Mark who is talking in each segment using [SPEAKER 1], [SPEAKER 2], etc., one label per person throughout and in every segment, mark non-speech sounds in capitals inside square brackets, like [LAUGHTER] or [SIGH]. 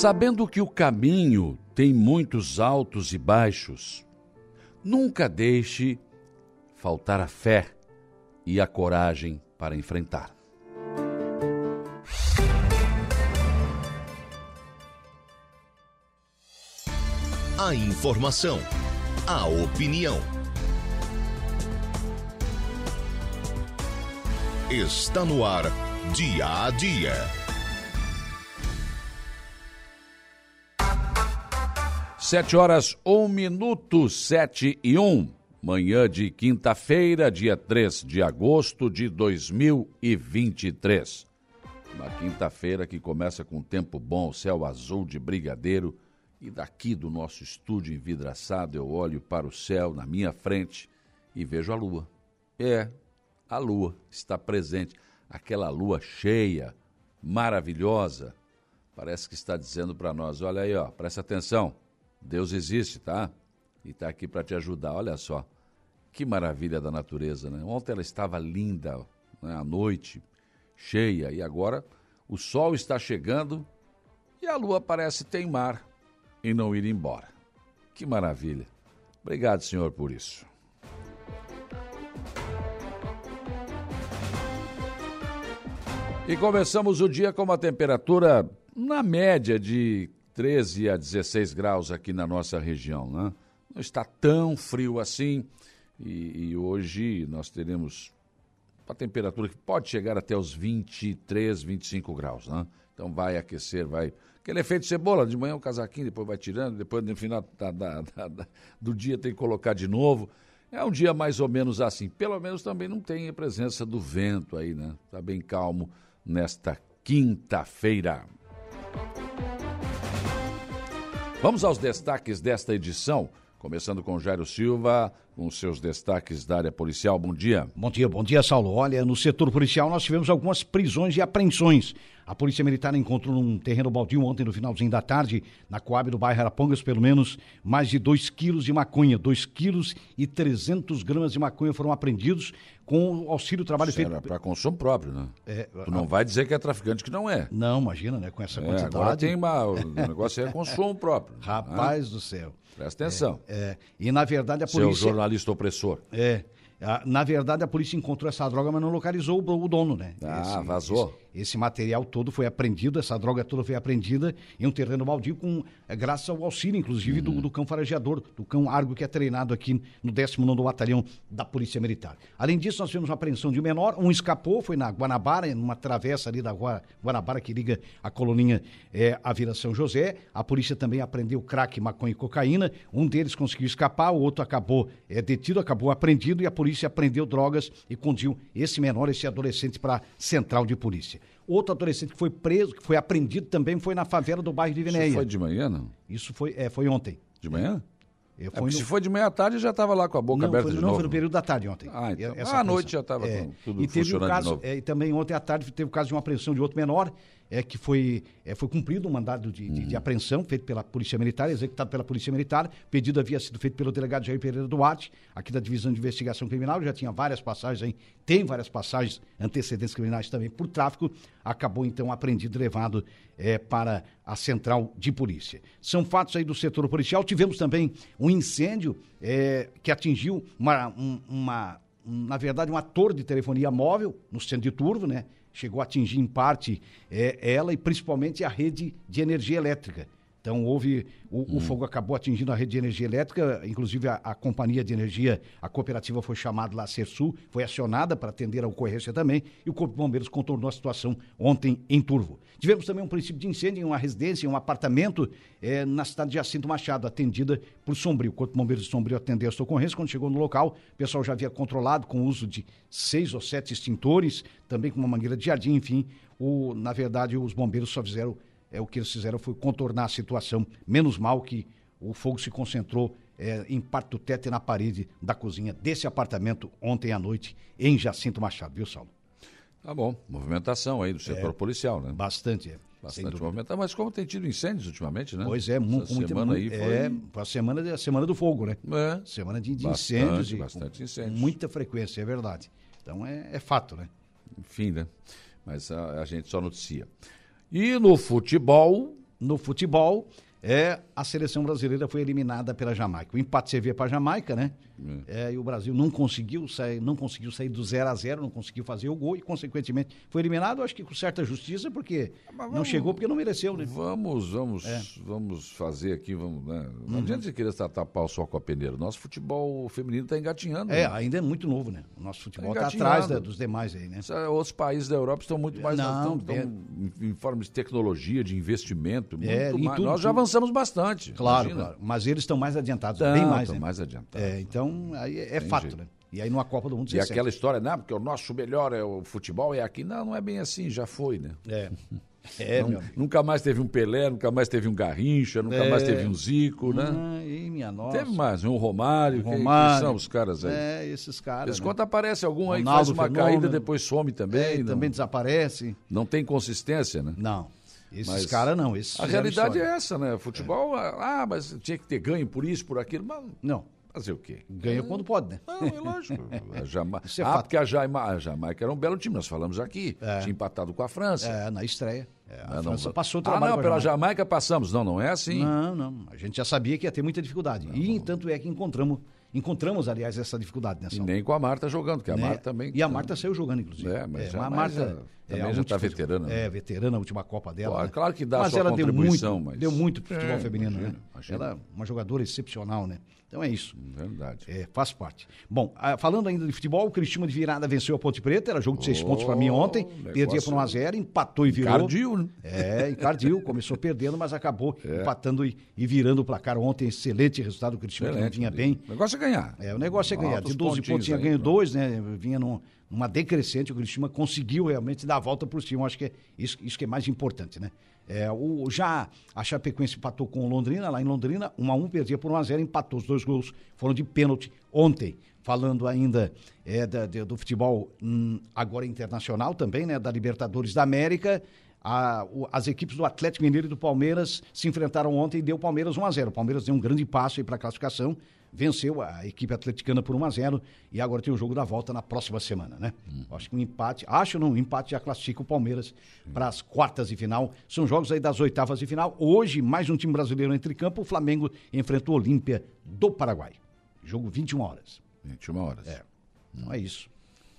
[SPEAKER 1] Sabendo que o caminho tem muitos altos e baixos, nunca deixe faltar a fé e a coragem para enfrentar.
[SPEAKER 2] A informação, a opinião. Está no ar, dia a dia.
[SPEAKER 1] Sete horas, um minuto, sete e um. Manhã de quinta-feira, dia 3 de agosto de 2023. Uma quinta-feira que começa com tempo bom, céu azul de brigadeiro. E daqui do nosso estúdio envidraçado eu olho para o céu na minha frente e vejo a lua. É, a lua está presente. Aquela lua cheia, maravilhosa. Parece que está dizendo para nós: olha aí, ó, presta atenção. Deus existe, tá? E está aqui para te ajudar. Olha só, que maravilha da natureza, né? Ontem ela estava linda, né? à noite, cheia, e agora o sol está chegando e a lua parece teimar em não ir embora. Que maravilha. Obrigado, Senhor, por isso. E começamos o dia com uma temperatura na média de 13 a 16 graus aqui na nossa região. Né? Não está tão frio assim e, e hoje nós teremos uma temperatura que pode chegar até os 23, 25 graus. Né? Então vai aquecer, vai. Aquele efeito cebola, de manhã um casaquinho, depois vai tirando, depois no final da, da, da, do dia tem que colocar de novo. É um dia mais ou menos assim. Pelo menos também não tem a presença do vento aí, né? Está bem calmo nesta quinta-feira. Vamos aos destaques desta edição. Começando com Jairo Silva, com seus destaques da área policial. Bom dia.
[SPEAKER 3] Bom dia, bom dia, Saulo. Olha, no setor policial nós tivemos algumas prisões e apreensões. A Polícia Militar encontrou num terreno baldio ontem, no finalzinho da tarde, na Coab do bairro Arapongas, pelo menos mais de 2 quilos de maconha. 2 quilos e 300 gramas de maconha foram apreendidos com o auxílio trabalho
[SPEAKER 1] Isso
[SPEAKER 3] feito.
[SPEAKER 1] para consumo próprio, né? É, tu não a... vai dizer que é traficante que não é.
[SPEAKER 3] Não, imagina, né? Com essa quantidade.
[SPEAKER 1] É, agora tem uma, o negócio é consumo próprio.
[SPEAKER 3] Rapaz né? do céu.
[SPEAKER 1] Presta atenção.
[SPEAKER 3] É, é, e na verdade a polícia.
[SPEAKER 1] Seu jornalista opressor.
[SPEAKER 3] É. Na verdade, a polícia encontrou essa droga, mas não localizou o dono, né?
[SPEAKER 1] Ah, esse, vazou.
[SPEAKER 3] Esse, esse, material todo foi apreendido, essa droga toda foi apreendida em um terreno baldio, com, é, graças ao auxílio, inclusive, uhum. do, do, cão farejeador, do cão Argo, que é treinado aqui no 19 Batalhão da Polícia Militar. Além disso, nós tivemos uma apreensão de um menor, um escapou, foi na Guanabara, numa travessa ali da Guanabara, que liga a coloninha é, à Vila São José. A polícia também apreendeu crack, maconha e cocaína. Um deles conseguiu escapar, o outro acabou é, detido, acabou apreendido e a polícia polícia apreendeu drogas e conduziu esse menor, esse adolescente, para a central de polícia. Outro adolescente que foi preso, que foi apreendido também, foi na favela do bairro de Vinéia. Isso
[SPEAKER 1] foi de manhã, não?
[SPEAKER 3] Isso foi, é, foi ontem.
[SPEAKER 1] De manhã? É, é no... Se foi de manhã à tarde, já estava lá com a boca
[SPEAKER 3] não,
[SPEAKER 1] aberta
[SPEAKER 3] foi,
[SPEAKER 1] de
[SPEAKER 3] não,
[SPEAKER 1] novo.
[SPEAKER 3] foi no período da tarde ontem.
[SPEAKER 1] Ah, então. ah, à noite já estava é, tudo
[SPEAKER 3] e teve
[SPEAKER 1] funcionando
[SPEAKER 3] o caso,
[SPEAKER 1] de novo.
[SPEAKER 3] É, e também ontem à tarde teve o caso de uma apreensão de outro menor, é que foi, é, foi cumprido um mandado de, de, de, uhum. apreensão feito pela Polícia Militar, executado pela Polícia Militar. O pedido havia sido feito pelo delegado Jair Pereira Duarte, aqui da Divisão de Investigação Criminal. Já tinha várias passagens aí, tem várias passagens, antecedentes criminais também por tráfico. Acabou então apreendido e levado é, para a central de polícia. São fatos aí do setor policial. Tivemos também um incêndio é, que atingiu uma, um, uma um, na verdade, um ator de telefonia móvel no centro de Turvo, né? Chegou a atingir em parte é, ela e principalmente a rede de energia elétrica. Então houve o, hum. o, fogo acabou atingindo a rede de energia elétrica, inclusive a, a, companhia de energia, a cooperativa foi chamada lá, a Cersul, foi acionada para atender a ocorrência também, e o Corpo de Bombeiros contornou a situação ontem em Turvo. Tivemos também um princípio de incêndio em uma residência, em um apartamento é, na cidade de Jacinto Machado, atendida por Sombrio. O Corpo de Bombeiros de Sombrio atendeu essa ocorrência. Quando chegou no local, o pessoal já havia controlado com o uso de seis ou sete extintores, também com uma mangueira de jardim, enfim. O, na verdade, os bombeiros só fizeram é, o que eles fizeram foi contornar a situação. Menos mal que o fogo se concentrou é, em parte do teto e na parede da cozinha desse apartamento ontem à noite em Jacinto Machado, viu, Saulo?
[SPEAKER 1] Tá bom. Movimentação aí do setor
[SPEAKER 3] é,
[SPEAKER 1] policial, né?
[SPEAKER 3] Bastante, é.
[SPEAKER 1] Bastante movimentação. Mas como tem tido incêndios ultimamente, né?
[SPEAKER 3] Pois é, muito. semana aí foi... É, a semana, a semana do fogo, né?
[SPEAKER 1] É.
[SPEAKER 3] Semana de, de bastante, incêndios.
[SPEAKER 1] Bastante incêndios.
[SPEAKER 3] Muita frequência, é verdade. Então é, é fato, né?
[SPEAKER 1] Enfim, né? Mas a, a gente só noticia. E no futebol,
[SPEAKER 3] no futebol, é, a seleção brasileira foi eliminada pela Jamaica. O empate servia para a Jamaica, né? É, e o Brasil não conseguiu sair, não conseguiu sair do 0 a 0 não conseguiu fazer o gol e, consequentemente, foi eliminado, acho que com certa justiça, porque
[SPEAKER 1] vamos,
[SPEAKER 3] não chegou porque não mereceu, né?
[SPEAKER 1] Vamos, vamos, é. vamos fazer aqui, vamos, né? Não uhum. adianta você querer tratar pau só com a peneira. Nosso futebol feminino está engatinhando.
[SPEAKER 3] É, né? ainda é muito novo, né? O nosso futebol está tá atrás da, dos demais aí, né?
[SPEAKER 1] Outros países da Europa estão muito mais não, estão, é... em, forma de tecnologia, de investimento. É, mais. Tudo, Nós já avançamos bastante.
[SPEAKER 3] Claro, claro, mas eles estão mais adiantados, bem mais. Estão
[SPEAKER 1] né? mais adiantados.
[SPEAKER 3] É, então, aí é, é fato, né? E aí numa Copa do Mundo
[SPEAKER 1] E aquela história, não, porque o nosso melhor é o futebol, é aqui. Não, não é bem assim, já foi, né?
[SPEAKER 3] É. É,
[SPEAKER 1] não, nunca mais teve um Pelé, nunca mais teve um Garrincha, nunca é. mais teve um Zico, né?
[SPEAKER 3] Ah, minha nossa.
[SPEAKER 1] Teve mais, um Romário,
[SPEAKER 3] Romário.
[SPEAKER 1] Que, são os caras aí?
[SPEAKER 3] É, esses caras.
[SPEAKER 1] Eles né? quando aparece algum aí que faz uma fenômeno. caída, depois some também. É,
[SPEAKER 3] também desaparece.
[SPEAKER 1] Não tem consistência, né?
[SPEAKER 3] Não. Esses caras não. Esses
[SPEAKER 1] a realidade história. é essa, né? Futebol, é. ah, mas tinha que ter ganho por isso, por aquilo. Mas...
[SPEAKER 3] Não.
[SPEAKER 1] Fazer o quê?
[SPEAKER 3] Ganha quando pode, né?
[SPEAKER 1] Não, é lógico. [LAUGHS] A Jama... é ah, porque a, Jaima... a Jamaica era um belo time, nós falamos aqui. É. Tinha empatado com a França.
[SPEAKER 3] É, na estreia. É, a
[SPEAKER 1] não,
[SPEAKER 3] França
[SPEAKER 1] não...
[SPEAKER 3] passou o
[SPEAKER 1] trabalho. Ah, não, pela Jamaica. Jamaica passamos. Não, não é assim.
[SPEAKER 3] Não, não. A gente já sabia que ia ter muita dificuldade. Não, e tanto é que encontramos Encontramos, aliás, essa dificuldade nessa
[SPEAKER 1] E nem com a Marta jogando, porque a né? Marta também.
[SPEAKER 3] E a Marta saiu jogando, inclusive.
[SPEAKER 1] É, mas é, já, a Marta é, também já está veterana.
[SPEAKER 3] É, né? veterana, a última Copa dela. Pô,
[SPEAKER 1] né? Claro que dá
[SPEAKER 3] mas
[SPEAKER 1] a sua
[SPEAKER 3] ela
[SPEAKER 1] contribuição,
[SPEAKER 3] deu muito,
[SPEAKER 1] mas...
[SPEAKER 3] deu muito pro futebol é, feminino, imagina, né? Imagina. Ela é uma jogadora excepcional, né? Então é isso.
[SPEAKER 1] Verdade.
[SPEAKER 3] É, faz parte. Bom, ah, falando ainda de futebol, o Cristina de virada venceu a Ponte Preta, era jogo de seis oh, pontos para mim ontem, perdia por 1x0, empatou e virou.
[SPEAKER 1] Encardiu, né?
[SPEAKER 3] É, encardiu, começou perdendo, mas acabou [LAUGHS] é. empatando e, e, virando o placar ontem. Excelente resultado, o Cristina que vinha bem.
[SPEAKER 1] O negócio é ganhar.
[SPEAKER 3] É, o negócio é ganhar. De 12 pontos tinha ganho dois, né? Vinha num, numa decrescente, o Cristina conseguiu realmente dar a volta por cima. Acho que é isso, isso que é mais importante, né? É, o, já a Chapecoense empatou com o Londrina, lá em Londrina, 1 a 1 perdia por 1 a 0 empatou. Os dois gols foram de pênalti ontem. Falando ainda é, da, de, do futebol hum, agora internacional também, né? Da Libertadores da América. A, o, as equipes do Atlético Mineiro e do Palmeiras se enfrentaram ontem e deu Palmeiras 1 a 0 O Palmeiras deu um grande passo para a classificação venceu a equipe atleticana por 1 a 0 e agora tem o jogo da volta na próxima semana, né? Hum. Acho que um empate, acho não, um empate já classifica o Palmeiras hum. para as quartas de final. São jogos aí das oitavas de final. Hoje, mais um time brasileiro entre campo, o Flamengo enfrentou o Olímpia do Paraguai. Jogo 21 horas.
[SPEAKER 1] 21 horas.
[SPEAKER 3] É. Não é isso.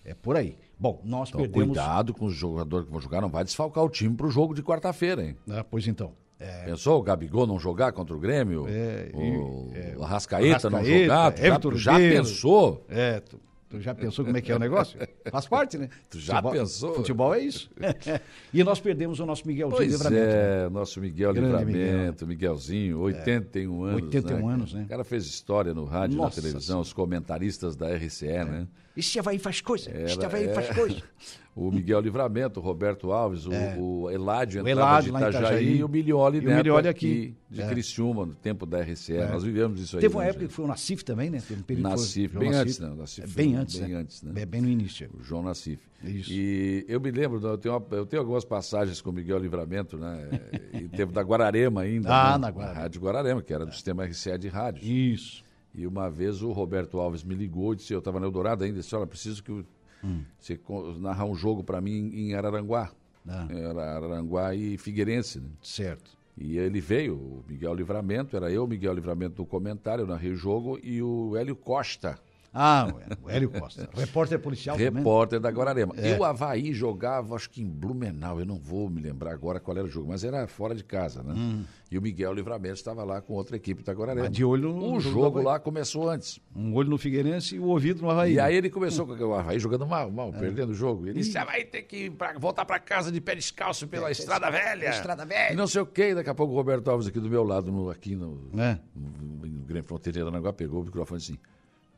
[SPEAKER 3] É por aí. Bom, nós
[SPEAKER 1] então,
[SPEAKER 3] perdemos.
[SPEAKER 1] Cuidado com os jogadores que vão jogar, não vai desfalcar o time para o jogo de quarta-feira, hein?
[SPEAKER 3] Ah, pois então.
[SPEAKER 1] É. Pensou o Gabigol não jogar contra o Grêmio?
[SPEAKER 3] É,
[SPEAKER 1] o, é, o Arrascaeta, não jogar? já, já pensou?
[SPEAKER 3] É, tu, tu, já pensou como é que é o negócio? Faz parte, né? [LAUGHS]
[SPEAKER 1] Tu já
[SPEAKER 3] futebol,
[SPEAKER 1] pensou?
[SPEAKER 3] Futebol é isso. [LAUGHS] e nós perdemos o nosso Miguelzinho
[SPEAKER 1] pois
[SPEAKER 3] Livramento.
[SPEAKER 1] É, né? nosso Miguel Grande Livramento, Miguel. Miguelzinho, 81 é. anos.
[SPEAKER 3] 81
[SPEAKER 1] né?
[SPEAKER 3] anos, né?
[SPEAKER 1] O cara fez história no rádio, Nossa na televisão, os comentaristas da RCE, é. né?
[SPEAKER 3] Esse Havaí faz coisa, esse Havaí é... faz coisa. [LAUGHS]
[SPEAKER 1] o Miguel Livramento, o Roberto Alves, o, é. o Eládio
[SPEAKER 3] o Eládio, de Itajaí,
[SPEAKER 1] Itajaí, e o Milioli
[SPEAKER 3] e Neto o Milioli aqui,
[SPEAKER 1] de é. Criciúma, no tempo da RCE. É. Nós vivemos isso aí.
[SPEAKER 3] Teve uma né, época que foi o Nacif também, né? Teve um
[SPEAKER 1] período Nacif, bem antes, né?
[SPEAKER 3] Nacif, é bem antes,
[SPEAKER 1] bem
[SPEAKER 3] né?
[SPEAKER 1] antes, né?
[SPEAKER 3] É bem no início.
[SPEAKER 1] O João Nacif.
[SPEAKER 3] Isso.
[SPEAKER 1] E eu me lembro, eu tenho, uma, eu tenho algumas passagens com o Miguel Livramento, né? [LAUGHS] e teve da Guararema ainda.
[SPEAKER 3] Ah,
[SPEAKER 1] né?
[SPEAKER 3] na Guararema.
[SPEAKER 1] Rádio Guararema, que era do sistema RCE de rádio.
[SPEAKER 3] Isso.
[SPEAKER 1] E uma vez o Roberto Alves me ligou e disse, eu estava no Eldorado ainda, disse, olha, preciso que hum. você narrar um jogo para mim em Araranguá. Ah. Era Araranguá e Figueirense. Né?
[SPEAKER 3] Certo.
[SPEAKER 1] E ele veio, o Miguel Livramento, era eu, Miguel Livramento no comentário, eu narrei o jogo, e o Hélio Costa,
[SPEAKER 3] ah, o Hélio Costa. repórter policial
[SPEAKER 1] Repórter
[SPEAKER 3] também.
[SPEAKER 1] da Guararema. É. E o Havaí jogava, acho que em Blumenau, eu não vou me lembrar agora qual era o jogo, mas era fora de casa, né? Hum. E o Miguel Livramento estava lá com outra equipe da Guararema. Mas
[SPEAKER 3] de olho no
[SPEAKER 1] O jogo lá começou antes.
[SPEAKER 3] Um olho no Figueirense e o ouvido no Havaí.
[SPEAKER 1] E aí ele começou com o Havaí jogando mal, mal, é. perdendo o jogo. Ele disse, Havaí tem que pra, voltar para casa de pé descalço pela é, Estrada Velha.
[SPEAKER 3] Estrada Velha.
[SPEAKER 1] E não sei o quê. E daqui a pouco o Roberto Alves aqui do meu lado, no, aqui no,
[SPEAKER 3] é.
[SPEAKER 1] no, no Grêmio Fronteira de Aranaguá, pegou o microfone assim...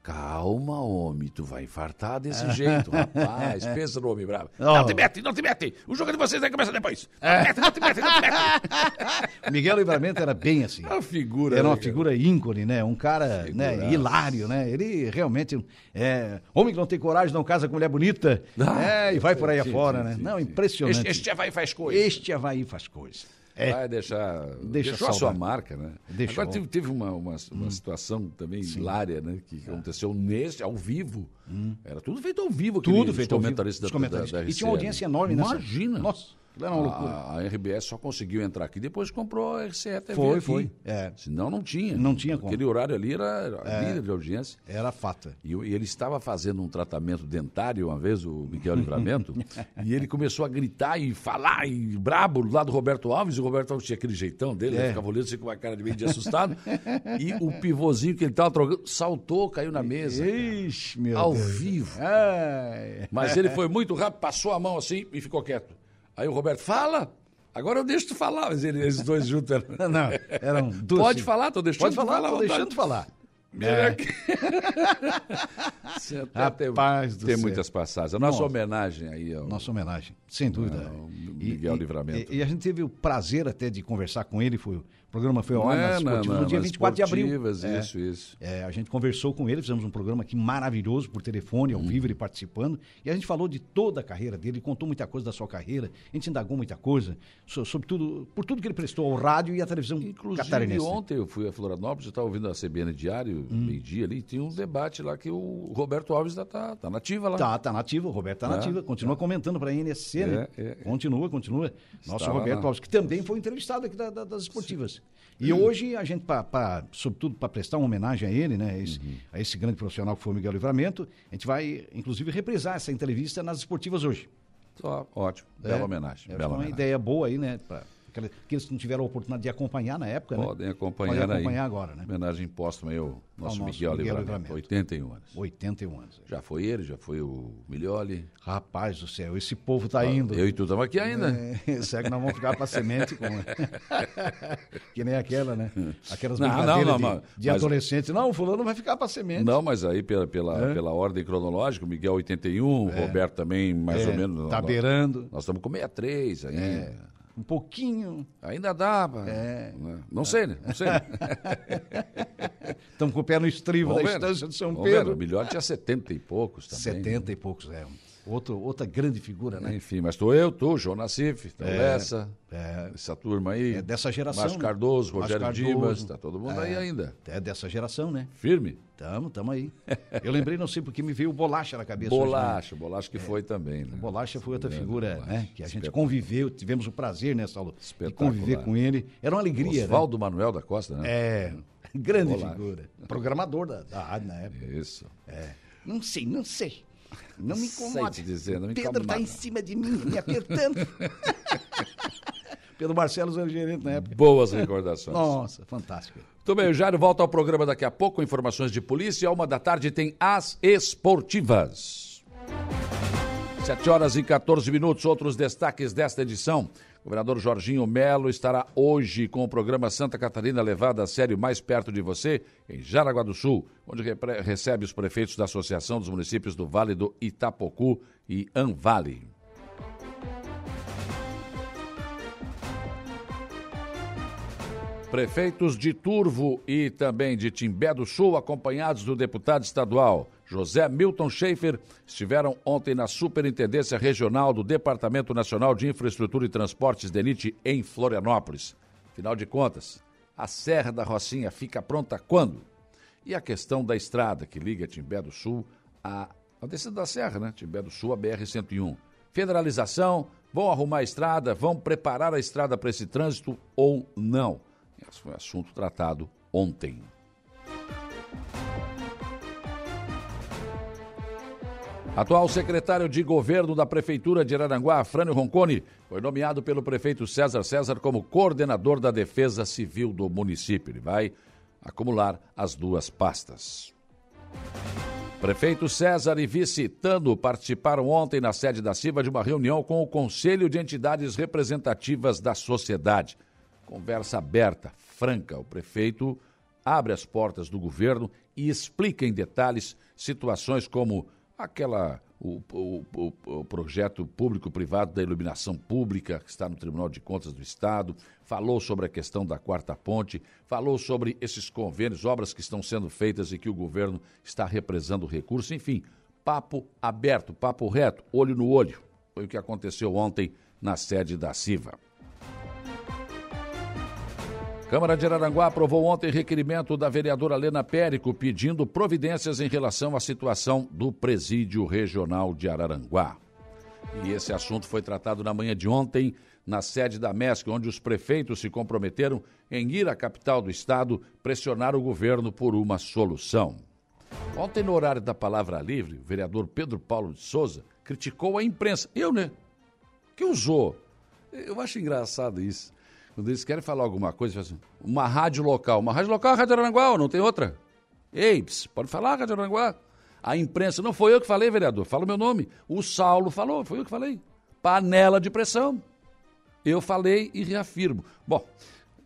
[SPEAKER 1] Calma, homem, tu vai infartar desse jeito, [LAUGHS] rapaz. Pensa no homem bravo. Oh. Não te mete, não te mete. O jogo de vocês vai começar depois. Não te mete, não te mete, não te mete. [LAUGHS]
[SPEAKER 3] Miguel Livramento era bem assim.
[SPEAKER 1] Uma figura.
[SPEAKER 3] Era uma né, figura íncone, né? Um cara né, hilário, né? Ele realmente. É, homem que não tem coragem, não casa com mulher bonita. Ah, é, e vai por aí sim, afora, sim, né? Sim, não, impressionante.
[SPEAKER 1] Este, este Havaí faz coisa.
[SPEAKER 3] Este Havaí faz coisa.
[SPEAKER 1] É. Vai deixar.
[SPEAKER 3] Deixa
[SPEAKER 1] deixou a sua marca, né?
[SPEAKER 3] Deixou.
[SPEAKER 1] Agora teve, teve uma, uma, uma hum. situação também Sim. hilária, né? Que é. aconteceu nesse, ao vivo. Hum. Era tudo feito ao vivo.
[SPEAKER 3] Tudo feito ao vivo.
[SPEAKER 1] Da.
[SPEAKER 3] Da, da, da e tinha uma audiência enorme
[SPEAKER 1] nessa. Imagina.
[SPEAKER 3] Nossa. Era uma loucura.
[SPEAKER 1] A, a RBS só conseguiu entrar aqui depois comprou a RCE TV
[SPEAKER 3] Foi,
[SPEAKER 1] aqui.
[SPEAKER 3] foi, é.
[SPEAKER 1] Senão não tinha.
[SPEAKER 3] Não tinha como. É.
[SPEAKER 1] Aquele horário ali era, era líder de audiência.
[SPEAKER 3] Era fata.
[SPEAKER 1] E, e ele estava fazendo um tratamento dentário uma vez, o Miguel Livramento, [LAUGHS] e ele começou a gritar e falar, e brabo, do lado do Roberto Alves, e o Roberto Alves tinha aquele jeitão dele,
[SPEAKER 3] É.
[SPEAKER 1] ele ficava olhando assim com uma cara de meio de assustado, e o pivôzinho que ele estava trocando saltou, caiu na mesa.
[SPEAKER 3] Ixi, meu
[SPEAKER 1] ao
[SPEAKER 3] Deus.
[SPEAKER 1] vivo.
[SPEAKER 3] Ai.
[SPEAKER 1] Mas ele foi muito rápido, passou a mão assim e ficou quieto. Aí o Roberto, fala! Agora eu deixo tu falar, mas ele- eles dois juntos eram... [LAUGHS]
[SPEAKER 3] Não, eram [LAUGHS] duas.
[SPEAKER 1] Pode falar, tô deixando
[SPEAKER 3] Pode falar,
[SPEAKER 1] falar
[SPEAKER 3] tô deixando tu falar. [LAUGHS]
[SPEAKER 1] Mira
[SPEAKER 3] É.
[SPEAKER 1] Você até
[SPEAKER 3] Rapaz do
[SPEAKER 1] tem
[SPEAKER 3] céu.
[SPEAKER 1] muitas passagens. A nossa
[SPEAKER 3] Nossa.
[SPEAKER 1] homenagem aí ao
[SPEAKER 3] Nossa homenagem, sem dúvida.
[SPEAKER 1] Não, Miguel Livramento.
[SPEAKER 3] E, e a gente teve o prazer até de conversar com ele, foi, o programa foi ao
[SPEAKER 1] Não
[SPEAKER 3] ar
[SPEAKER 1] é,
[SPEAKER 3] nas
[SPEAKER 1] na-
[SPEAKER 3] esportivas
[SPEAKER 1] na-
[SPEAKER 3] no dia
[SPEAKER 1] nas
[SPEAKER 3] 24 de abril. É.
[SPEAKER 1] Isso, isso.
[SPEAKER 3] É, a gente conversou com ele, fizemos um programa aqui maravilhoso por telefone, ao
[SPEAKER 1] Uhum.
[SPEAKER 3] vivo, ele participando. E a gente falou de toda a carreira dele, contou muita coisa da sua carreira, a gente indagou muita coisa, so- sobre tudo, por tudo que ele prestou ao rádio e à televisão
[SPEAKER 1] Inclusive,
[SPEAKER 3] catarinense.
[SPEAKER 1] ontem eu fui a Florianópolis, eu estava ouvindo a CBN Diário,
[SPEAKER 3] Hum.
[SPEAKER 1] meio-dia ali, tinha um debate lá que o Roberto Alves está tá, tá nativa lá.
[SPEAKER 3] Tá, tá nativa, o Roberto tá
[SPEAKER 1] É,
[SPEAKER 3] nativa, continua comentando para a NSC, né?
[SPEAKER 1] É, é.
[SPEAKER 3] Continua, continua. Nosso
[SPEAKER 1] Estava
[SPEAKER 3] Roberto
[SPEAKER 1] lá.
[SPEAKER 3] Alves, que também foi entrevistado aqui da- da- das esportivas. E
[SPEAKER 1] Hum.
[SPEAKER 3] hoje a gente, pra, pra- sobretudo para prestar uma homenagem a ele, né? Esse,
[SPEAKER 1] Uhum.
[SPEAKER 3] A esse grande profissional que foi o Miguel Livramento, a gente vai, inclusive, reprisar essa entrevista nas esportivas hoje.
[SPEAKER 1] Ó, ótimo, bela homenagem.
[SPEAKER 3] É
[SPEAKER 1] bela
[SPEAKER 3] uma
[SPEAKER 1] homenagem.
[SPEAKER 3] ideia boa aí, né? Aqueles que não tiveram a oportunidade de acompanhar na época, né?
[SPEAKER 1] Podem acompanhar,
[SPEAKER 3] Podem acompanhar
[SPEAKER 1] aí.
[SPEAKER 3] agora, né?
[SPEAKER 1] Homenagem póstuma aí ao nosso,
[SPEAKER 3] nosso
[SPEAKER 1] Miguel,
[SPEAKER 3] Miguel
[SPEAKER 1] Livramento,
[SPEAKER 3] Livramento.
[SPEAKER 1] 81 anos.
[SPEAKER 3] 81 anos.
[SPEAKER 1] Já foi ele, já foi o Milioli.
[SPEAKER 3] Rapaz do céu, esse povo tá indo.
[SPEAKER 1] Eu e tu estamos aqui ainda.
[SPEAKER 3] É, será que nós vamos ficar para semente? Como... [LAUGHS] que nem aquela, né? Aquelas
[SPEAKER 1] Não,
[SPEAKER 3] brincadeiras
[SPEAKER 1] não,
[SPEAKER 3] de,
[SPEAKER 1] não,
[SPEAKER 3] de
[SPEAKER 1] mas-
[SPEAKER 3] adolescente. Não, o fulano vai ficar para semente.
[SPEAKER 1] Não, mas aí pela, pela,
[SPEAKER 3] É.
[SPEAKER 1] pela ordem cronológica, o Miguel 81, o Roberto também mais
[SPEAKER 3] É,
[SPEAKER 1] ou menos.
[SPEAKER 3] Tá
[SPEAKER 1] nós-
[SPEAKER 3] beirando.
[SPEAKER 1] Nós estamos com 63 ainda.
[SPEAKER 3] Um pouquinho.
[SPEAKER 1] Ainda dá, pra-
[SPEAKER 3] É.
[SPEAKER 1] né? Não sei, né? Não sei. né? [LAUGHS]
[SPEAKER 3] Estamos com o pé no estribo
[SPEAKER 1] Vamos
[SPEAKER 3] da
[SPEAKER 1] ver.
[SPEAKER 3] estância de São
[SPEAKER 1] ver,
[SPEAKER 3] Pedro.
[SPEAKER 1] O Milhões tinha 70 e poucos também.
[SPEAKER 3] 70 e poucos, é. Outro, outra grande figura, né?
[SPEAKER 1] Enfim, mas tô eu, tu, João Nassif, então essa,
[SPEAKER 3] É,
[SPEAKER 1] essa turma aí.
[SPEAKER 3] é dessa geração.
[SPEAKER 1] Márcio
[SPEAKER 3] né?
[SPEAKER 1] Cardoso,
[SPEAKER 3] Márcio
[SPEAKER 1] Rogério
[SPEAKER 3] Cardoso.
[SPEAKER 1] Dimas, tá todo mundo
[SPEAKER 3] É.
[SPEAKER 1] aí ainda.
[SPEAKER 3] É dessa geração, né?
[SPEAKER 1] Firme?
[SPEAKER 3] Tamo, tamo aí. [LAUGHS] Eu lembrei, não sei porque me veio o Bolacha na cabeça. hoje, né?
[SPEAKER 1] Bolacha, Bolacha que foi também, né?
[SPEAKER 3] Bolacha foi outra figura,
[SPEAKER 1] Bolacha.
[SPEAKER 3] né? Que a gente conviveu, tivemos o prazer, né, Saulo? De conviver com ele. Era uma alegria, né?
[SPEAKER 1] Oswaldo Manuel da Costa, né?
[SPEAKER 3] É, grande
[SPEAKER 1] Bolacha.
[SPEAKER 3] figura. Programador da, da rádio na época.
[SPEAKER 1] Isso.
[SPEAKER 3] É. Não sei, não sei. Não me incomode.
[SPEAKER 1] dizer, não me
[SPEAKER 3] Pedro
[SPEAKER 1] incomoda
[SPEAKER 3] tá em cima de mim, me apertando. [LAUGHS] Pedro Barcelos era gerente na época.
[SPEAKER 1] Boas recordações.
[SPEAKER 3] Nossa, fantástico.
[SPEAKER 1] Muito bem, o Jairo volta ao programa daqui a pouco, com informações de polícia. Uma da tarde tem as esportivas. 7 horas e 14 minutos, outros destaques desta edição. O governador Jorginho Melo estará hoje com o programa Santa Catarina levado a sério mais perto de você, em Jaraguá do Sul, onde recebe os prefeitos da Associação dos Municípios do Vale do Itapocu e Anvale. Prefeitos de Turvo e também de Timbé do Sul, acompanhados do deputado estadual José Milton Schaefer, estiveram ontem na Superintendência Regional do Departamento Nacional de Infraestrutura e Transportes DENIT em Florianópolis. Afinal de contas, a Serra da Rocinha fica pronta quando? E a questão da estrada que liga Timbé do Sul a, a descida da Serra, né? Timbé do Sul a BR-101. Federalização, vão arrumar a estrada, vão preparar a estrada para esse trânsito ou não? Esse foi um assunto tratado ontem. Atual secretário de governo da Prefeitura de Araranguá, Frânio Roncone, foi nomeado pelo prefeito César César como coordenador da Defesa Civil do município. Ele vai acumular as duas pastas. Prefeito César e vice Tano participaram ontem na sede da CIVA de uma reunião com o Conselho de Entidades Representativas da Sociedade. Conversa aberta, franca. O prefeito abre as portas do governo e explica em detalhes situações como aquela o, o, o, o projeto público-privado da iluminação pública que está no Tribunal de Contas do Estado, falou sobre a questão da quarta ponte, falou sobre esses convênios, obras que estão sendo feitas e que o governo está represando recursos, enfim, papo aberto, papo reto, olho no olho. Foi o que aconteceu ontem na sede da CIVA. Câmara de Araranguá aprovou ontem requerimento da vereadora Lena Périco pedindo providências em relação à situação do presídio regional de Araranguá. E esse assunto foi tratado na manhã de ontem na sede da MESC, onde os prefeitos se comprometeram em ir à capital do estado pressionar o governo por uma solução. Ontem, no horário da palavra livre, o vereador Pedro Paulo de Souza criticou a imprensa. Eu, né? Que usou. Eu acho engraçado isso. Quando eles querem falar alguma coisa, assim, uma rádio local. Uma rádio local é a Rádio Aranguá, não tem outra? Ei, pode falar, Rádio Aranguá. A imprensa, não foi eu que falei, vereador, fala o meu nome. O Saulo falou, foi eu que falei. Panela de pressão. Eu falei e reafirmo. Bom,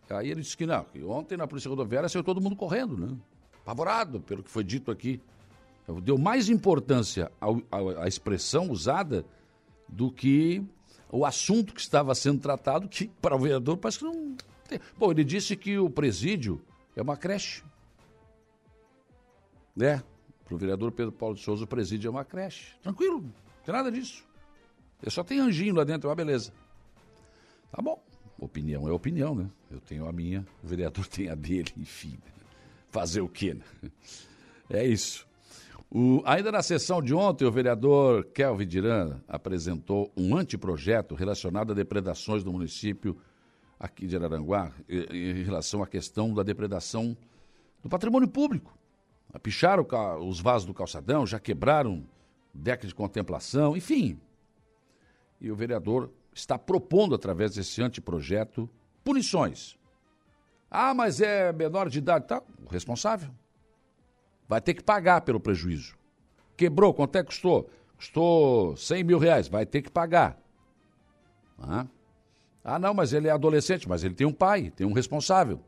[SPEAKER 1] aí ele disse que não, que ontem na Polícia Rodoviária saiu todo mundo correndo, né? Apavorado pelo que foi dito aqui. Deu mais importância à expressão usada do que o assunto que estava sendo tratado, que para o vereador parece que não tem. Bom, ele disse que o presídio é uma creche. Né? Para o vereador Pedro Paulo de Souza, o presídio é uma creche. Tranquilo, não tem nada disso. Eu só tem anjinho lá dentro, é uma beleza. Tá bom. Opinião é opinião, né? Eu tenho a minha, o vereador [LAUGHS] tem a dele, enfim. Fazer o quê, né? É isso. O, ainda na sessão de ontem, o vereador Kelvin Diran apresentou um anteprojeto relacionado a depredações do município aqui de Araranguá, em relação à questão da depredação do patrimônio público. Picharam os vasos do calçadão, já quebraram deck de contemplação, enfim. E o vereador está propondo, através desse anteprojeto, punições. Ah, mas é menor de idade, tá? O responsável vai ter que pagar pelo prejuízo. Quebrou, quanto é que custou? Custou 100 mil reais, vai ter que pagar. Ah. ah, não, mas ele é adolescente, mas ele tem um pai, tem um responsável.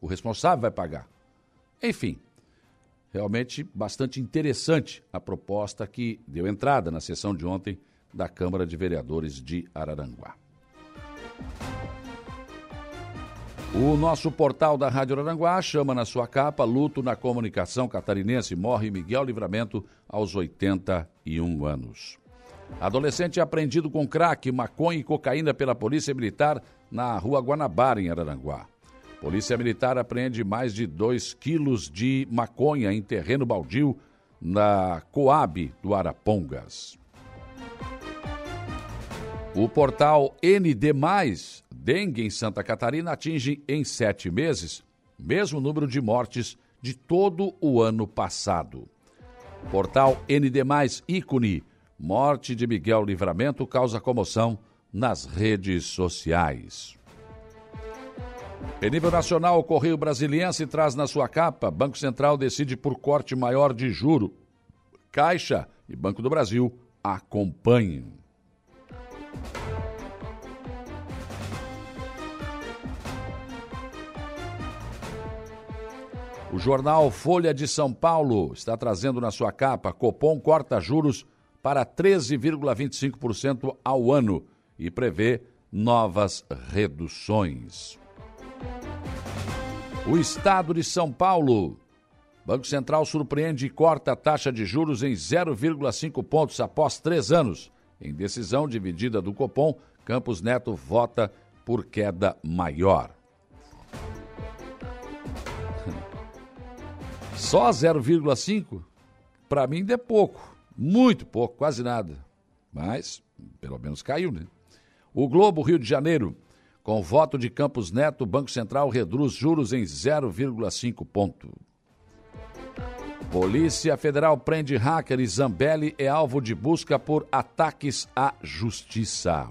[SPEAKER 1] O responsável vai pagar. Enfim, realmente bastante interessante a proposta que deu entrada na sessão de ontem da Câmara de Vereadores de Araranguá. O nosso portal da Rádio Aranguá chama na sua capa Luto na Comunicação Catarinense. Morre Miguel Livramento aos 81 anos. Adolescente apreendido com crack, maconha e cocaína pela Polícia Militar na rua Guanabara, em Araranguá. Polícia Militar apreende mais de 2 quilos de maconha em terreno baldio na Coab do Arapongas. O portal ND, dengue em Santa Catarina atinge em sete meses mesmo número de mortes de todo o ano passado. Portal ND, ícone, morte de Miguel Livramento causa comoção nas redes sociais. Em nível nacional, o Correio Brasiliense traz na sua capa: Banco Central decide por corte maior de juro. Caixa e Banco do Brasil acompanhem. O jornal Folha de São Paulo está trazendo na sua capa: Copom corta juros para 13,25% ao ano e prevê novas reduções. O Estado de São Paulo. Banco Central surpreende e corta a taxa de juros em 0,5 pontos após três anos. Em decisão dividida do Copom, Campos Neto vota por queda maior. [LAUGHS] Só 0,5? Para mim é pouco. Muito pouco, quase nada. Mas, pelo menos caiu, né? O Globo Rio de Janeiro. Com voto de Campos Neto, Banco Central reduz juros em 0,5 ponto. Polícia Federal prende hacker e Zambelli é alvo de busca por ataques à justiça.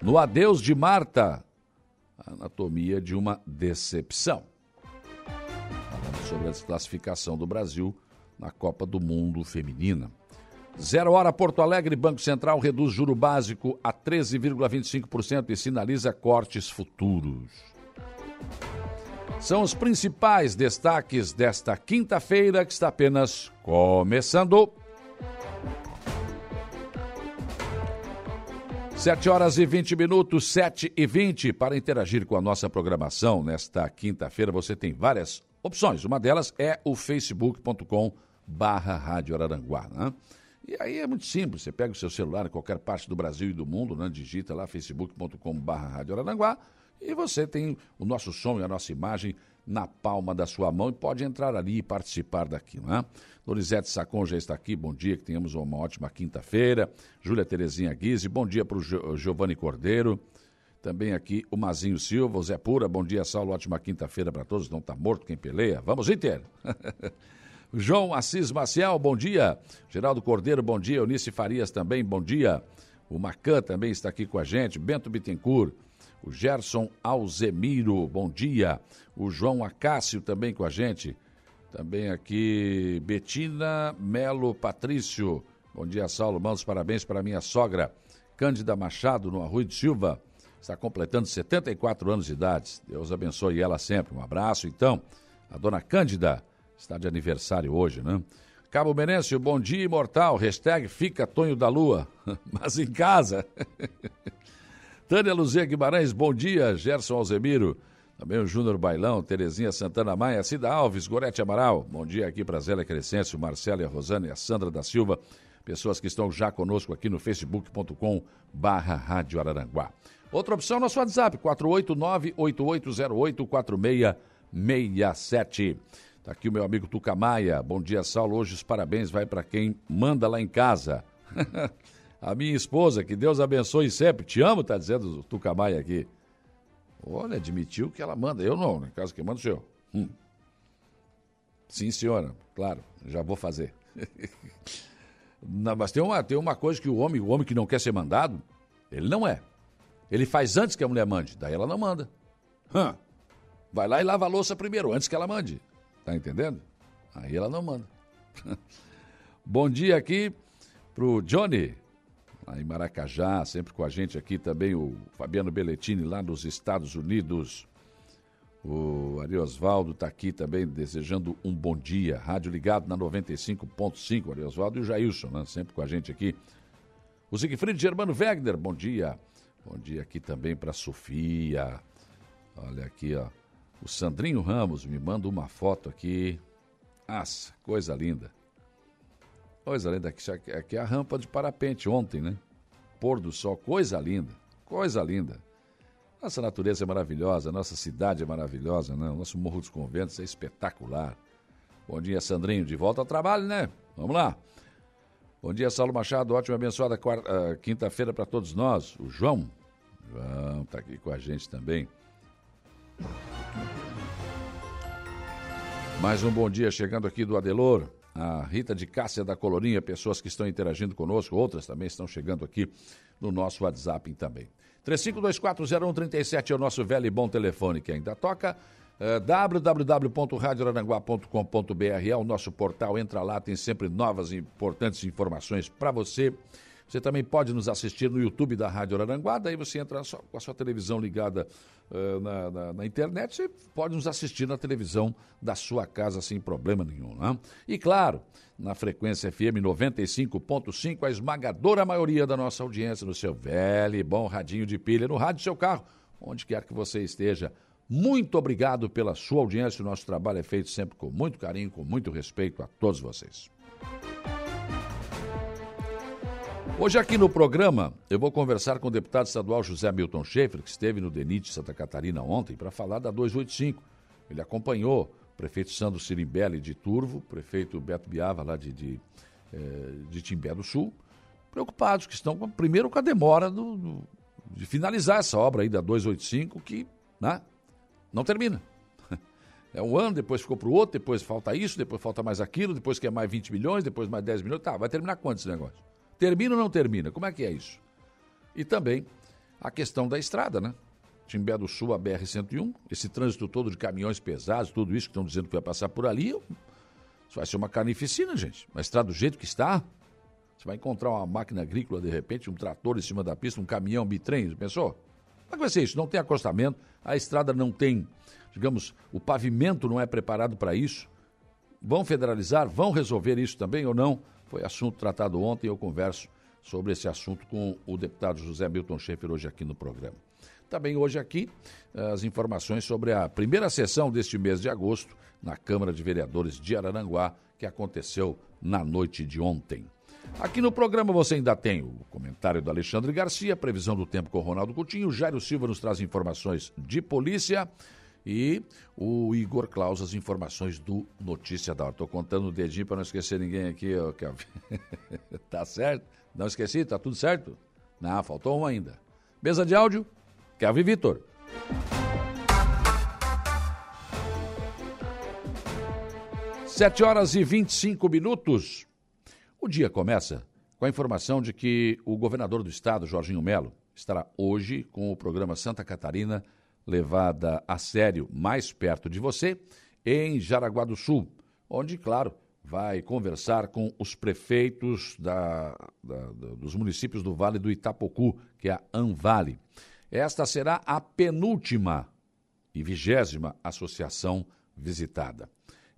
[SPEAKER 1] No adeus de Marta, anatomia de uma decepção. Falando sobre a desclassificação do Brasil na Copa do Mundo Feminina. Zero hora Porto Alegre, Banco Central reduz juro básico a 13,25% e sinaliza cortes futuros. São os principais destaques desta quinta-feira que está apenas começando. Sete horas e 20 minutos, sete e vinte. Para interagir com a nossa programação nesta quinta-feira, você tem várias opções. Uma delas é o facebook.com barra Rádio Araranguá. Né? E aí é muito simples, você pega o seu celular em qualquer parte do Brasil e do mundo, né? digita lá facebook.com barra Rádio Araranguá e você tem o nosso som e a nossa imagem na palma da sua mão e pode entrar ali e participar daqui, não é? Donizete Sacon já está aqui, bom dia, que tenhamos uma ótima quinta-feira. Júlia Terezinha Guise, bom dia para o Giovanni Cordeiro. Também aqui o Mazinho Silva, o Zé Pura, bom dia, Saulo, ótima quinta-feira para todos. Não está morto quem peleia. Vamos, Inter! [LAUGHS] João Assis Maciel, bom dia. Geraldo Cordeiro, bom dia. Eunice Farias também, bom dia. O Macan também está aqui com a gente. Bento Bittencourt. O Gerson Alzemiro, bom dia. O João Acácio também com a gente. Também aqui Betina Melo Patrício. Bom dia, Saulo. Manda os parabéns para minha sogra, Cândida Machado, no Arrui de Silva está completando 74 anos de idade. Deus abençoe ela sempre. Um abraço, então. A dona Cândida está de aniversário hoje, né? Cabo Menencio, bom dia, imortal. Hashtag fica Tonho da Lua, [LAUGHS] mas em casa. [LAUGHS] Tânia Luzia Guimarães, bom dia. Gerson Alzemiro, também o Júnior Bailão, Terezinha Santana Maia, Cida Alves, Gorete Amaral. Bom dia aqui para Zélia Crescêncio, Marcela e a Rosana e a Sandra da Silva. Pessoas que estão já conosco aqui no facebook.com barra Rádio Araranguá. Outra opção, nosso WhatsApp, 489-8808-4667. Está aqui o meu amigo Tuca Maia. Bom dia, Saulo. Hoje os parabéns vai para quem manda lá em casa. [LAUGHS] a minha esposa, que Deus abençoe sempre. Te amo, tá dizendo o Tuca Maia aqui. Olha, admitiu que ela manda. Eu não, em casa que manda o senhor. Hum. Sim, senhora. Claro, já vou fazer. [LAUGHS] não, mas tem uma, tem uma coisa que o homem, o homem que não quer ser mandado, ele não é. Ele faz antes que a mulher mande, daí ela não manda. Hã? Vai lá e lava a louça primeiro, antes que ela mande. Tá entendendo? Aí ela não manda. [LAUGHS] Bom dia aqui pro Johnny, lá em Maracajá, sempre com a gente aqui também, o Fabiano Belletini, lá nos Estados Unidos. O Ari Osvaldo está aqui também desejando um bom dia. Rádio ligado na 95.5, Ari Osvaldo e o Jailson, né? sempre com a gente aqui. O Siegfried Germano Wegner, bom dia. Bom dia aqui também para Sofia. Olha aqui, ó. O Sandrinho Ramos me manda uma foto aqui. Nossa, coisa linda. Coisa linda. Aqui, é a rampa de parapente ontem, né? Pôr do sol, coisa linda. Coisa linda. Nossa natureza é maravilhosa, nossa cidade é maravilhosa, né? O nosso Morro dos Conventos é espetacular. Bom dia, Sandrinho. De volta ao trabalho, né? Vamos lá. Bom dia, Saulo Machado. Ótima abençoada uh, quinta-feira para todos nós. O João. João está aqui com a gente também. Mais um bom dia chegando aqui do Adelor. A Rita de Cássia da Colorinha, pessoas que estão interagindo conosco, outras também estão chegando aqui no nosso WhatsApp também. 35240137 é o nosso velho e bom telefone que ainda toca. Www.radioraranguá.com.br é o nosso portal. Entra lá, tem sempre novas e importantes informações para você. Você também pode nos assistir no YouTube da Rádio Araranguá, daí você entra só, com a sua televisão ligada uh, na, na, na, internet, você pode nos assistir na televisão da sua casa sem problema nenhum. Né? E claro, na frequência FM 95.5, a esmagadora maioria da nossa audiência no seu velho e bom radinho de pilha, no rádio do seu carro, onde quer que você esteja. Muito obrigado pela sua audiência. O nosso trabalho é feito sempre com muito carinho, com muito respeito a todos vocês. Hoje aqui no programa eu vou conversar com o deputado estadual José Milton Schaefer, que esteve no DENIT Santa Catarina ontem, para falar da 285. Ele acompanhou o prefeito Sandro Sirimbelli de Turvo, prefeito Beto Biava lá de, de, eh, de Timbé do Sul, preocupados que estão primeiro com a demora do, do, de finalizar essa obra aí da 285, que né, não termina. [LAUGHS] É um ano, depois ficou para o outro, depois falta isso, depois falta mais aquilo, depois quer mais 20 milhões, depois mais 10 milhões. Tá, vai terminar quanto esse negócio? Termina ou não termina? Como é que é isso? E também a questão da estrada, né? Timbé do Sul, a BR-101, esse trânsito todo de caminhões pesados, tudo isso que estão dizendo que vai passar por ali, isso vai ser uma carnificina, gente. Uma estrada do jeito que está, você vai encontrar uma máquina agrícola, de repente, um trator em cima da pista, um caminhão, um bitrem, pensou? Como é que vai ser isso? Não tem acostamento, a estrada não tem digamos, o pavimento não é preparado para isso. Vão federalizar? Vão resolver isso também ou não? Foi assunto tratado ontem, eu converso sobre esse assunto com o deputado José Milton Schaefer hoje aqui no programa. Também hoje aqui as informações sobre a primeira sessão deste mês de agosto na Câmara de Vereadores de Araranguá, que aconteceu na noite de ontem. Aqui no programa você ainda tem o comentário do Alexandre Garcia, previsão do tempo com Ronaldo Coutinho, Jairo Silva nos traz informações de polícia E o Igor Claus, as informações do Notícia da Hora. Estou contando o dedinho para não esquecer ninguém aqui, ó, [LAUGHS] tá certo? Não esqueci? Tá tudo certo? Não, faltou um ainda. Mesa de áudio, Kelvin Vitor. Sete horas e 25 minutos. O dia começa com a informação de que o governador do estado, Jorginho Melo, estará hoje com o programa Santa Catarina levada a sério mais perto de você, em Jaraguá do Sul, onde, claro, vai conversar com os prefeitos da, da, dos municípios do Vale do Itapocu, que é a Anvale. Esta será a penúltima e vigésima associação visitada.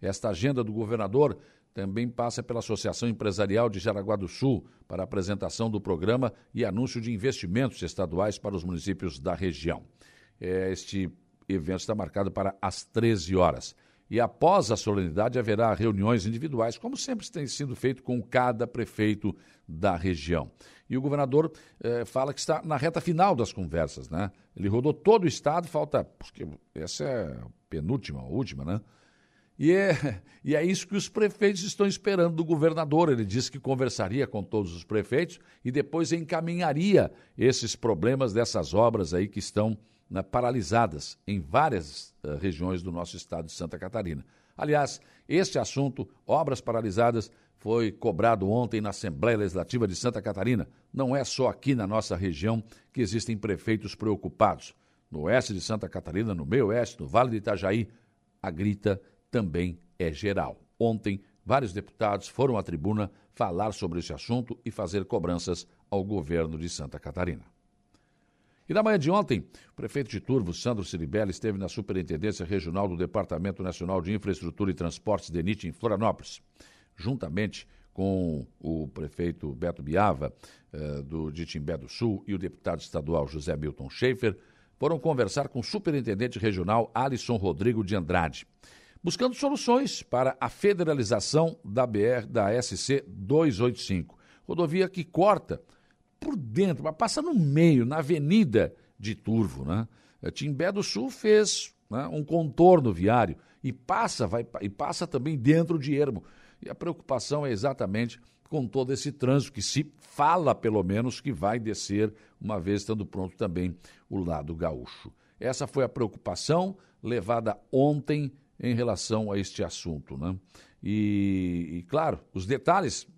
[SPEAKER 1] Esta agenda do governador também passa pela Associação Empresarial de Jaraguá do Sul para apresentação do programa e anúncio de investimentos estaduais para os municípios da região. Este evento está marcado para as 13 horas. E após a solenidade haverá reuniões individuais, como sempre tem sido feito com cada prefeito da região. E o governador eh, fala que está na reta final das conversas, né? Ele rodou todo o estado, falta, porque essa é a penúltima, a última, né? E é, [LAUGHS] e é isso que os prefeitos estão esperando do governador. Ele disse que conversaria com todos os prefeitos e depois encaminharia esses problemas dessas obras aí que estão né, paralisadas em várias uh, regiões do nosso estado de Santa Catarina. Aliás, este assunto, obras paralisadas, foi cobrado ontem na Assembleia Legislativa de Santa Catarina. Não é só aqui na nossa região que existem prefeitos preocupados. No oeste de Santa Catarina, no meio oeste, no Vale do Itajaí, a grita também é geral. Ontem, vários deputados foram à tribuna falar sobre esse assunto e fazer cobranças ao governo de Santa Catarina. E na manhã de ontem, o prefeito de Turvo, Sandro Ciribelli, esteve na Superintendência Regional do Departamento Nacional de Infraestrutura e Transportes, DENIT, em Florianópolis, juntamente com o prefeito Beto Biava, eh, do Ditimbé do Sul, e o deputado estadual José Milton Schaefer, foram conversar com o superintendente regional Alisson Rodrigo de Andrade buscando soluções para a federalização da BR da SC 285, rodovia que corta por dentro, mas passa no meio, na avenida de Turvo, né? Timbé do Sul fez né, um contorno viário e passa, vai, e passa também dentro de Ermo. E a preocupação é exatamente com todo esse trânsito que se fala, pelo menos, que vai descer, uma vez estando pronto também o lado gaúcho. Essa foi a preocupação levada ontem em relação a este assunto. Né? E, e, claro, os detalhes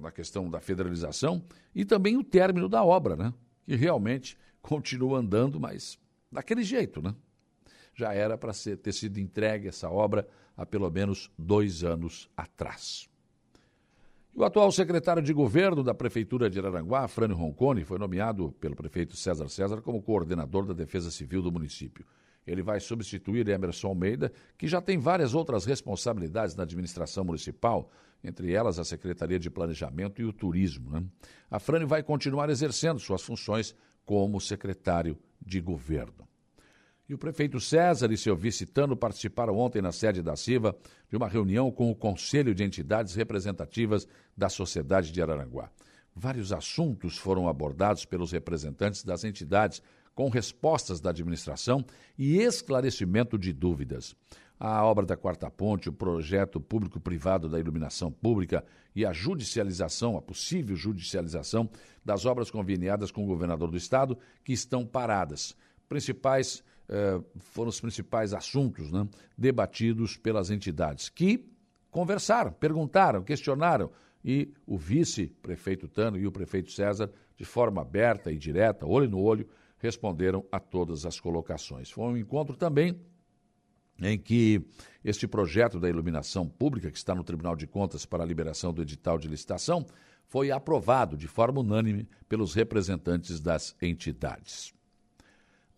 [SPEAKER 1] na questão da federalização e também o término da obra, né? que realmente continua andando, mas daquele jeito. Né? Já era para ter sido entregue essa obra há pelo menos dois anos atrás. O atual secretário de governo da Prefeitura de Araranguá, Frânio Roncone, foi nomeado pelo prefeito César César como coordenador da Defesa Civil do município. Ele vai substituir Emerson Almeida, que já tem várias outras responsabilidades na administração municipal, entre elas a Secretaria de Planejamento e o Turismo. Né? A Frane vai continuar exercendo suas funções como secretário de governo. E o prefeito César e seu vice Tano participaram ontem na sede da CIVA de uma reunião com o Conselho de Entidades Representativas da Sociedade de Araranguá. Vários assuntos foram abordados pelos representantes das entidades com respostas da administração e esclarecimento de dúvidas. A obra da Quarta Ponte, o projeto público-privado da iluminação pública e a judicialização, a possível judicialização das obras conveniadas com o governador do estado, que estão paradas. Principais eh, foram os principais assuntos né, debatidos pelas entidades, que conversaram, perguntaram, questionaram, e o vice-prefeito Tano e o prefeito César, de forma aberta e direta, olho no olho, responderam a todas as colocações. Foi um encontro também em que este projeto da iluminação pública, que está no Tribunal de Contas para a liberação do edital de licitação, foi aprovado de forma unânime pelos representantes das entidades.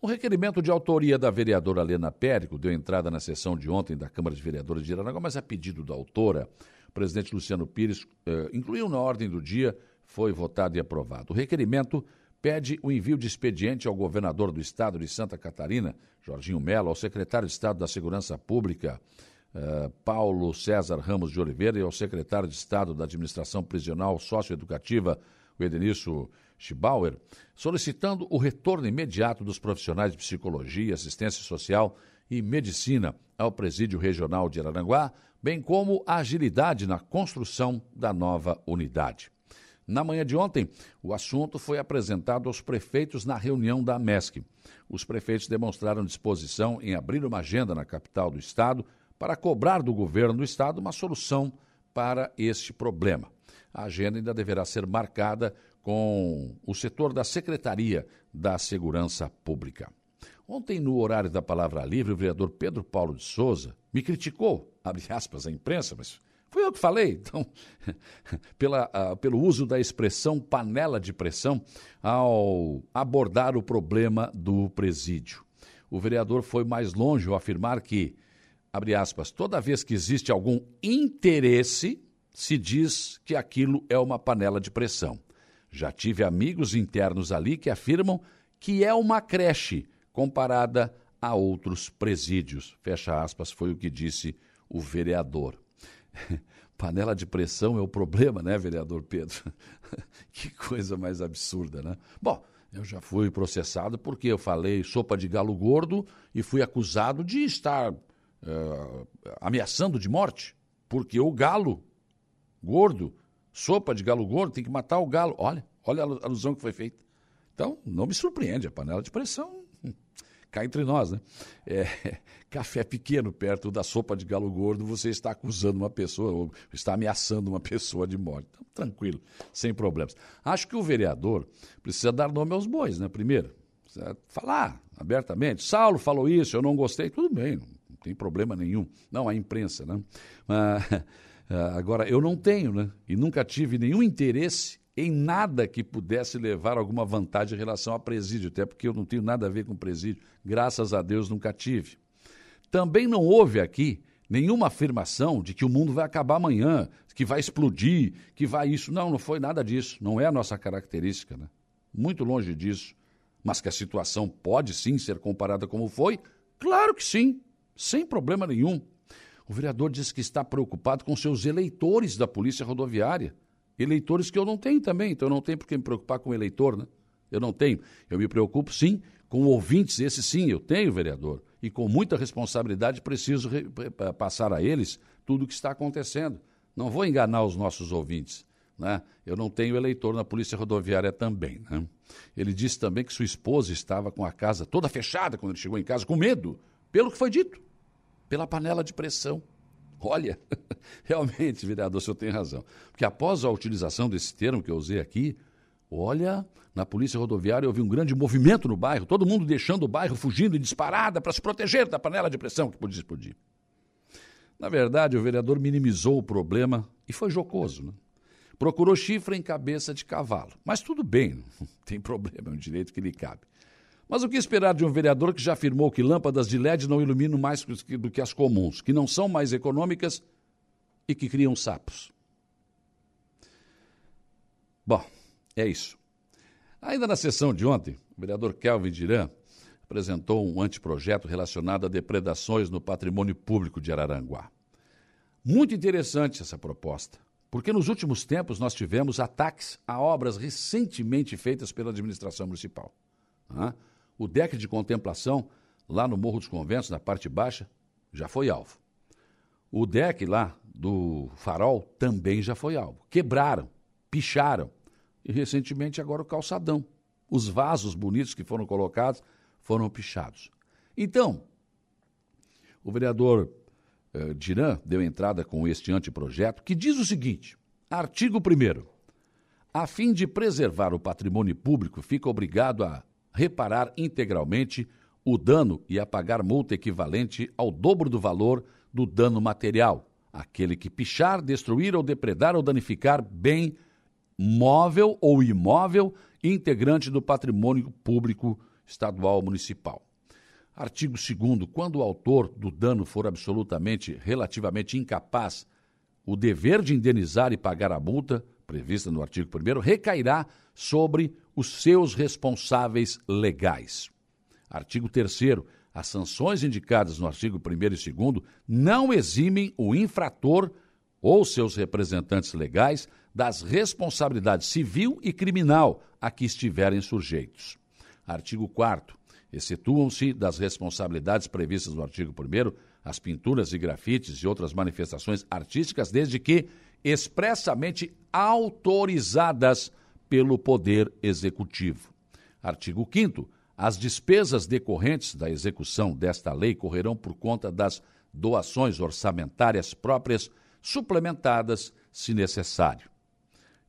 [SPEAKER 1] O requerimento de autoria da vereadora Helena Périco deu entrada na sessão de ontem da Câmara de Vereadores de Iranaguá, mas a pedido da autora, o presidente Luciano Pires eh, incluiu na ordem do dia, foi votado e aprovado. O requerimento pede o envio de expediente ao governador do estado de Santa Catarina, Jorginho Mello, ao secretário de Estado da Segurança Pública, uh, Paulo César Ramos de Oliveira, e ao secretário de Estado da Administração Prisional Socioeducativa, o Edenício Schibauer, solicitando o retorno imediato dos profissionais de psicologia assistência social e Medicina ao Presídio Regional de Araranguá, bem como a agilidade na construção da nova unidade. Na manhã de ontem, o assunto foi apresentado aos prefeitos na reunião da MESC. Os prefeitos demonstraram disposição em abrir uma agenda na capital do estado para cobrar do governo do estado uma solução para este problema. A agenda ainda deverá ser marcada com o setor da Secretaria da Segurança Pública. Ontem, no horário da Palavra Livre, o vereador Pedro Paulo de Souza me criticou, [LAUGHS] abre aspas, a imprensa, mas Fui eu que falei, [LAUGHS] então, pela, uh, pelo uso da expressão panela de pressão ao abordar o problema do presídio. O vereador foi mais longe ao afirmar que, abre aspas, toda vez que existe algum interesse, se diz que aquilo é uma panela de pressão. Já tive amigos internos ali que afirmam que é uma creche comparada a outros presídios. Fecha aspas, foi o que disse o vereador. [LAUGHS] Panela de pressão é o problema, né, vereador Pedro? [LAUGHS] que coisa mais absurda, né? Bom, eu já fui processado porque eu falei sopa de galo gordo e fui acusado de estar uh, ameaçando de morte, porque o galo gordo, sopa de galo gordo, tem que matar o galo. Olha, olha a alusão que foi feita. Então, não me surpreende, a panela de pressão cá entre nós, né? É, [LAUGHS] café pequeno perto da sopa de galo gordo, você está acusando uma pessoa, ou está ameaçando uma [LAUGHS] pessoa de morte. Então, tranquilo, sem problemas. Acho que o vereador precisa dar nome aos bois, né? Primeiro, falar abertamente. Saulo falou isso, eu não gostei, tudo bem, não tem problema nenhum. Não, a imprensa, né? Mas, [LAUGHS] agora, eu não tenho, né? E nunca tive nenhum interesse em nada que pudesse levar alguma vantagem em relação a presídio, até porque eu não tenho nada a ver com presídio, graças a Deus nunca tive. Também não houve aqui nenhuma afirmação de que o mundo vai acabar amanhã, que vai explodir, que vai isso. Não, não foi nada disso. Não é a nossa característica, né? Muito longe disso. Mas que a situação pode sim ser comparada como foi? Claro que sim, sem problema nenhum. O vereador diz que está preocupado com seus eleitores da Polícia Rodoviária eleitores que eu não tenho também, então eu não tenho por que me preocupar com o eleitor, né? Eu não tenho. Eu me preocupo, sim, com ouvintes, esse sim, eu tenho, vereador, e com muita responsabilidade preciso passar a eles tudo o que está acontecendo. Não vou enganar os nossos ouvintes. Né? Eu não tenho eleitor na Polícia Rodoviária também. Né? Ele disse também que sua esposa estava com a casa toda fechada quando ele chegou em casa, com medo, pelo que foi dito, pela panela de pressão. Olha, [LAUGHS] realmente, vereador, o senhor tem razão. Porque após a utilização desse termo que eu usei aqui, olha, na polícia rodoviária houve um grande movimento no bairro, todo mundo deixando o bairro, fugindo em disparada para se proteger da panela de pressão que podia explodir. Na verdade, o vereador minimizou o problema e foi jocoso. Né? Procurou chifre em cabeça de cavalo. Mas tudo bem, [LAUGHS] não tem problema, é um direito que lhe cabe. Mas o que esperar de um vereador que já afirmou que lâmpadas de LED não iluminam mais do que as comuns, que não são mais econômicas e que criam sapos? Bom, é isso. Ainda na sessão de ontem, o vereador Kelvin Dirã apresentou um anteprojeto relacionado a depredações no patrimônio público de Araranguá. Muito interessante essa proposta, porque nos últimos tempos nós tivemos ataques a obras recentemente feitas pela administração municipal. Ah, o deck de contemplação, lá no Morro dos Conventos, na parte baixa, já foi alvo. O deck lá do farol também já foi alvo. Quebraram, picharam. E recentemente agora o calçadão. Os vasos bonitos que foram colocados foram pichados. Então, o vereador eh, Diran deu entrada com este anteprojeto que diz o seguinte: artigo 1. A fim de preservar o patrimônio público, fica obrigado a reparar integralmente o dano e a pagar multa equivalente ao dobro do valor do dano material, aquele que pichar, destruir ou depredar ou danificar bem móvel ou imóvel integrante do patrimônio público estadual ou municipal. Artigo 2 quando o autor do dano for absolutamente relativamente incapaz, o dever de indenizar e pagar a multa prevista no artigo 1 recairá sobre os seus responsáveis legais. Artigo 3 as sanções indicadas no artigo 1 e 2 não eximem o infrator ou seus representantes legais das responsabilidades civil e criminal a que estiverem sujeitos. Artigo 4 excetuam-se das responsabilidades previstas no artigo 1 as pinturas e grafites e outras manifestações artísticas, desde que expressamente autorizadas pelo Poder Executivo. Artigo 5 as despesas decorrentes da execução desta lei correrão por conta das doações orçamentárias próprias, suplementadas, se necessário.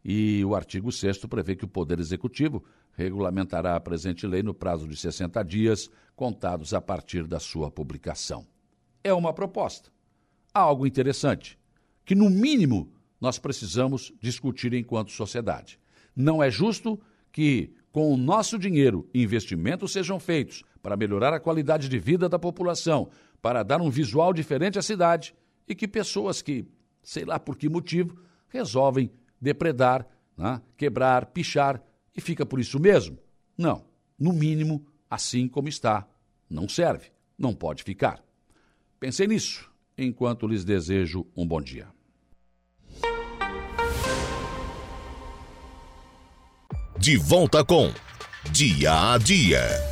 [SPEAKER 1] E o artigo 6 prevê que o Poder Executivo regulamentará a presente lei no prazo de 60 dias, contados a partir da sua publicação. É uma proposta, algo interessante, que no mínimo nós precisamos discutir enquanto sociedade. Não é justo que, com o nosso dinheiro, investimentos sejam feitos para melhorar a qualidade de vida da população, para dar um visual diferente à cidade e que pessoas que, sei lá por que motivo, resolvem depredar, né, quebrar, pichar e fica por isso mesmo? Não. No mínimo, assim como está, não serve, não pode ficar. Pensei nisso enquanto lhes desejo um bom dia.
[SPEAKER 2] De volta com Dia a Dia.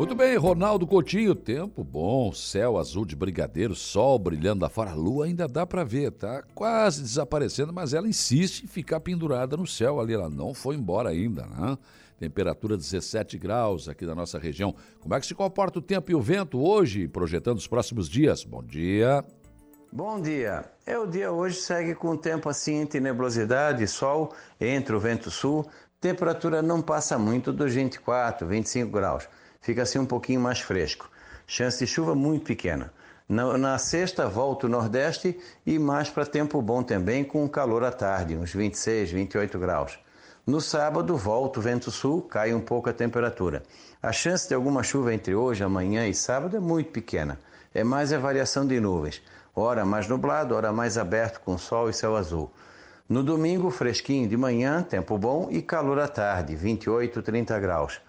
[SPEAKER 1] Muito bem, Ronaldo Coutinho, tempo bom, céu azul de brigadeiro, sol brilhando lá fora, a lua ainda dá para ver, tá quase desaparecendo, mas ela insiste em ficar pendurada no céu ali, ela não foi embora ainda, né? Temperatura 17 graus aqui na nossa região. Como é que se comporta o tempo e o vento hoje, projetando os próximos dias? Bom dia.
[SPEAKER 4] Bom dia. É o dia hoje segue com o tempo assim entre nebulosidade, sol, entre o vento sul. Temperatura não passa muito dos 24, 25 graus fica assim um pouquinho mais fresco. Chance de chuva muito pequena. Na, na sexta volta o nordeste e mais para tempo bom também, com calor à tarde, uns 26, 28 graus. No sábado volta o vento sul, cai um pouco a temperatura. A chance de alguma chuva entre hoje, amanhã e sábado é muito pequena. É mais a variação de nuvens. Hora mais nublado, hora mais aberto com sol e céu azul. No domingo, fresquinho de manhã, tempo bom e calor à tarde, 28, 30 graus.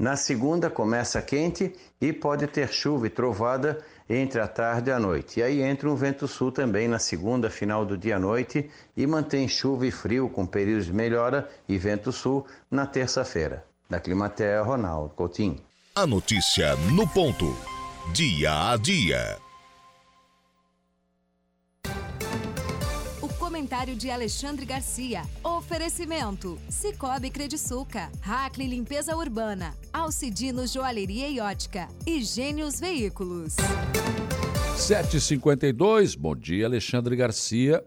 [SPEAKER 4] Na segunda começa quente e pode ter chuva e trovada entre a tarde e a noite. E aí entra um vento sul também na segunda, final do dia à noite, e mantém chuva e frio com períodos de melhora e vento sul na terça-feira. Da Climatea, Ronaldo Coutinho.
[SPEAKER 2] A notícia no ponto. Dia a dia.
[SPEAKER 5] Comentário de Alexandre Garcia. Oferecimento: Cicobi Crediçuca, Hackley Limpeza Urbana, Alcidino Joalheria e Ótica e Gênios Veículos.
[SPEAKER 1] 752, bom dia Alexandre Garcia.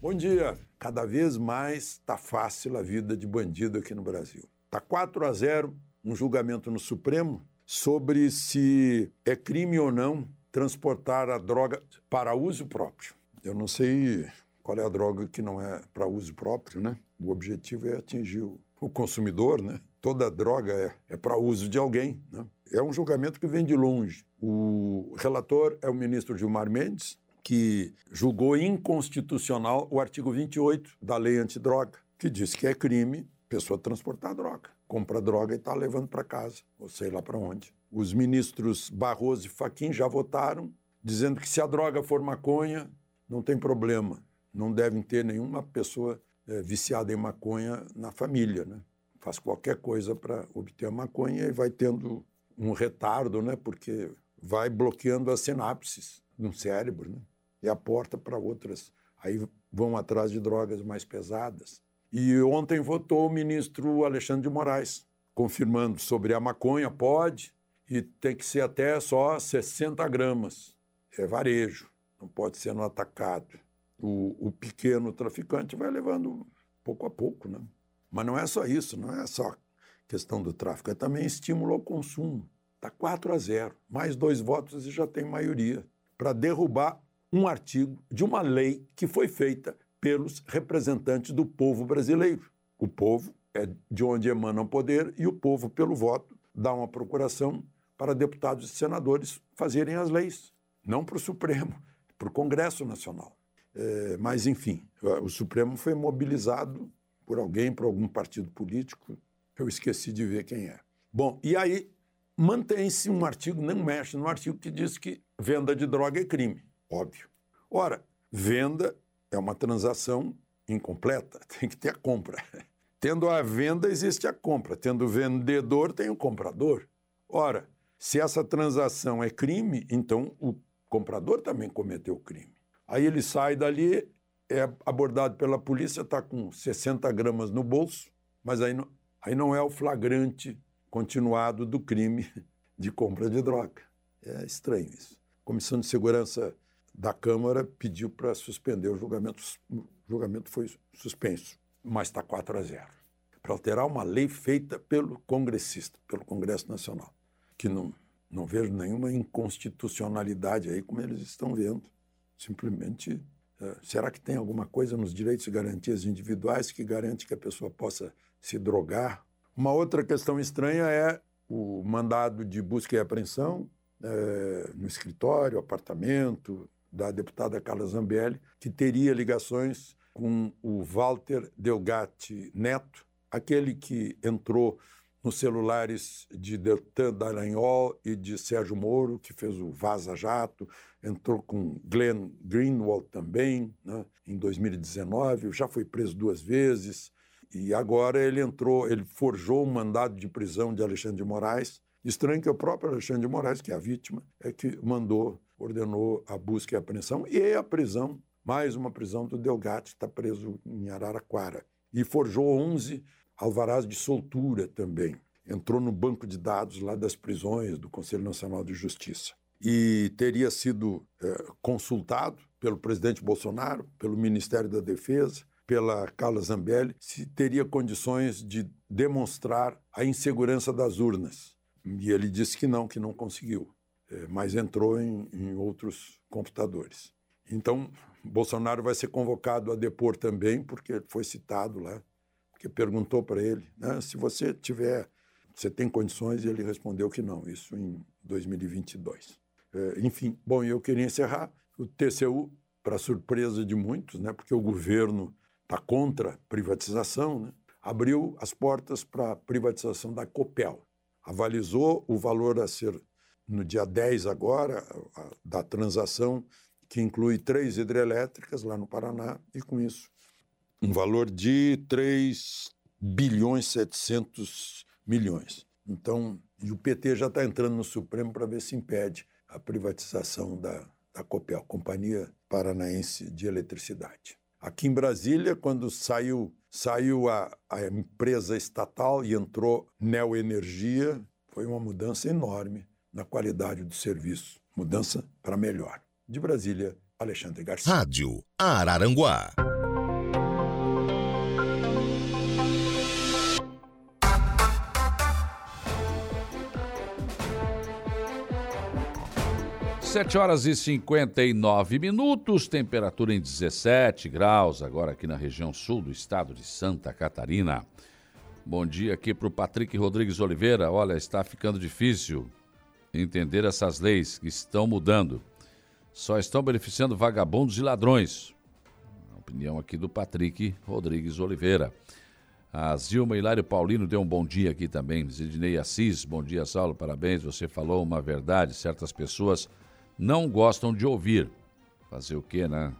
[SPEAKER 6] Bom dia. Cada vez mais está fácil a vida de bandido aqui no Brasil. Está 4 a 0 um julgamento no Supremo sobre se é crime ou não transportar a droga para uso próprio. Eu não sei qual é a droga que não é para uso próprio, né? O objetivo é atingir o consumidor, né? Toda droga é, é para uso de alguém, né? É um julgamento que vem de longe. O relator é o ministro Gilmar Mendes, que julgou inconstitucional o artigo 28 da lei antidroga, que diz que é crime pessoa transportar droga. Compra droga e está levando para casa, ou sei lá para onde. Os ministros Barroso e Faquim já votaram, dizendo que se a droga for maconha, não tem problema não devem ter nenhuma pessoa é, viciada em maconha na família, né? Faz qualquer coisa para obter a maconha e vai tendo um retardo, né? Porque vai bloqueando as sinapses no cérebro, né? E a porta para outras. Aí vão atrás de drogas mais pesadas. E ontem votou o ministro Alexandre de Moraes, confirmando sobre a maconha, pode, e tem que ser até só 60 gramas. É varejo, não pode ser no atacado o, o pequeno traficante vai levando pouco a pouco, né? Mas não é só isso, não é só questão do tráfico, é também estímulo ao consumo. Está 4 a 0. Mais dois votos e já tem maioria para derrubar um artigo de uma lei que foi feita pelos representantes do povo brasileiro. O povo é de onde emana o poder e o povo, pelo voto, dá uma procuração para deputados e senadores fazerem as leis, não para o Supremo, para o Congresso Nacional. É, mas, enfim, o Supremo foi mobilizado por alguém, por algum partido político, eu esqueci de ver quem é. Bom, e aí mantém-se um artigo, não mexe no artigo que diz que venda de droga é crime, óbvio. Ora, venda é uma transação incompleta, [LAUGHS] tem que ter a compra. Tendo a venda, existe a compra. Tendo o vendedor, tem o comprador. Ora, se essa transação é crime, então o comprador também cometeu crime. Aí ele sai dali, é abordado pela polícia, está com 60 gramas no bolso, mas aí não, aí não é o flagrante continuado do crime de compra de droga. É estranho isso. A Comissão de Segurança da Câmara pediu para suspender o julgamento. O julgamento foi suspenso, mas está 4 a 0. Para alterar uma lei feita pelo congressista, pelo Congresso Nacional, que não, não vejo nenhuma inconstitucionalidade aí, como eles estão vendo. Simplesmente, é, será que tem alguma coisa nos direitos e garantias individuais que garante que a pessoa possa se drogar? Uma outra questão estranha é o mandado de busca e apreensão é, no escritório, apartamento da deputada Carla Zambelli, que teria ligações com o Walter Delgatti Neto, aquele que entrou nos celulares de Deltan Dallagnol e de Sérgio Moro, que fez o Vaza Jato, entrou com Glenn Greenwald também, né, em 2019, já foi preso duas vezes, e agora ele entrou, ele forjou um mandado de prisão de Alexandre de Moraes. Estranho que o próprio Alexandre de Moraes, que é a vítima, é que mandou, ordenou a busca e a apreensão e a prisão, mais uma prisão do Delgatti, que está preso em Araraquara. E forjou 11 alvarás de soltura também. Entrou no banco de dados lá das prisões do Conselho Nacional de Justiça. E teria sido é, consultado pelo presidente Bolsonaro, pelo Ministério da Defesa, pela Carla Zambelli se teria condições de demonstrar a insegurança das urnas. E ele disse que não, que não conseguiu, é, mas entrou em, em outros computadores. Então, Bolsonaro vai ser convocado a depor também, porque foi citado lá, porque perguntou para ele, né, se você tiver, você tem condições, e ele respondeu que não, isso em 2022. É, enfim, bom, eu queria encerrar. O TCU, para surpresa de muitos, né, porque o governo está contra privatização, né? abriu as portas para a privatização da Copel. Avalizou o valor a ser, no dia 10 agora, a, da transação, que inclui três hidrelétricas lá no Paraná, e com isso um valor de 3 bilhões 700 milhões. Então, e o PT já está entrando no Supremo para ver se impede a privatização da, da Copel, Companhia Paranaense de Eletricidade. Aqui em Brasília, quando saiu, saiu a, a empresa estatal e entrou Neoenergia, foi uma mudança enorme na qualidade do serviço. Mudança para melhor. De Brasília, Alexandre Garcia.
[SPEAKER 2] Rádio Araranguá.
[SPEAKER 1] Sete horas e 59 minutos, temperatura em 17 graus, agora aqui na região sul do estado de Santa Catarina. Bom dia aqui para o Patrick Rodrigues Oliveira. Olha, está ficando difícil entender essas leis que estão mudando. Só estão beneficiando vagabundos e ladrões. A opinião aqui do Patrick Rodrigues Oliveira. A Zilma Hilário Paulino deu um bom dia aqui também. Zidnei Assis, bom dia, Saulo, parabéns. Você falou uma verdade. Certas pessoas não gostam de ouvir. Fazer o quê, né?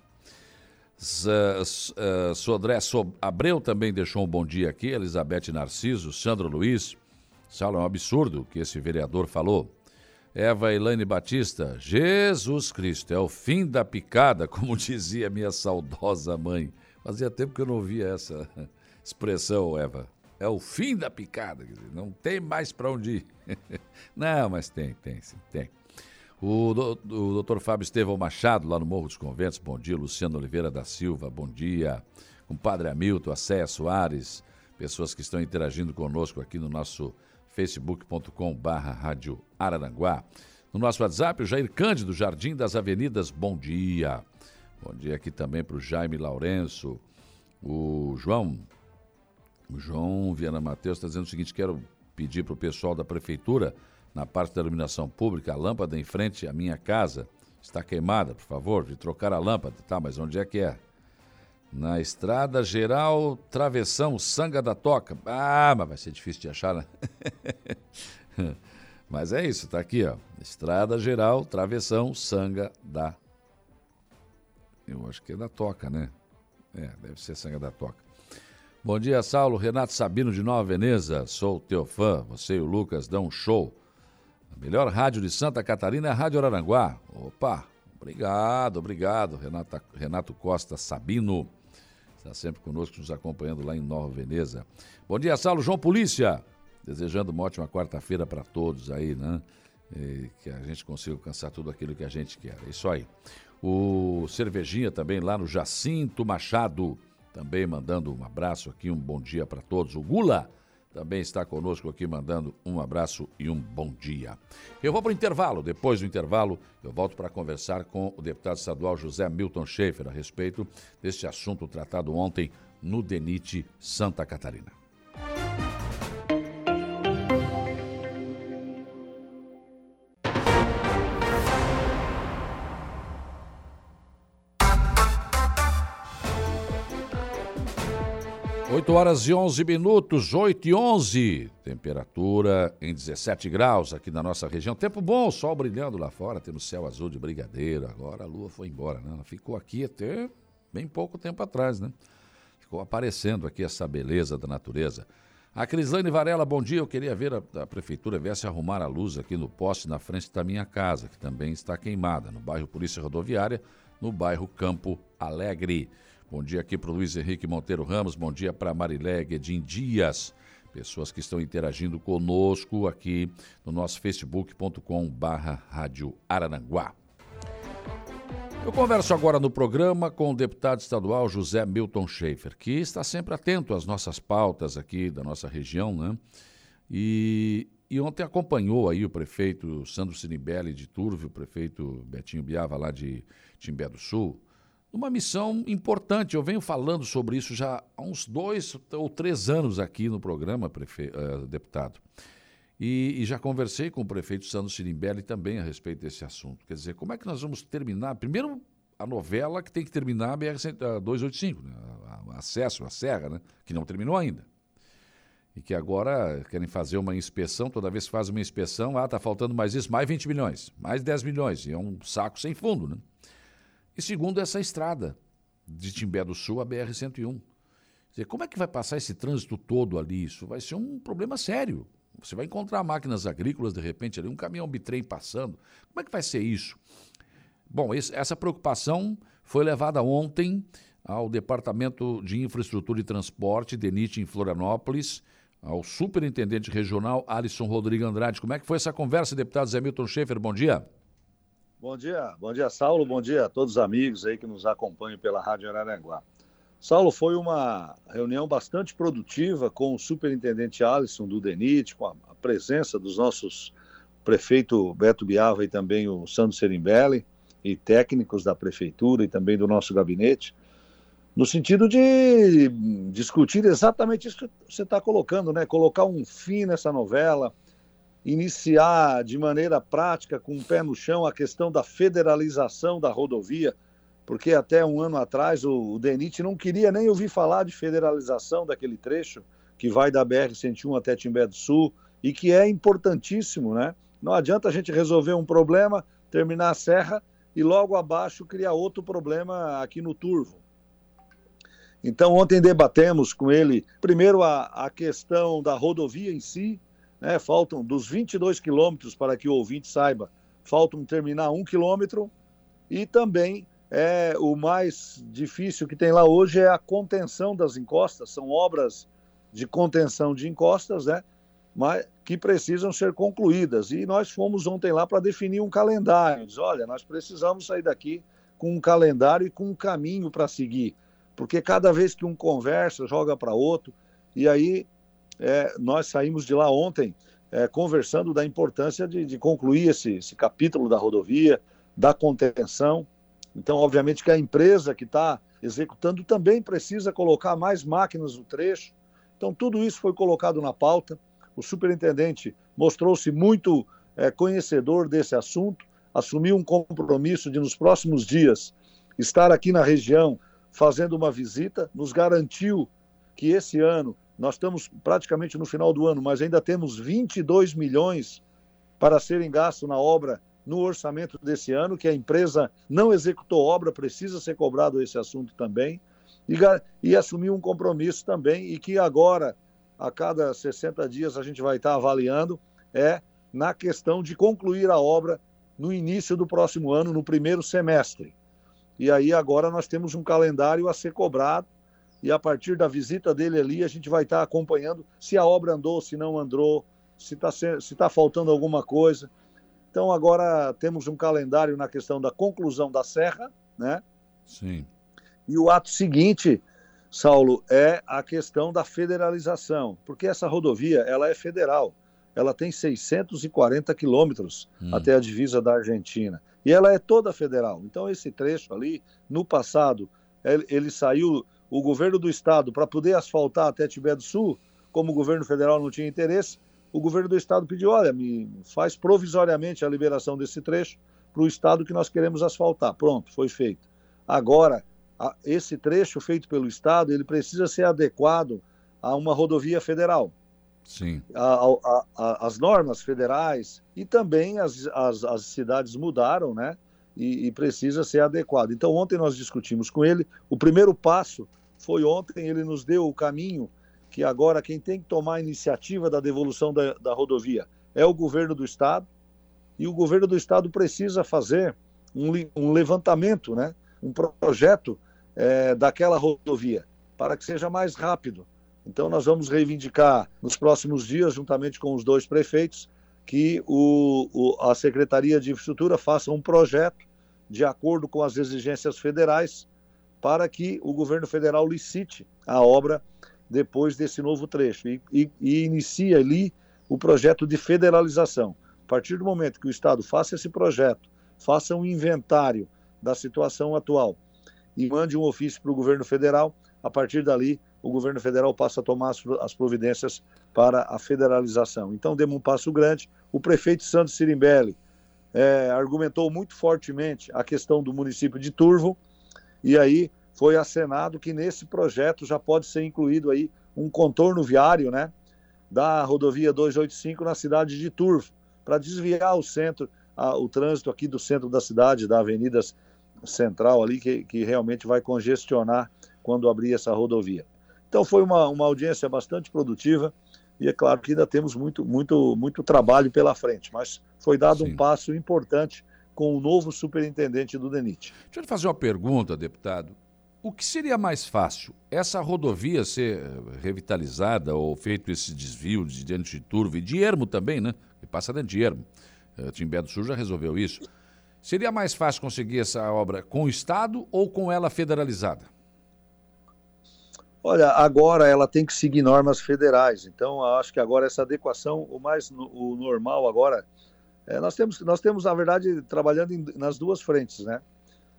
[SPEAKER 1] Uh, Sodré Abreu também deixou um bom dia aqui, Elizabeth Narciso, Sandro Luiz. Saulo, é um absurdo que esse vereador falou. Eva Elaine Batista, Jesus Cristo, é o fim da picada, [LAUGHS] como dizia minha saudosa mãe. Fazia tempo que eu não ouvia essa [LAUGHS] expressão, Eva. É o fim da picada, não tem mais para onde ir. [LAUGHS] não, mas tem, tem, sim, tem. O, do, o doutor Fábio Estevão Machado, lá no Morro dos Conventos, bom dia. Luciano Oliveira da Silva, bom dia. O padre Hamilton, a Céia Soares, pessoas que estão interagindo conosco aqui no nosso facebook.com barra rádio Araranguá. No nosso WhatsApp, o Jair Cândido, Jardim das Avenidas, bom dia. Bom dia aqui também para o Jaime Lourenço. O João, o João Viana Matheus está dizendo o seguinte, quero pedir para o pessoal da prefeitura na parte da iluminação pública, a lâmpada em frente à minha casa está queimada, por favor, de trocar a lâmpada. Tá, mas onde é que é? Na estrada geral, travessão, sanga da toca. Ah, mas vai ser difícil de achar, né? [LAUGHS] mas é isso, tá aqui, ó. Estrada geral, travessão, sanga da. Eu acho que é da toca, né? É, deve ser sanga da toca. Bom dia, Saulo. Renato Sabino de Nova Veneza. Sou teu fã. Você e o Lucas dão um show. A melhor rádio de Santa Catarina é a Rádio Araranguá. Opa, obrigado, obrigado, Renata, Renato Costa Sabino. Está sempre conosco, nos acompanhando lá em Nova Veneza. Bom dia, Saulo João Polícia. Desejando uma ótima quarta-feira para todos aí, né? E que a gente consiga alcançar tudo aquilo que a gente quer. É isso aí. O Cervejinha também lá no Jacinto Machado, também mandando um abraço aqui, um bom dia para todos. O Gula também está conosco aqui mandando um abraço e um bom dia. Eu vou para o intervalo. Depois do intervalo, eu volto para conversar com o deputado estadual José Milton Schaefer a respeito deste assunto tratado ontem no DENIT Santa Catarina. 8 horas e 11 minutos, 8 e 11. Temperatura em 17 graus aqui na nossa região. Tempo bom, sol brilhando lá fora, temos céu azul de brigadeiro. Agora a lua foi embora, né? Ela ficou aqui até bem pouco tempo atrás, né? Ficou aparecendo aqui essa beleza da natureza. A Crislane Varela, bom dia. Eu queria ver a, a prefeitura viesse arrumar a luz aqui no poste na frente da minha casa, que também está queimada, no bairro Polícia Rodoviária, no bairro Campo Alegre. Bom dia aqui para o Luiz Henrique Monteiro Ramos, bom dia para Marilé Guedin Dias, pessoas que estão interagindo conosco aqui no nosso facebook.com barra Rádio Araranguá. Eu converso agora no programa com o deputado estadual José Milton Schaefer, que está sempre atento às nossas pautas aqui da nossa região, né? E, e ontem acompanhou aí o prefeito Sandro Sinibelli de Turvo, o prefeito Betinho Biava lá de Timbé do Sul, numa missão importante. Eu venho falando sobre isso já há uns dois ou três anos aqui no programa, prefe... Uh, deputado. E, e, já conversei com o prefeito Sandro Sirimbelli também a respeito desse assunto. Quer dizer, como é que nós vamos terminar? Primeiro, a novela que tem que terminar a BR-285, né? acesso à serra, né? que não terminou ainda. E que agora querem fazer uma inspeção, toda vez que faz uma inspeção, ah, está faltando mais isso, mais 20 milhões, mais 10 milhões. E é um saco sem fundo, né? E segundo, essa estrada de Timbé do Sul, a BR-101. Como é que vai passar esse trânsito todo ali? Isso vai ser um problema sério. Você vai encontrar máquinas agrícolas, de repente, ali, um caminhão bitrem passando. Como é que vai ser isso? Bom, esse, essa preocupação foi levada ontem ao Departamento de Infraestrutura e Transporte, DENIT, em Florianópolis, ao superintendente regional Alisson Rodrigo Andrade. Como é que foi essa conversa, deputado Zé Milton Schaefer? Bom dia.
[SPEAKER 7] Bom dia, bom dia, Saulo. Bom dia a todos os amigos aí que nos acompanham pela Rádio Araranguá. Saulo, foi uma reunião bastante produtiva com o superintendente Alisson do DENIT, com a, presença dos nossos prefeito Beto Biava e também o Sandro Serimbelli, e técnicos da prefeitura e também do nosso gabinete, no sentido de discutir exatamente isso que você está colocando, né? Colocar um fim nessa novela, iniciar de maneira prática, com o pé no chão, a questão da federalização da rodovia, porque até um ano atrás o, o DENIT não queria nem ouvir falar de federalização daquele trecho que vai da BR-101 até Timbé do Sul e que é importantíssimo, né? Não adianta a gente resolver um problema, terminar a serra e logo abaixo criar outro problema aqui no Turvo. Então, ontem debatemos com ele, primeiro, a, a questão da rodovia em si, né? Faltam dos 22 quilômetros, para que o ouvinte saiba, faltam terminar um quilômetro e também é, o mais difícil que tem lá hoje é a contenção das encostas, são obras de contenção de encostas, né? Mas que precisam ser concluídas. E nós fomos ontem lá para definir um calendário. Diz, olha, nós precisamos sair daqui com um calendário e com um caminho para seguir, porque cada vez que um conversa, joga para outro, e aí é, nós saímos de lá ontem é, conversando da importância de, de concluir esse, esse, capítulo da rodovia, da contenção. Então, obviamente, que a empresa que está executando também precisa colocar mais máquinas no trecho. Então, tudo isso foi colocado na pauta. O superintendente mostrou-se muito é conhecedor desse assunto, assumiu um compromisso de, nos próximos dias, estar aqui na região fazendo uma visita, nos garantiu que esse ano, nós estamos praticamente no final do ano, mas ainda temos 22 milhões para serem gastos na obra no orçamento desse ano, que a empresa não executou obra, precisa ser cobrado esse assunto também, e, e assumiu um compromisso também, e que agora, a cada 60 dias, a gente vai estar avaliando, é na questão de concluir a obra no início do próximo ano, no primeiro semestre. E aí agora nós temos um calendário a ser cobrado, e a partir da visita dele ali, a gente vai estar acompanhando se a obra andou, se não andou, se está se tá faltando alguma coisa. Então agora temos um calendário na questão da conclusão da serra, né?
[SPEAKER 1] Sim.
[SPEAKER 7] E o ato seguinte, Saulo, é a questão da federalização, porque essa rodovia ela é federal, ela tem 640 quilômetros hum. até a divisa da Argentina e ela é toda federal. Então esse trecho ali, no passado, ele, ele saiu o governo do estado para poder asfaltar até Tibé do Sul, como o governo federal não tinha interesse, o governo do estado pediu, olha, me faz provisoriamente a liberação desse trecho para o estado que nós queremos asfaltar. Pronto, foi feito. Agora, a, esse trecho feito pelo estado, ele precisa ser adequado a uma rodovia federal.
[SPEAKER 1] Sim.
[SPEAKER 7] A, a, as normas federais e também as, as, as cidades mudaram, né? E, e, precisa ser adequado. Então, ontem nós discutimos com ele. O primeiro passo foi ontem, ele nos deu o caminho que agora quem tem que tomar a iniciativa da devolução da, da rodovia é o governo do estado, e o governo do estado precisa fazer um, um levantamento, né, um projeto é, daquela rodovia, para que seja mais rápido. Então, nós vamos reivindicar nos próximos dias, juntamente com os dois prefeitos, que o, o, a Secretaria de Infraestrutura faça um projeto de acordo com as exigências federais para que o governo federal licite a obra depois desse novo trecho e, e, e inicia ali o projeto de federalização. A partir do momento que o Estado faça esse projeto, faça um inventário da situação atual e mande um ofício para o governo federal, a partir dali o governo federal passa a tomar as providências para a federalização. Então demos um passo grande. O prefeito Santos Sirimbelli é, argumentou muito fortemente a questão do município de Turvo, e aí foi acenado que nesse projeto já pode ser incluído aí um contorno viário, né, da rodovia 285 na cidade de Turvo, para desviar o centro, a, o trânsito aqui do centro da cidade, da Avenida Central ali, que, que realmente vai congestionar quando abrir essa rodovia. Então foi uma, uma audiência bastante produtiva e é claro que ainda temos muito, muito, muito trabalho pela frente, mas foi dado Sim. um passo importante com o novo superintendente do DENIT.
[SPEAKER 1] Deixa eu fazer uma pergunta, deputado. O que seria mais fácil? Essa rodovia ser revitalizada ou feito esse desvio de dentro de Turvo e de Ermo também, né? Que passa dentro de Ermo. Eh, Timbé do Sul já resolveu isso. Seria mais fácil conseguir essa obra com o Estado ou com ela federalizada?
[SPEAKER 7] Olha, agora ela tem que seguir normas federais. Então, acho que agora essa adequação, o mais o normal agora, é, nós temos, nós temos na verdade trabalhando em, nas duas frentes, né?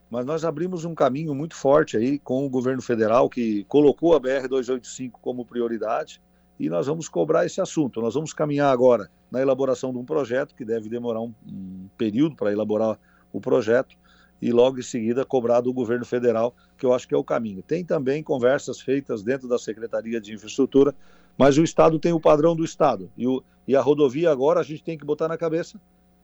[SPEAKER 7] mas nós abrimos um caminho muito forte aí com o governo federal que colocou a BR 285 como prioridade e nós vamos cobrar esse assunto. Nós vamos caminhar agora na elaboração de um projeto que deve demorar um, um período para elaborar o projeto e logo em seguida cobrar do governo federal, que eu acho que é o caminho. Tem também conversas feitas dentro da Secretaria de Infraestrutura, mas o Estado tem o padrão do Estado e, o, e a rodovia agora a gente tem que botar na cabeça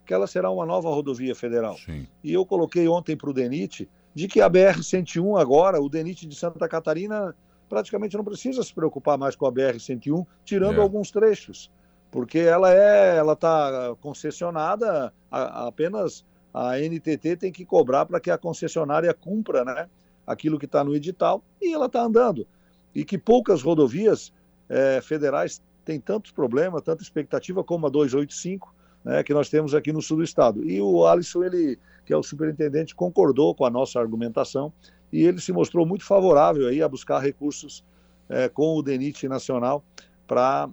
[SPEAKER 7] que ela será uma nova rodovia federal.
[SPEAKER 1] Sim.
[SPEAKER 7] E eu coloquei ontem para o DENIT de que a BR-101 agora, o DENIT de Santa Catarina, praticamente não precisa se preocupar mais com a BR-101, tirando é. alguns trechos, porque ela é, ela está concessionada, a, apenas a NTT tem que cobrar para que a concessionária cumpra, né, aquilo que está no edital e ela está andando. E que poucas rodovias é, federais têm tantos problemas, tanta expectativa como a 285, né, que nós temos aqui no sul do estado. E o Alisson, ele, que é o superintendente, concordou com a nossa argumentação e ele se mostrou muito favorável aí a buscar recursos é, com o DENIT Nacional para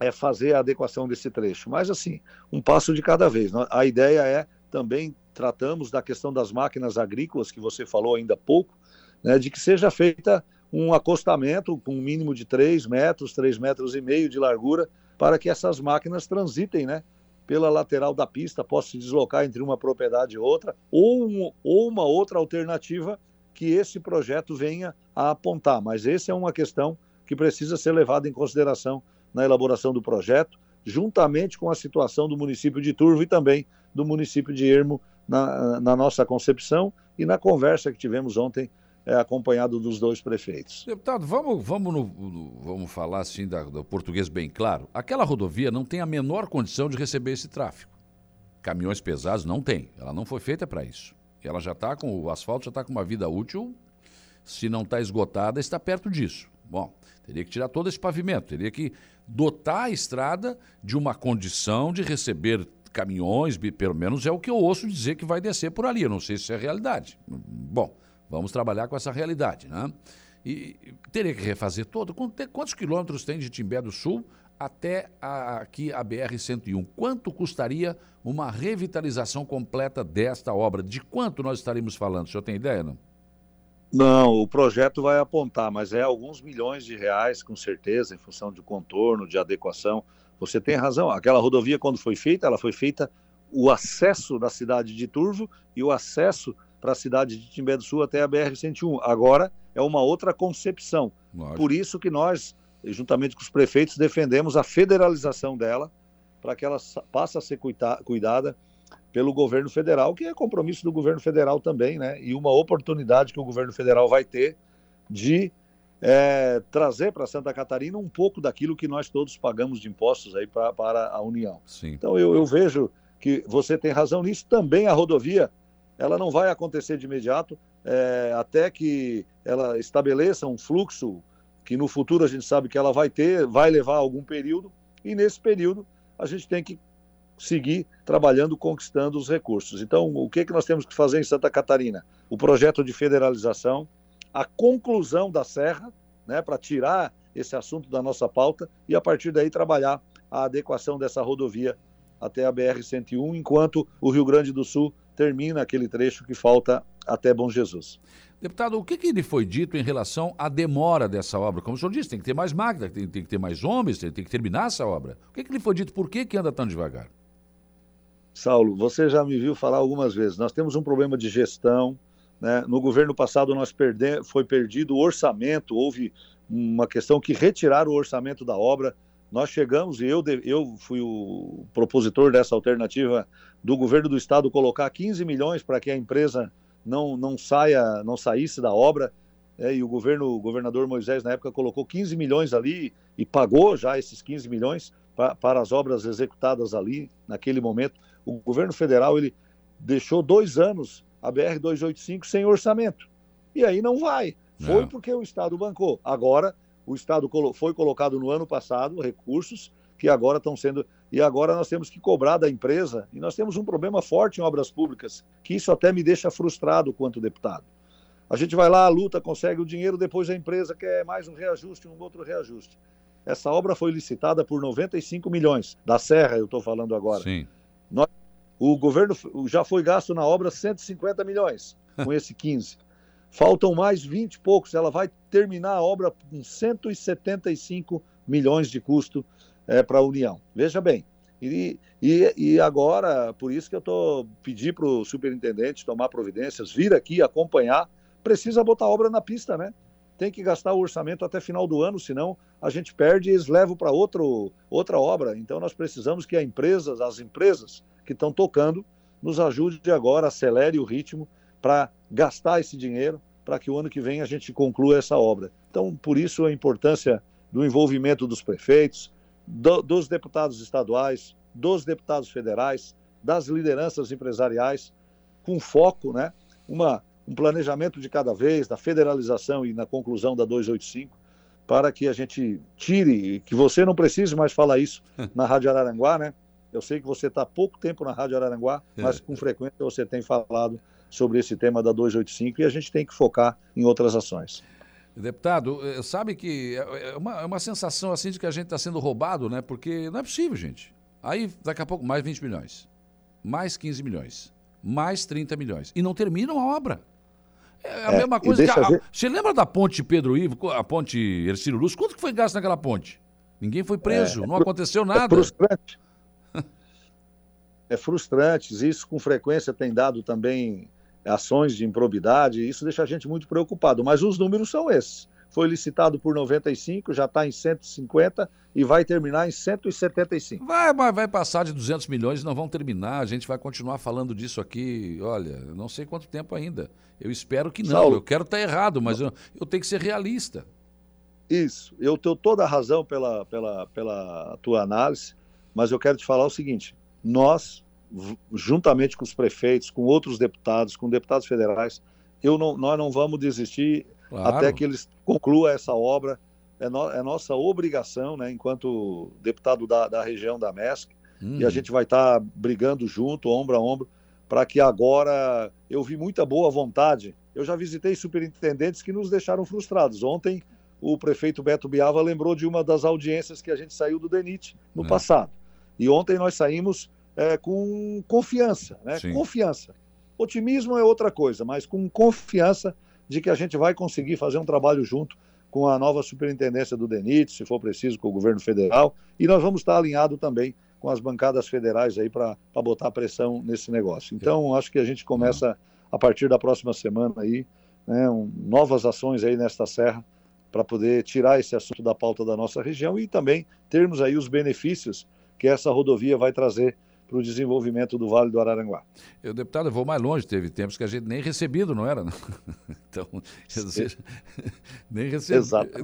[SPEAKER 7] é, fazer a adequação desse trecho. Mas, assim, um passo de cada vez. A ideia é também tratamos da questão das máquinas agrícolas, que você falou ainda há pouco, né, de que seja feita um acostamento com um mínimo de 3 metros, 3 metros e meio de largura, para que essas máquinas transitem né, pela lateral da pista, possa se deslocar entre uma propriedade e outra, ou, um, ou uma outra alternativa que esse projeto venha a apontar. Mas essa é uma questão que precisa ser levada em consideração na elaboração do projeto, juntamente com a situação do município de Turvo e também do município de Ermo na, na nossa concepção e na conversa que tivemos ontem é, acompanhado dos dois prefeitos.
[SPEAKER 1] Deputado, vamos, vamos, no, no, vamos falar assim da, do português bem claro. Aquela rodovia não tem a menor condição de receber esse tráfego. Caminhões pesados não tem. Ela não foi feita para isso. Ela já está com o asfalto já está com uma vida útil. Se não está esgotada, está perto disso. Bom, teria que tirar todo esse pavimento, teria que dotar a estrada de uma condição de receber caminhões, pelo menos é o que eu ouço dizer que vai descer por ali. Eu não sei se é realidade. Bom, vamos trabalhar com essa realidade, né? E teria que refazer todo. Quantos quilômetros tem de Timbé do Sul até a, aqui a BR-101? Quanto custaria uma revitalização completa desta obra? De quanto nós estaríamos falando? O senhor tem ideia, não?
[SPEAKER 7] Não, o projeto vai apontar, mas é alguns milhões de reais, com certeza, em função de contorno, de adequação. Você tem razão, aquela rodovia, quando foi feita, ela foi feita o acesso da cidade de Turvo e o acesso para a cidade de Timbé do Sul até a BR-101. Agora é uma outra concepção. Lógico. Por isso que nós, juntamente com os prefeitos, defendemos a federalização dela, para que ela passe a ser cuidada pelo governo federal, que é compromisso do governo federal também, né? E uma oportunidade que o governo federal vai ter de é, trazer para Santa Catarina um pouco daquilo que nós todos pagamos de impostos aí pra, para a União.
[SPEAKER 1] Sim.
[SPEAKER 7] Então eu, eu vejo que você tem razão nisso. Também a rodovia, ela não vai acontecer de imediato, é, até que ela estabeleça um fluxo que no futuro a gente sabe que ela vai ter, vai levar algum período, e nesse período a gente tem que seguir trabalhando, conquistando os recursos. Então, o que, que nós temos que fazer em Santa Catarina? O projeto de federalização, a conclusão da Serra, né, para tirar esse assunto da nossa pauta e a partir daí trabalhar a adequação dessa rodovia até a BR-101, enquanto o Rio Grande do Sul termina aquele trecho que falta até Bom Jesus.
[SPEAKER 1] Deputado, o que, que lhe foi dito em relação à demora dessa obra? Como o senhor disse, tem que ter mais máquina, tem, tem que ter mais homens, tem, tem, que terminar essa obra. O que, que lhe foi dito? Por que, que anda tão devagar?
[SPEAKER 7] Saulo, você já me viu falar algumas vezes. Nós temos um problema de gestão, né? No governo passado, nós perde... foi perdido o orçamento, houve uma questão que retiraram o orçamento da obra. Nós chegamos, e eu, eu fui o propositor dessa alternativa do governo do estado colocar 15 milhões para que a empresa não, não saia, não saísse da obra. É, e o governo, o governador Moisés, na época, colocou 15 milhões ali e pagou já esses 15 milhões pra, para as obras executadas ali, naquele momento. O governo federal ele deixou dois anos a BR-285 sem orçamento. E aí não vai. Foi é. porque o Estado bancou. Agora, o Estado foi colocado no ano passado recursos que agora estão sendo. E agora nós temos que cobrar da empresa. E nós temos um problema forte em obras públicas, que isso até me deixa frustrado quanto deputado. A gente vai lá, luta, consegue o dinheiro, depois a empresa quer mais um reajuste, um outro reajuste. Essa obra foi licitada por 95 milhões, da Serra, eu estou falando agora.
[SPEAKER 1] Sim.
[SPEAKER 7] Nós o governo já foi gasto na obra 150 milhões, com [LAUGHS] esse 15. Faltam mais 20 e poucos. Ela vai terminar a obra com 175 milhões de custo é, para a União. Veja bem. E, e, e, agora, por isso que eu estou pedindo para o superintendente tomar providências, vir aqui acompanhar. Precisa botar obra na pista, né? Tem que gastar o orçamento até final do ano, senão a gente perde e eles levam para outra obra. Então nós precisamos que a empresas, as empresas que estão tocando, nos ajude agora, acelere o ritmo para gastar esse dinheiro, para que o ano que vem a gente conclua essa obra. Então, por isso a importância do envolvimento dos prefeitos, do, dos deputados estaduais, dos deputados federais, das lideranças empresariais, com foco, né, uma, um planejamento de cada vez, da federalização e na conclusão da 285, para que a gente tire, que você não precise mais falar isso [LAUGHS] na Rádio Araranguá, né? Eu sei que você está há pouco tempo na Rádio Araranguá, é. mas com frequência você tem falado sobre esse tema da 285 e a gente tem que focar em outras ações.
[SPEAKER 1] Deputado, eh, sabe que é, é uma, é uma sensação assim de que a gente está sendo roubado, né? Porque não é possível, gente. Aí, daqui a pouco, mais 20 milhões, mais 15 milhões, mais 30 milhões. E não terminam a obra. É a é, mesma coisa que. A, ver... Você lembra da ponte Pedro Ivo, a ponte Ercílio Luz? Quanto que foi gasto naquela ponte? Ninguém foi preso, é, não aconteceu nada. [LAUGHS] É frustrante.
[SPEAKER 7] é, frustrantes. Isso com frequência tem dado também ações de improbidade. Isso deixa a gente muito preocupado. Mas os números são esses. Foi licitado por 95, já está em 150 e vai terminar em 175.
[SPEAKER 1] Vai, vai, vai passar de 200 milhões e não vão terminar. A gente vai continuar falando disso aqui, olha, não sei quanto tempo ainda. Eu espero que não. Saulo, eu quero estar tá errado, mas eu, eu tenho que ser realista.
[SPEAKER 7] Isso, eu tenho toda a razão pela, pela, pela tua análise, mas eu quero te falar o seguinte: nós, juntamente com os prefeitos, com outros deputados, com deputados federais, eu não, nós não vamos desistir claro. até que eles concluam essa obra. É, no, é nossa obrigação, né, enquanto deputado da, da região da MESC, hum. e a gente vai estar tá brigando junto, ombro a ombro, para que agora eu vi muita boa vontade. Eu já visitei superintendentes que nos deixaram frustrados. Ontem o prefeito Beto Biava lembrou de uma das audiências que a gente saiu do DENIT no é. passado. E ontem nós saímos é, com confiança, né? Sim. Confiança. Otimismo é outra coisa, mas com confiança de que a gente vai conseguir fazer um trabalho junto com a nova superintendência do DENIT, se for preciso, com o governo federal, e nós vamos estar alinhado também com as bancadas federais aí para botar pressão nesse negócio. Então, acho que a gente começa a partir da próxima semana aí, né, um, novas ações aí nesta serra para poder tirar esse assunto da pauta da nossa região e também termos aí os benefícios que essa rodovia vai trazer para o desenvolvimento do Vale do Araranguá.
[SPEAKER 1] Eu, deputado, eu vou mais longe, teve tempos que a gente nem recebido não era, não? [LAUGHS] Então, seja, [LAUGHS] nem, recebi,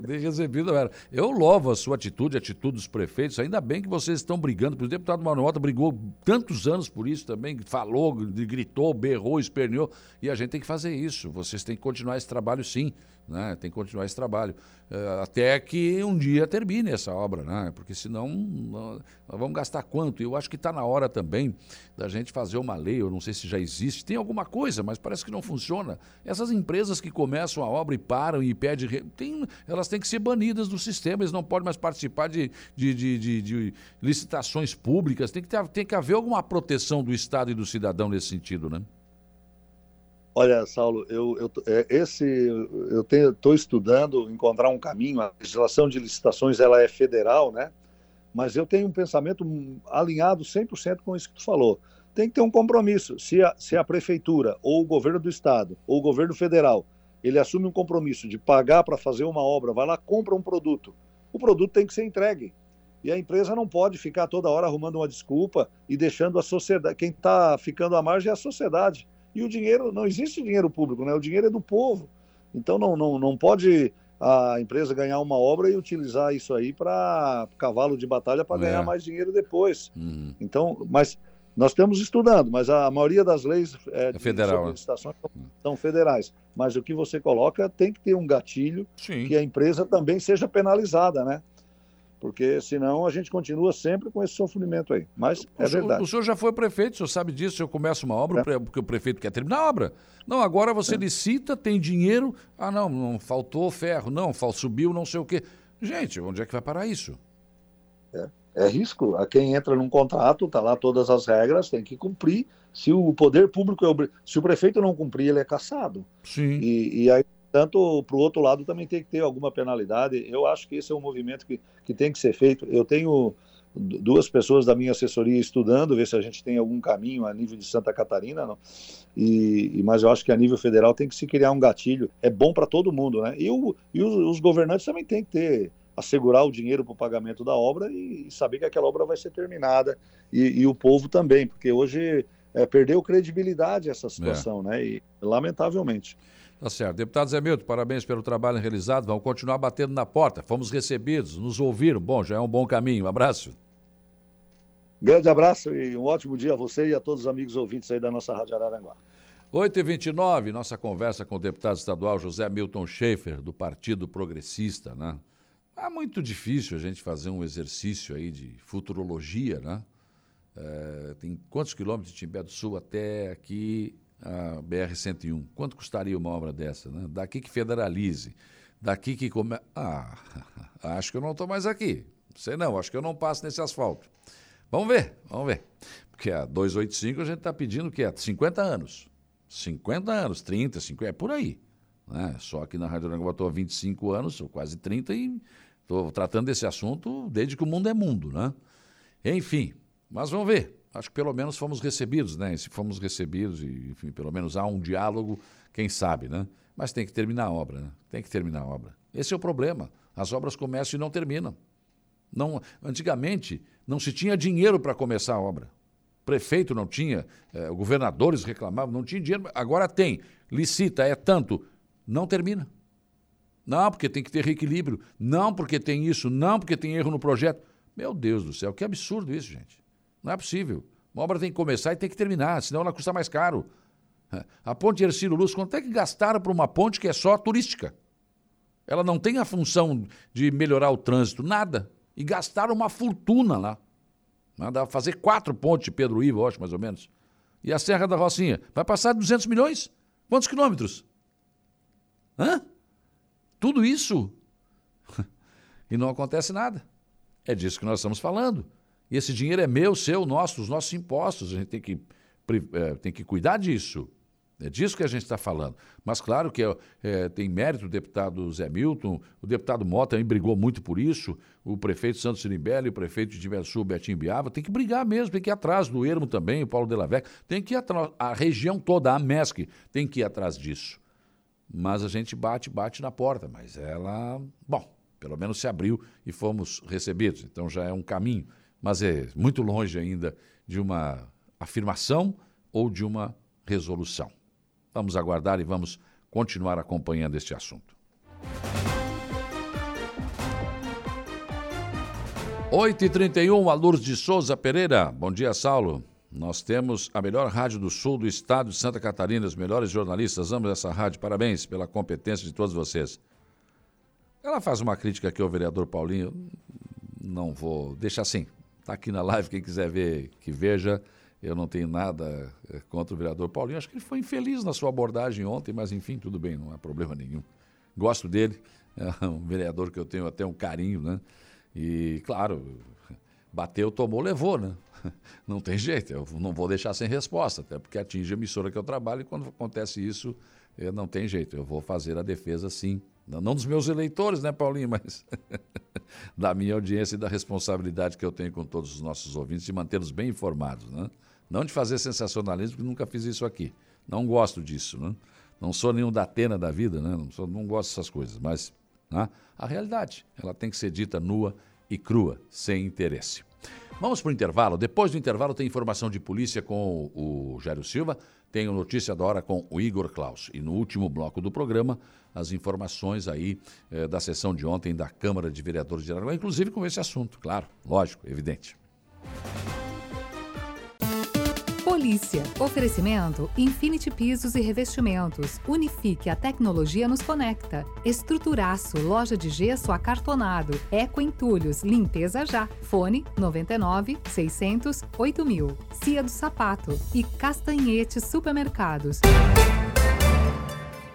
[SPEAKER 1] nem recebido não era. Eu louvo a sua atitude, a atitude dos prefeitos, ainda bem que vocês estão brigando, o deputado Manuel brigou tantos anos por isso também, falou, gritou, berrou, esperneou, e a gente tem que fazer isso, vocês têm que continuar esse trabalho sim, né? tem que continuar esse trabalho, uh, até que um dia termine essa obra, né? porque senão nós vamos gastar quanto? Eu acho que está na hora também da gente fazer uma lei, eu não sei se já existe, tem alguma coisa, mas parece que não funciona. Essas empresas que começam a obra e param e pedem, tem, elas têm que ser banidas do sistema, eles não podem mais participar de, de, de, de, de licitações públicas, tem que, ter, tem que haver alguma proteção do Estado e do cidadão nesse sentido, né?
[SPEAKER 7] Olha, Saulo, eu, eu é, esse eu estou estudando encontrar um caminho. A legislação de licitações ela é federal, né? Mas eu tenho um pensamento alinhado 100% com isso que tu falou. Tem que ter um compromisso. Se a, se a prefeitura ou o governo do estado ou o governo federal ele assume um compromisso de pagar para fazer uma obra, vai lá compra um produto. O produto tem que ser entregue. E a empresa não pode ficar toda hora arrumando uma desculpa e deixando a sociedade. Quem está ficando à margem é a sociedade e o dinheiro, não existe dinheiro público, né? o dinheiro é do povo. Então não, não, não pode a empresa ganhar uma obra e utilizar isso aí para cavalo de batalha para é. ganhar mais dinheiro depois. Uhum. Então, mas nós estamos estudando, mas a maioria das leis é,
[SPEAKER 1] é federal,
[SPEAKER 7] de licitações né? são, são, federais. Mas o que você coloca tem que ter um gatilho Sim. que a empresa também seja penalizada, né? Porque senão a gente continua sempre com esse sofrimento aí. Mas é
[SPEAKER 1] o
[SPEAKER 7] verdade.
[SPEAKER 1] O, senhor já foi prefeito, o senhor sabe disso, o senhor começa uma obra é. porque o prefeito quer terminar a obra. Não, agora você é. licita, tem dinheiro, ah não, não faltou ferro, não, subiu não sei o quê. Gente, onde é que vai parar isso?
[SPEAKER 7] É, é risco. A quem entra num contrato, está lá todas as regras, tem que cumprir. Se o poder público, é se o prefeito não cumprir, ele é caçado.
[SPEAKER 1] Sim.
[SPEAKER 7] E, e aí tanto para o outro lado também tem que ter alguma penalidade. Eu acho que esse é um movimento que, que tem que ser feito. Eu tenho duas pessoas da minha assessoria estudando, ver se a gente tem algum caminho a nível de Santa Catarina, não. E, mas eu acho que a nível federal tem que se criar um gatilho. É bom para todo mundo, né? E, o, e os, os, governantes também têm que ter assegurar o dinheiro para o pagamento da obra e, e, saber que aquela obra vai ser terminada e, e o povo também, porque hoje é, perdeu credibilidade essa situação, é. né? E lamentavelmente.
[SPEAKER 1] Tá certo. Deputado Zé Milton, parabéns pelo trabalho realizado. Vamos continuar batendo na porta. Fomos recebidos, nos ouviram. Bom, já é um bom caminho. Um abraço.
[SPEAKER 7] Grande abraço e um ótimo dia a você e a todos os amigos ouvintes aí da nossa Rádio Araranguá.
[SPEAKER 1] 8h29, nossa conversa com o deputado estadual José Milton Schaefer, do Partido Progressista, né? É muito difícil a gente fazer um exercício aí de futurologia, né? É, tem quantos quilômetros de Timbé do Sul até aqui a BR-101. Quanto custaria uma obra dessa? Né? Daqui que federalize, daqui que come... Ah, [LAUGHS] acho que eu não estou mais aqui. Sei não, acho que eu não passo nesse asfalto. Vamos ver, vamos ver. Porque a 285 a gente está pedindo o quê? 50 anos. 50 anos, 30, 50, é por aí. Né? Só que na Rádio Aranguá estou há 25 anos, ou quase 30, e estou tratando desse assunto desde que o mundo é mundo, né? Enfim, mas vamos ver. Acho que pelo menos fomos recebidos, né? E se fomos recebidos, e, enfim, pelo menos há um diálogo, quem sabe, né? Mas tem que terminar a obra, né? Tem que terminar a obra. Esse é o problema. As obras começam e não terminam. Não, antigamente não se tinha dinheiro para começar a obra. Prefeito não tinha, eh, governadores reclamavam, não tinha dinheiro. Agora tem, licita, é tanto, não termina. Não, porque tem que ter reequilíbrio. Não, porque tem isso. Não, porque tem erro no projeto. Meu Deus do céu, que absurdo isso, gente. Não é possível. Uma obra tem que começar e tem que terminar, senão ela custa mais caro. A ponte Ercílio Luz, quanto é que gastaram para uma ponte que é só turística? Ela não tem a função de melhorar o trânsito, nada. E gastaram uma fortuna lá. Dá fazer quatro pontes Pedro Ivo, acho, mais ou menos. E a Serra da Rocinha? Vai passar 200 milhões? Quantos quilômetros? Hã? Tudo isso? [LAUGHS] e não acontece nada. É disso que nós estamos falando. E esse dinheiro é meu, seu, nosso, os nossos impostos. A gente tem que, é, tem que cuidar disso. É disso que a gente está falando. Mas claro que é, é, tem mérito o deputado Zé Milton, o deputado Mota também brigou muito por isso, o prefeito Santos Sirimbelli, o prefeito de Diversul, Betinho Biava, tem que brigar mesmo, tem que ir atrás do Ermo também, o Paulo Delavec, tem que ir atrás, a região toda, a MESC, tem que ir atrás disso. Mas a gente bate, bate na porta, mas ela, bom, pelo menos se abriu e fomos recebidos, então já é um caminho mas é muito longe ainda de uma afirmação ou de uma resolução. Vamos aguardar e vamos continuar acompanhando este assunto. 8h31, a Lourdes de Souza Pereira. Bom dia, Saulo. Nós temos a melhor rádio do sul do estado de Santa Catarina, os melhores jornalistas. Amo essa rádio. Parabéns pela competência de todos vocês. Ela faz uma crítica aqui ao vereador Paulinho. Não vou. Deixa assim. Está aqui na live, quem quiser ver, que veja. Eu não tenho nada eh, contra o vereador Paulinho. Acho que ele foi infeliz na sua abordagem ontem, mas enfim, tudo bem, não há problema nenhum. Gosto dele, [LAUGHS] é um vereador que eu tenho até um carinho, né? E, claro, bateu, tomou, levou, né? [LAUGHS] Não tem jeito, eu não vou deixar sem resposta, até porque atinge a emissora que eu trabalho e quando acontece isso, eh, não tem jeito, eu vou fazer a defesa sim não dos meus eleitores, né, Paulinho, mas [LAUGHS] da minha audiência e da responsabilidade que eu tenho com todos os nossos ouvintes de mantê-los bem informados, né? Não de fazer sensacionalismo, porque nunca fiz isso aqui. Não gosto disso, né? Não sou nenhum da Atena da vida, né? Não, sou, não gosto dessas coisas, mas né? a realidade, ela tem que ser dita nua e crua, sem interesse. Vamos para o intervalo. Depois do intervalo tem informação de polícia com o Jairo Silva, tem notícia da hora com o Igor Klaus. E no último bloco do programa, as informações aí eh, da sessão de ontem da Câmara de Vereadores de Aranaguá, inclusive com esse assunto, claro, lógico, evidente.
[SPEAKER 8] Polícia. Oferecimento Infinity Pisos e Revestimentos. Unifique a tecnologia nos conecta. Estruturaço, loja de gesso acartonado. Eco Entulhos, limpeza já. Fone 99 600 8000. Cia do Sapato e Castanhete Supermercados.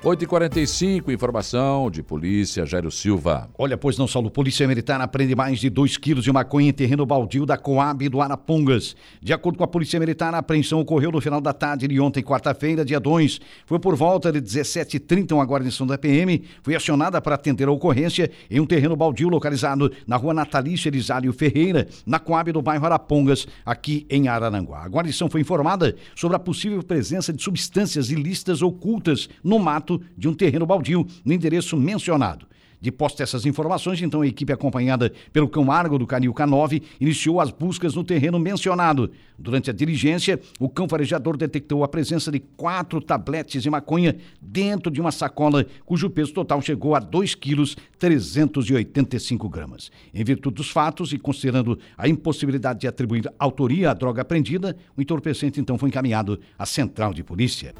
[SPEAKER 1] 8h45, informação de polícia, Jairo Silva.
[SPEAKER 3] Olha, pois não, Saulo, Polícia Militar aprende mais de 2 quilos de maconha em terreno baldio da Coab do Arapongas. De acordo com a Polícia Militar, a apreensão ocorreu no final da tarde de ontem, quarta-feira, dia 2. Foi por volta de 17h30, uma guarnição da PM foi acionada para atender a ocorrência em um terreno baldio localizado na rua Natalícia Elisário Ferreira, na Coab do bairro Arapongas, aqui em Araranguá. A guarnição foi informada sobre a possível presença de substâncias ilícitas ocultas no mato de um terreno baldio no endereço mencionado. De posse dessas informações, então a equipe acompanhada pelo cão Argo do Canil K9 iniciou as buscas no terreno mencionado. Durante a diligência, o cão farejador detectou a presença de quatro tabletes de maconha dentro de uma sacola cujo peso total chegou a 2 quilos 385 gramas. Em virtude dos fatos e considerando a impossibilidade de atribuir autoria à droga apreendida, o entorpecente então foi encaminhado à central de polícia.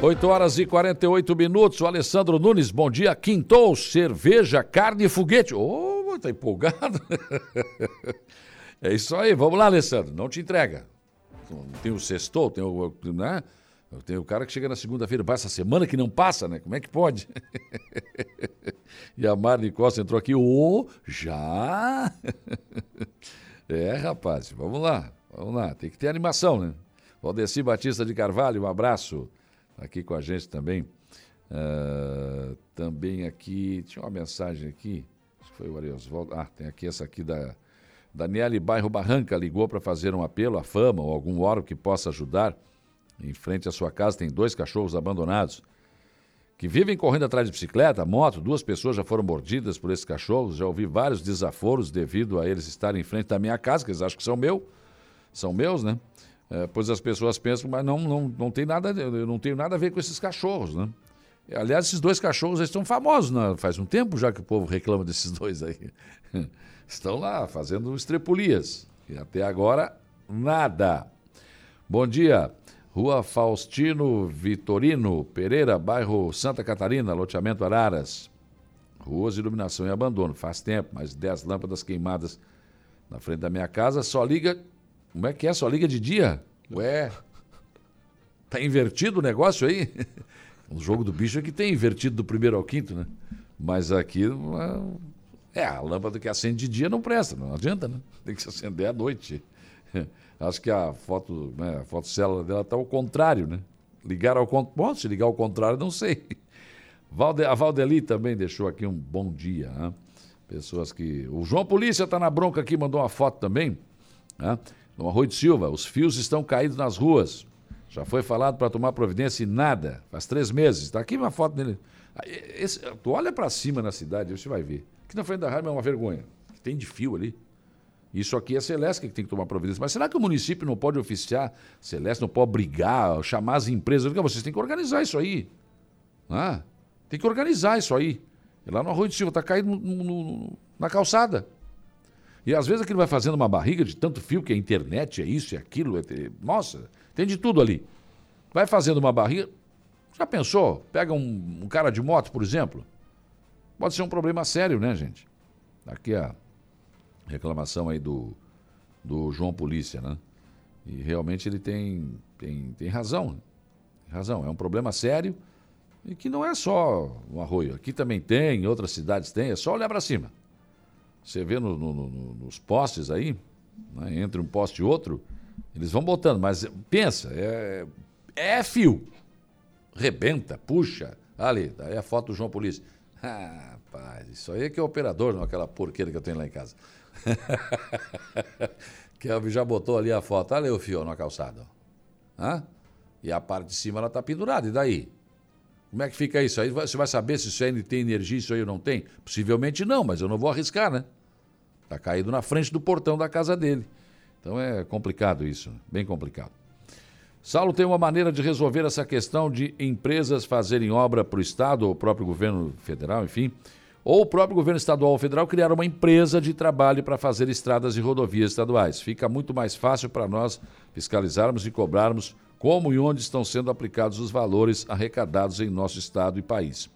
[SPEAKER 1] 8 horas e 48 minutos. O Alessandro Nunes, bom dia. Quintou, cerveja, carne e foguete. Ô, oh, tá empolgado. [LAUGHS] é isso aí. Vamos lá, Alessandro. Não te entrega. Tem o sextou, tem o. Né? Tem o cara que chega na segunda-feira, passa semana que não passa, né? Como é que pode? [LAUGHS] e a Marli Costa entrou aqui. Ô, oh, já? [LAUGHS] é, rapaz, vamos lá. Vamos lá. Tem que ter animação, né? Valdeci Batista de Carvalho, um abraço aqui com a gente também. Uh, também aqui, tinha uma mensagem aqui, acho que foi o Ariosvaldo. Ah, tem aqui essa aqui da Daniele Bairro Barranca, ligou para fazer um apelo à fama ou algum órgão que possa ajudar. Em frente à sua casa tem dois cachorros abandonados que vivem correndo atrás de bicicleta, moto. Duas pessoas já foram mordidas por esses cachorros. Já ouvi vários desaforos devido a eles estarem em frente da minha casa, que eles acham que são meu, são meus, né? É, pois as pessoas pensam, mas não, não, não tem nada, eu não tenho nada a ver com esses cachorros, né? Aliás, esses dois cachorros estão famosos, né? faz um tempo já que o povo reclama desses [LAUGHS] dois aí. Estão lá fazendo estrepulias. E até agora, nada. Bom dia. Rua Faustino Vitorino Pereira, bairro Santa Catarina, loteamento Araras. Ruas, iluminação e abandono. Faz tempo, mais 10 lâmpadas queimadas na frente da minha casa. Só liga. Como é que é? Só liga de dia? Ué. Tá invertido o negócio aí? [LAUGHS] O jogo do bicho é que tem invertido do primeiro ao quinto, né? Mas aqui. É, a lâmpada que acende de dia não presta, não adianta, né? Tem que se acender à noite. [LAUGHS] Acho que a foto, né, a fotocélula dela está ao contrário, né? Ligar ao contrário. se ligar ao contrário, não sei. Valde, a Valdeli também deixou aqui um bom dia. Né? Pessoas que. O João Polícia está na bronca aqui, mandou uma foto também. Né? No Arroio de Silva, os fios estão caídos nas ruas. Já foi falado para tomar providência e nada. Faz três meses. Está aqui uma foto dele. Esse, tu olha para cima na cidade, você vai ver. Aqui na frente da rádio é uma vergonha. Tem de fio ali. Isso aqui é Celeste que tem que tomar providência. Mas será que o município não pode oficiar Celeste, não pode brigar, chamar as empresas? Vocês têm que organizar isso aí. Ah, tem que organizar isso aí. E lá no Arroio de Silva, está caindo no, no, na calçada. E às vezes aquilo vai fazendo uma barriga de tanto fio, que é internet, é isso, é aquilo. É... Nossa, tem de tudo ali. Vai fazendo uma barriga. Já pensou? Pega um, um cara de moto, por exemplo. Pode ser um problema sério, né, gente? Aqui a reclamação aí do, do João Polícia, né? E realmente ele tem, tem, tem razão. Tem razão. É um problema sério e que não é só o arroio. Aqui também tem, em outras cidades tem, é só olhar para cima. Você vê no, no, no, nos postes aí, né, entre um poste e outro, eles vão botando, mas pensa, é, é fio. Rebenta, puxa. Ali, daí a foto do João Polícia. Ah, rapaz, isso aí é que é operador, não aquela porqueira que eu tenho lá em casa. [LAUGHS] Kelvin já botou ali a foto. Olha o fio na calçada. Hã? E a parte de cima ela está pendurada. E daí? Como é que fica isso? Aí você vai saber se isso ainda tem energia, isso aí não tem? Possivelmente não, mas eu não vou arriscar, né? Está caído na frente do portão da casa dele. Então é complicado isso, bem complicado. Saulo tem uma maneira de resolver essa questão de empresas fazerem obra para o Estado ou o próprio governo federal, enfim, ou o próprio governo estadual ou federal criar uma empresa de trabalho para fazer estradas e rodovias estaduais. Fica muito mais fácil para nós fiscalizarmos e cobrarmos como e onde estão sendo aplicados os valores arrecadados em nosso estado e país.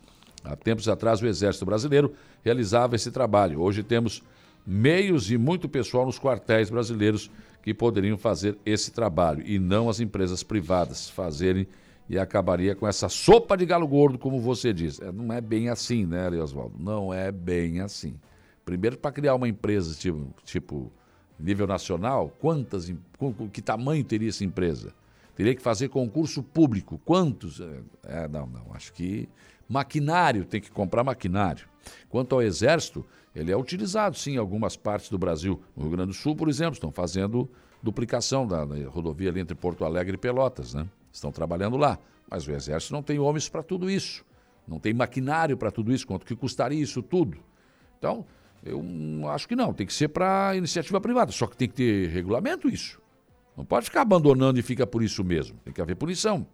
[SPEAKER 1] Há tempos atrás, o Exército Brasileiro realizava esse trabalho. Hoje temos meios e muito pessoal nos quartéis brasileiros que poderiam fazer esse trabalho e não as empresas privadas fazerem e acabaria com essa sopa de galo gordo, como você diz. É, não é bem assim, né, Oswaldo? Não é bem assim. Primeiro, para criar uma empresa tipo, tipo nível nacional, quantas, que tamanho teria essa empresa? Teria que fazer concurso público. Quantos? É, é, não, não. Acho que maquinário, tem que comprar maquinário. Quanto ao Exército, ele é utilizado, sim, em algumas partes do Brasil. No Rio Grande do Sul, por exemplo, estão fazendo duplicação da, da rodovia ali entre Porto Alegre e Pelotas, né? estão trabalhando lá. Mas o Exército não tem homens para tudo isso, não tem maquinário para tudo isso, quanto que custaria isso tudo. Então, eu acho que não, tem que ser para iniciativa privada, só que tem que ter regulamento isso. Não pode ficar abandonando e fica por isso mesmo, tem que haver punição.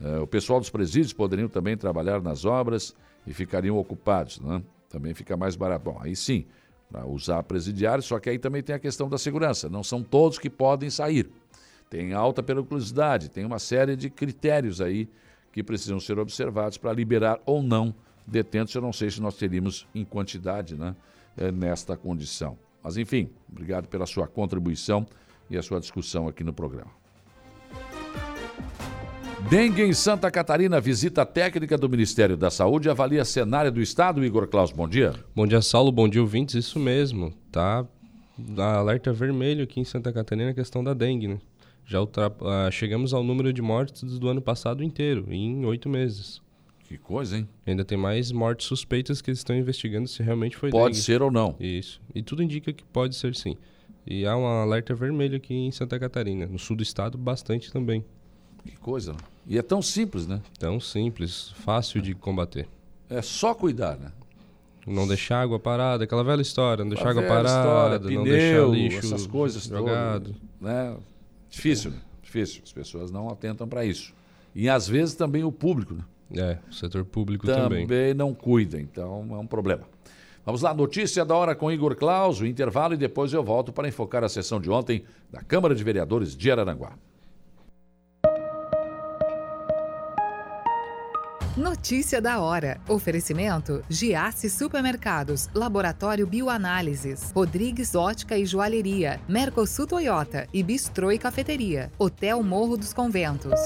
[SPEAKER 1] É, o pessoal dos presídios poderiam também trabalhar nas obras e ficariam ocupados, né? também fica mais barato. Bom, aí sim, para usar presidiário, só que aí também tem a questão da segurança, não são todos que podem sair tem alta periculosidade, tem uma série de critérios aí que precisam ser observados para liberar ou não detentos. Eu não sei se nós teríamos em quantidade né, eh, nesta condição. Mas, enfim, obrigado pela sua contribuição e a sua discussão aqui no programa. Dengue em Santa Catarina, visita técnica do Ministério da Saúde avalia cenário do Estado. Igor Klaus, bom dia.
[SPEAKER 9] Bom dia, Saulo. Bom dia, ouvintes. Isso mesmo. Tá alerta vermelho aqui em Santa Catarina a questão da dengue, né? já uh, chegamos ao número de mortes do ano passado inteiro, em oito meses.
[SPEAKER 1] Que coisa, hein?
[SPEAKER 9] Ainda tem mais mortes suspeitas que eles estão investigando se realmente foi
[SPEAKER 1] Pode
[SPEAKER 9] dengue.
[SPEAKER 1] ser ou não.
[SPEAKER 9] Isso. E tudo indica que pode ser sim. E há um alerta vermelho aqui em Santa Catarina. No sul do estado, bastante também.
[SPEAKER 1] Que coisa, né? E é tão simples, né?
[SPEAKER 9] Tão simples, fácil de combater.
[SPEAKER 1] É só cuidar, né?
[SPEAKER 9] Não deixar água parada, aquela velha história, não deixar água parada,
[SPEAKER 1] história,
[SPEAKER 9] não
[SPEAKER 1] pneu,
[SPEAKER 9] deixar lixo
[SPEAKER 1] essas coisas
[SPEAKER 9] jogado.
[SPEAKER 1] todas, né? Difícil, né? difícil. As pessoas não atentam para isso. E às vezes também o público, né?
[SPEAKER 9] É, o setor público
[SPEAKER 1] também.
[SPEAKER 9] também.
[SPEAKER 1] não cuida, então é um problema. Vamos lá, notícia da hora com Igor Claus, o intervalo e depois eu volto para enfocar a sessão de ontem da Câmara de Vereadores de Araranguá.
[SPEAKER 8] Notícia da hora. Oferecimento: Giasse Supermercados, Laboratório Bioanálises, Rodrigues Ótica e Joalheria, Mercosul Toyota e Bistrô e Cafeteria, Hotel Morro dos Conventos.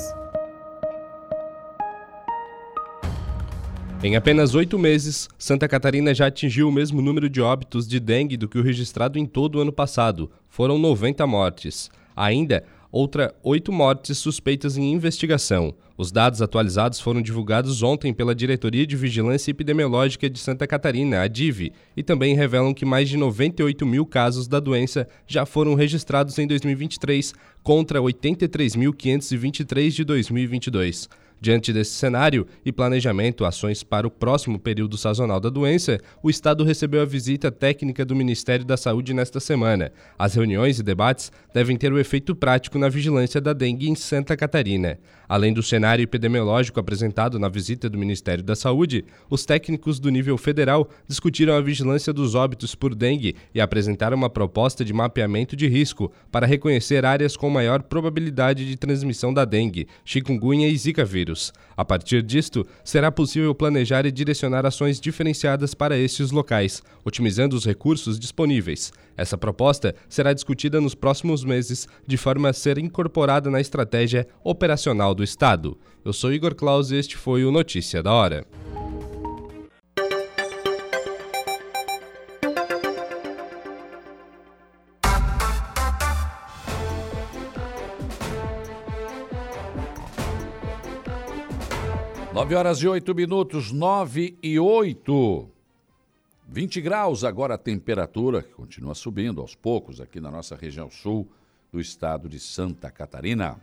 [SPEAKER 9] Em apenas oito meses, Santa Catarina já atingiu o mesmo número de óbitos de dengue do que o registrado em todo o ano passado. Foram 90 mortes. Ainda, outra oito mortes suspeitas em investigação. Os dados atualizados foram divulgados ontem pela Diretoria de Vigilância Epidemiológica de Santa Catarina, a DIV, e também revelam que mais de 98 mil casos da doença já foram registrados em 2023, contra 83.523 de 2022. Diante desse cenário e planejamento ações para o próximo período sazonal da doença, o Estado recebeu a visita técnica do Ministério da Saúde nesta semana. As reuniões e debates devem ter o efeito prático na vigilância da dengue em Santa Catarina. Além do cenário epidemiológico apresentado na visita do Ministério da Saúde, os técnicos do nível federal discutiram a vigilância dos óbitos por dengue e apresentaram uma proposta de mapeamento de risco para reconhecer áreas com maior probabilidade de transmissão da dengue, chikungunya e zika vírus. A partir disto, será possível planejar e direcionar ações diferenciadas para estes locais, otimizando os recursos disponíveis. Essa proposta será discutida nos próximos meses, de forma a ser incorporada na estratégia operacional do Estado. Eu sou Igor Claus e este foi o Notícia da Hora.
[SPEAKER 1] Nove horas e oito minutos, nove e oito. 20 graus agora a temperatura, que continua subindo aos poucos aqui na nossa região sul do estado de Santa Catarina.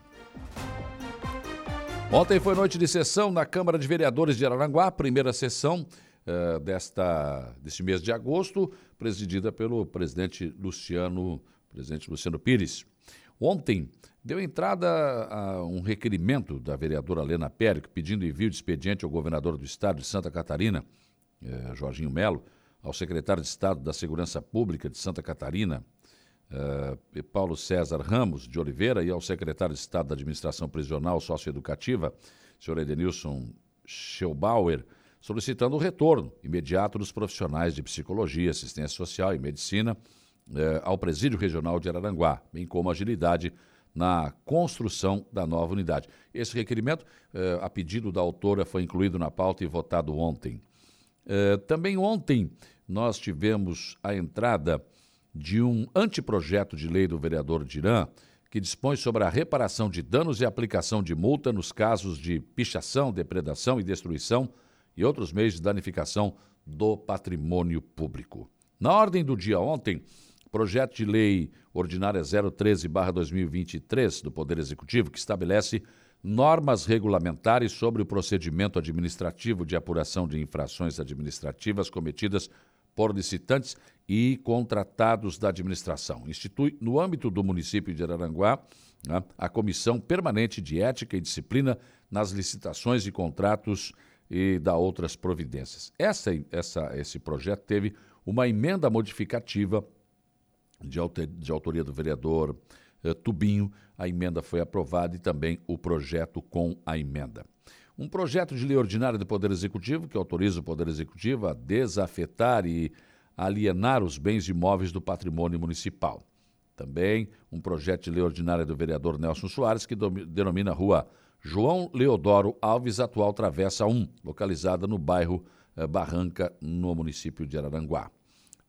[SPEAKER 1] Ontem foi noite de sessão na Câmara de Vereadores de Araranguá, primeira sessão uh, desta, deste mês de agosto, presidida pelo presidente Luciano, presidente Luciano Pires. Ontem deu entrada a um requerimento da vereadora Lena Périco pedindo envio de expediente ao governador do estado de Santa Catarina, eh, Jorginho Melo, ao secretário de Estado da Segurança Pública de Santa Catarina, eh, Paulo César Ramos de Oliveira, e ao secretário de Estado da Administração Prisional Socioeducativa, senhor Edenilson Scheubauer, solicitando o retorno imediato dos profissionais de psicologia, assistência social e medicina eh, ao Presídio Regional de Araranguá, bem como agilidade na construção da nova unidade. Esse requerimento, eh, a pedido da autora, foi incluído na pauta e votado ontem. Eh, também ontem nós tivemos a entrada de um anteprojeto de lei do vereador Dirã, que dispõe sobre a reparação de danos e aplicação de multa nos casos de pichação, depredação e destruição e outros meios de danificação do patrimônio público. Na ordem do dia ontem, projeto de lei ordinária 013/2023 do Poder Executivo que estabelece normas regulamentares sobre o procedimento administrativo de apuração de infrações administrativas cometidas por licitantes e contratados da administração. Institui, no âmbito do município de Araranguá, né, a Comissão Permanente de Ética e Disciplina nas licitações e contratos e da outras providências. Essa, essa, esse projeto teve uma emenda modificativa de, de autoria do vereador eh, Tubinho. A emenda foi aprovada e também o projeto com a emenda. Um projeto de lei ordinária do Poder Executivo que autoriza o Poder Executivo a desafetar e alienar os bens imóveis do patrimônio municipal. Também um projeto de lei ordinária do vereador Nelson Soares que denomina a rua João Leodoro Alves, atual Travessa 1, localizada no bairro eh, Barranca, no município de Araranguá.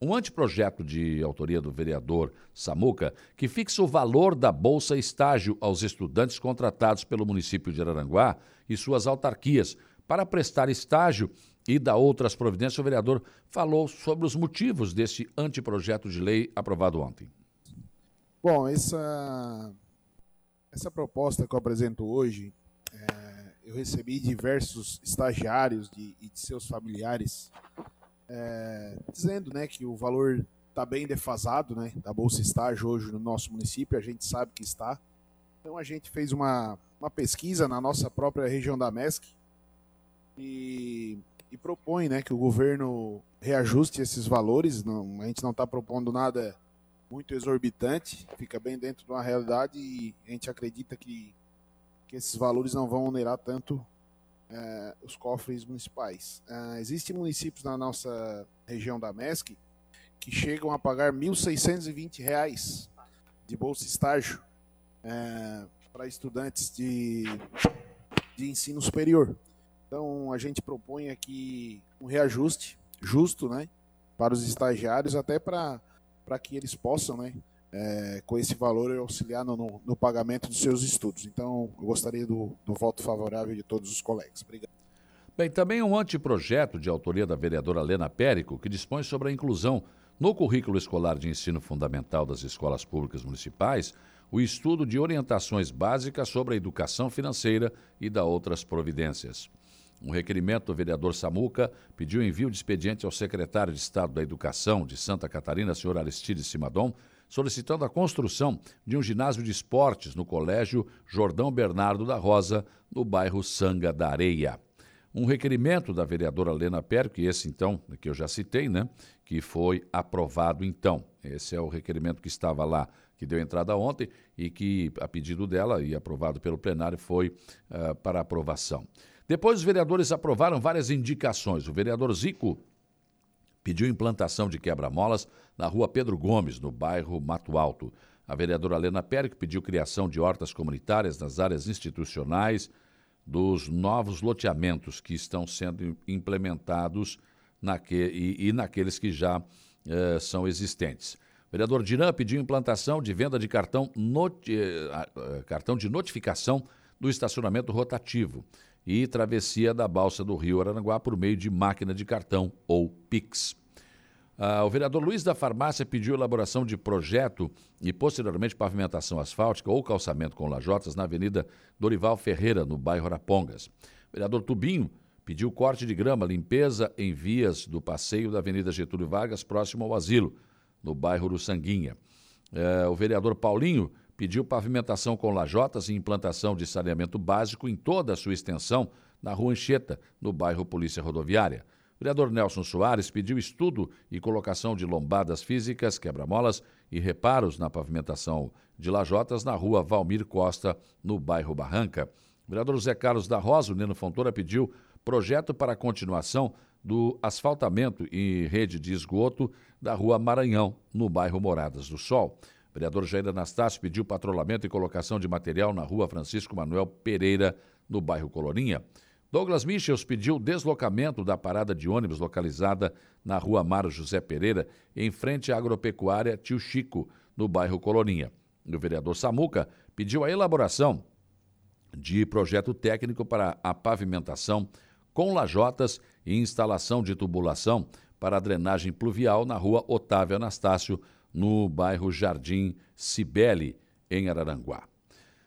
[SPEAKER 1] Um anteprojeto de autoria do vereador Samuca que fixa o valor da bolsa estágio aos estudantes contratados pelo município de Araranguá e suas autarquias para prestar estágio e da outras providências. O vereador falou sobre os motivos desse anteprojeto de lei aprovado ontem.
[SPEAKER 10] Bom, essa, essa proposta que eu apresento hoje, é, eu recebi diversos estagiários de, e de seus familiares é, dizendo né, que o valor está bem defasado né, da Bolsa Estágio hoje no nosso município, a gente sabe que está. Então a gente fez uma, uma pesquisa na nossa própria região da MESC e, e propõe né, que o governo reajuste esses valores. Não, a gente não está propondo nada muito exorbitante, fica bem dentro de uma realidade e a gente acredita que, que esses valores não vão onerar tanto é, os cofres municipais. É, existem municípios na nossa região da MESC que chegam a pagar R$ 1.620 de bolsa estágio é, para estudantes de, de ensino superior. Então a gente propõe aqui um reajuste justo né, para os estagiários, até para que eles possam, né, é, com esse valor, auxiliar no, no, pagamento dos seus estudos. Então eu gostaria do, do voto favorável de todos os colegas. Obrigado.
[SPEAKER 1] Bem, também um anteprojeto de autoria da vereadora Lena Périco, que dispõe sobre a inclusão no currículo escolar de ensino fundamental das escolas públicas municipais, o estudo de orientações básicas sobre a educação financeira e da outras providências. Um requerimento do vereador Samuca pediu envio de expediente ao secretário de Estado da Educação de Santa Catarina, senhor Aristides Simadon, solicitando a construção de um ginásio de esportes no Colégio Jordão Bernardo da Rosa, no bairro Sanga da Areia um requerimento da vereadora Lena Pério, que esse então, que eu já citei, né, que foi aprovado então. Esse é o requerimento que estava lá, que deu entrada ontem e que, a pedido dela e aprovado pelo plenário, foi uh, para aprovação. Depois, os vereadores aprovaram várias indicações. O vereador Zico pediu implantação de quebra-molas na rua Pedro Gomes, no bairro Mato Alto. A vereadora Lena Périco pediu criação de hortas comunitárias nas áreas institucionais, dos novos loteamentos que estão sendo implementados naque, e, e naqueles que já eh, são existentes. O vereador Diran pediu implantação de venda de cartão, noti, eh, cartão de notificação do estacionamento rotativo e travessia da balsa do Rio Araranguá por meio de máquina de cartão ou PIX. Ah, o vereador Luiz da Farmácia pediu elaboração de projeto e, posteriormente, pavimentação asfáltica ou calçamento com lajotas na Avenida Dorival Ferreira, no bairro Arapongas. O vereador Tubinho pediu corte de grama, limpeza em vias do passeio da Avenida Getúlio Vargas, próximo ao asilo, no bairro Uruçanguinha. Eh, o vereador Paulinho pediu pavimentação com lajotas e implantação de saneamento básico em toda a sua extensão na Rua Anchieta, no bairro Polícia Rodoviária. O vereador Nelson Soares pediu estudo e colocação de lombadas físicas, quebra-molas e reparos na pavimentação de lajotas na rua Valmir Costa, no bairro Barranca. O vereador Zé Carlos da Rosa, o Neno Fontoura, pediu projeto para a continuação do asfaltamento e rede de esgoto da rua Maranhão, no bairro Moradas do Sol. O vereador Jair Anastácio pediu patrulhamento e colocação de material na rua Francisco Manuel Pereira, no bairro Colorinha. Douglas Michels pediu deslocamento da parada de ônibus localizada na rua Mário José Pereira, em frente à agropecuária Tio Chico, no bairro Colorinha. o vereador Samuca pediu a elaboração de projeto técnico para a pavimentação com lajotas e instalação de tubulação para a drenagem pluvial na rua Otávio Anastácio, no bairro Jardim Cibele, em Araranguá.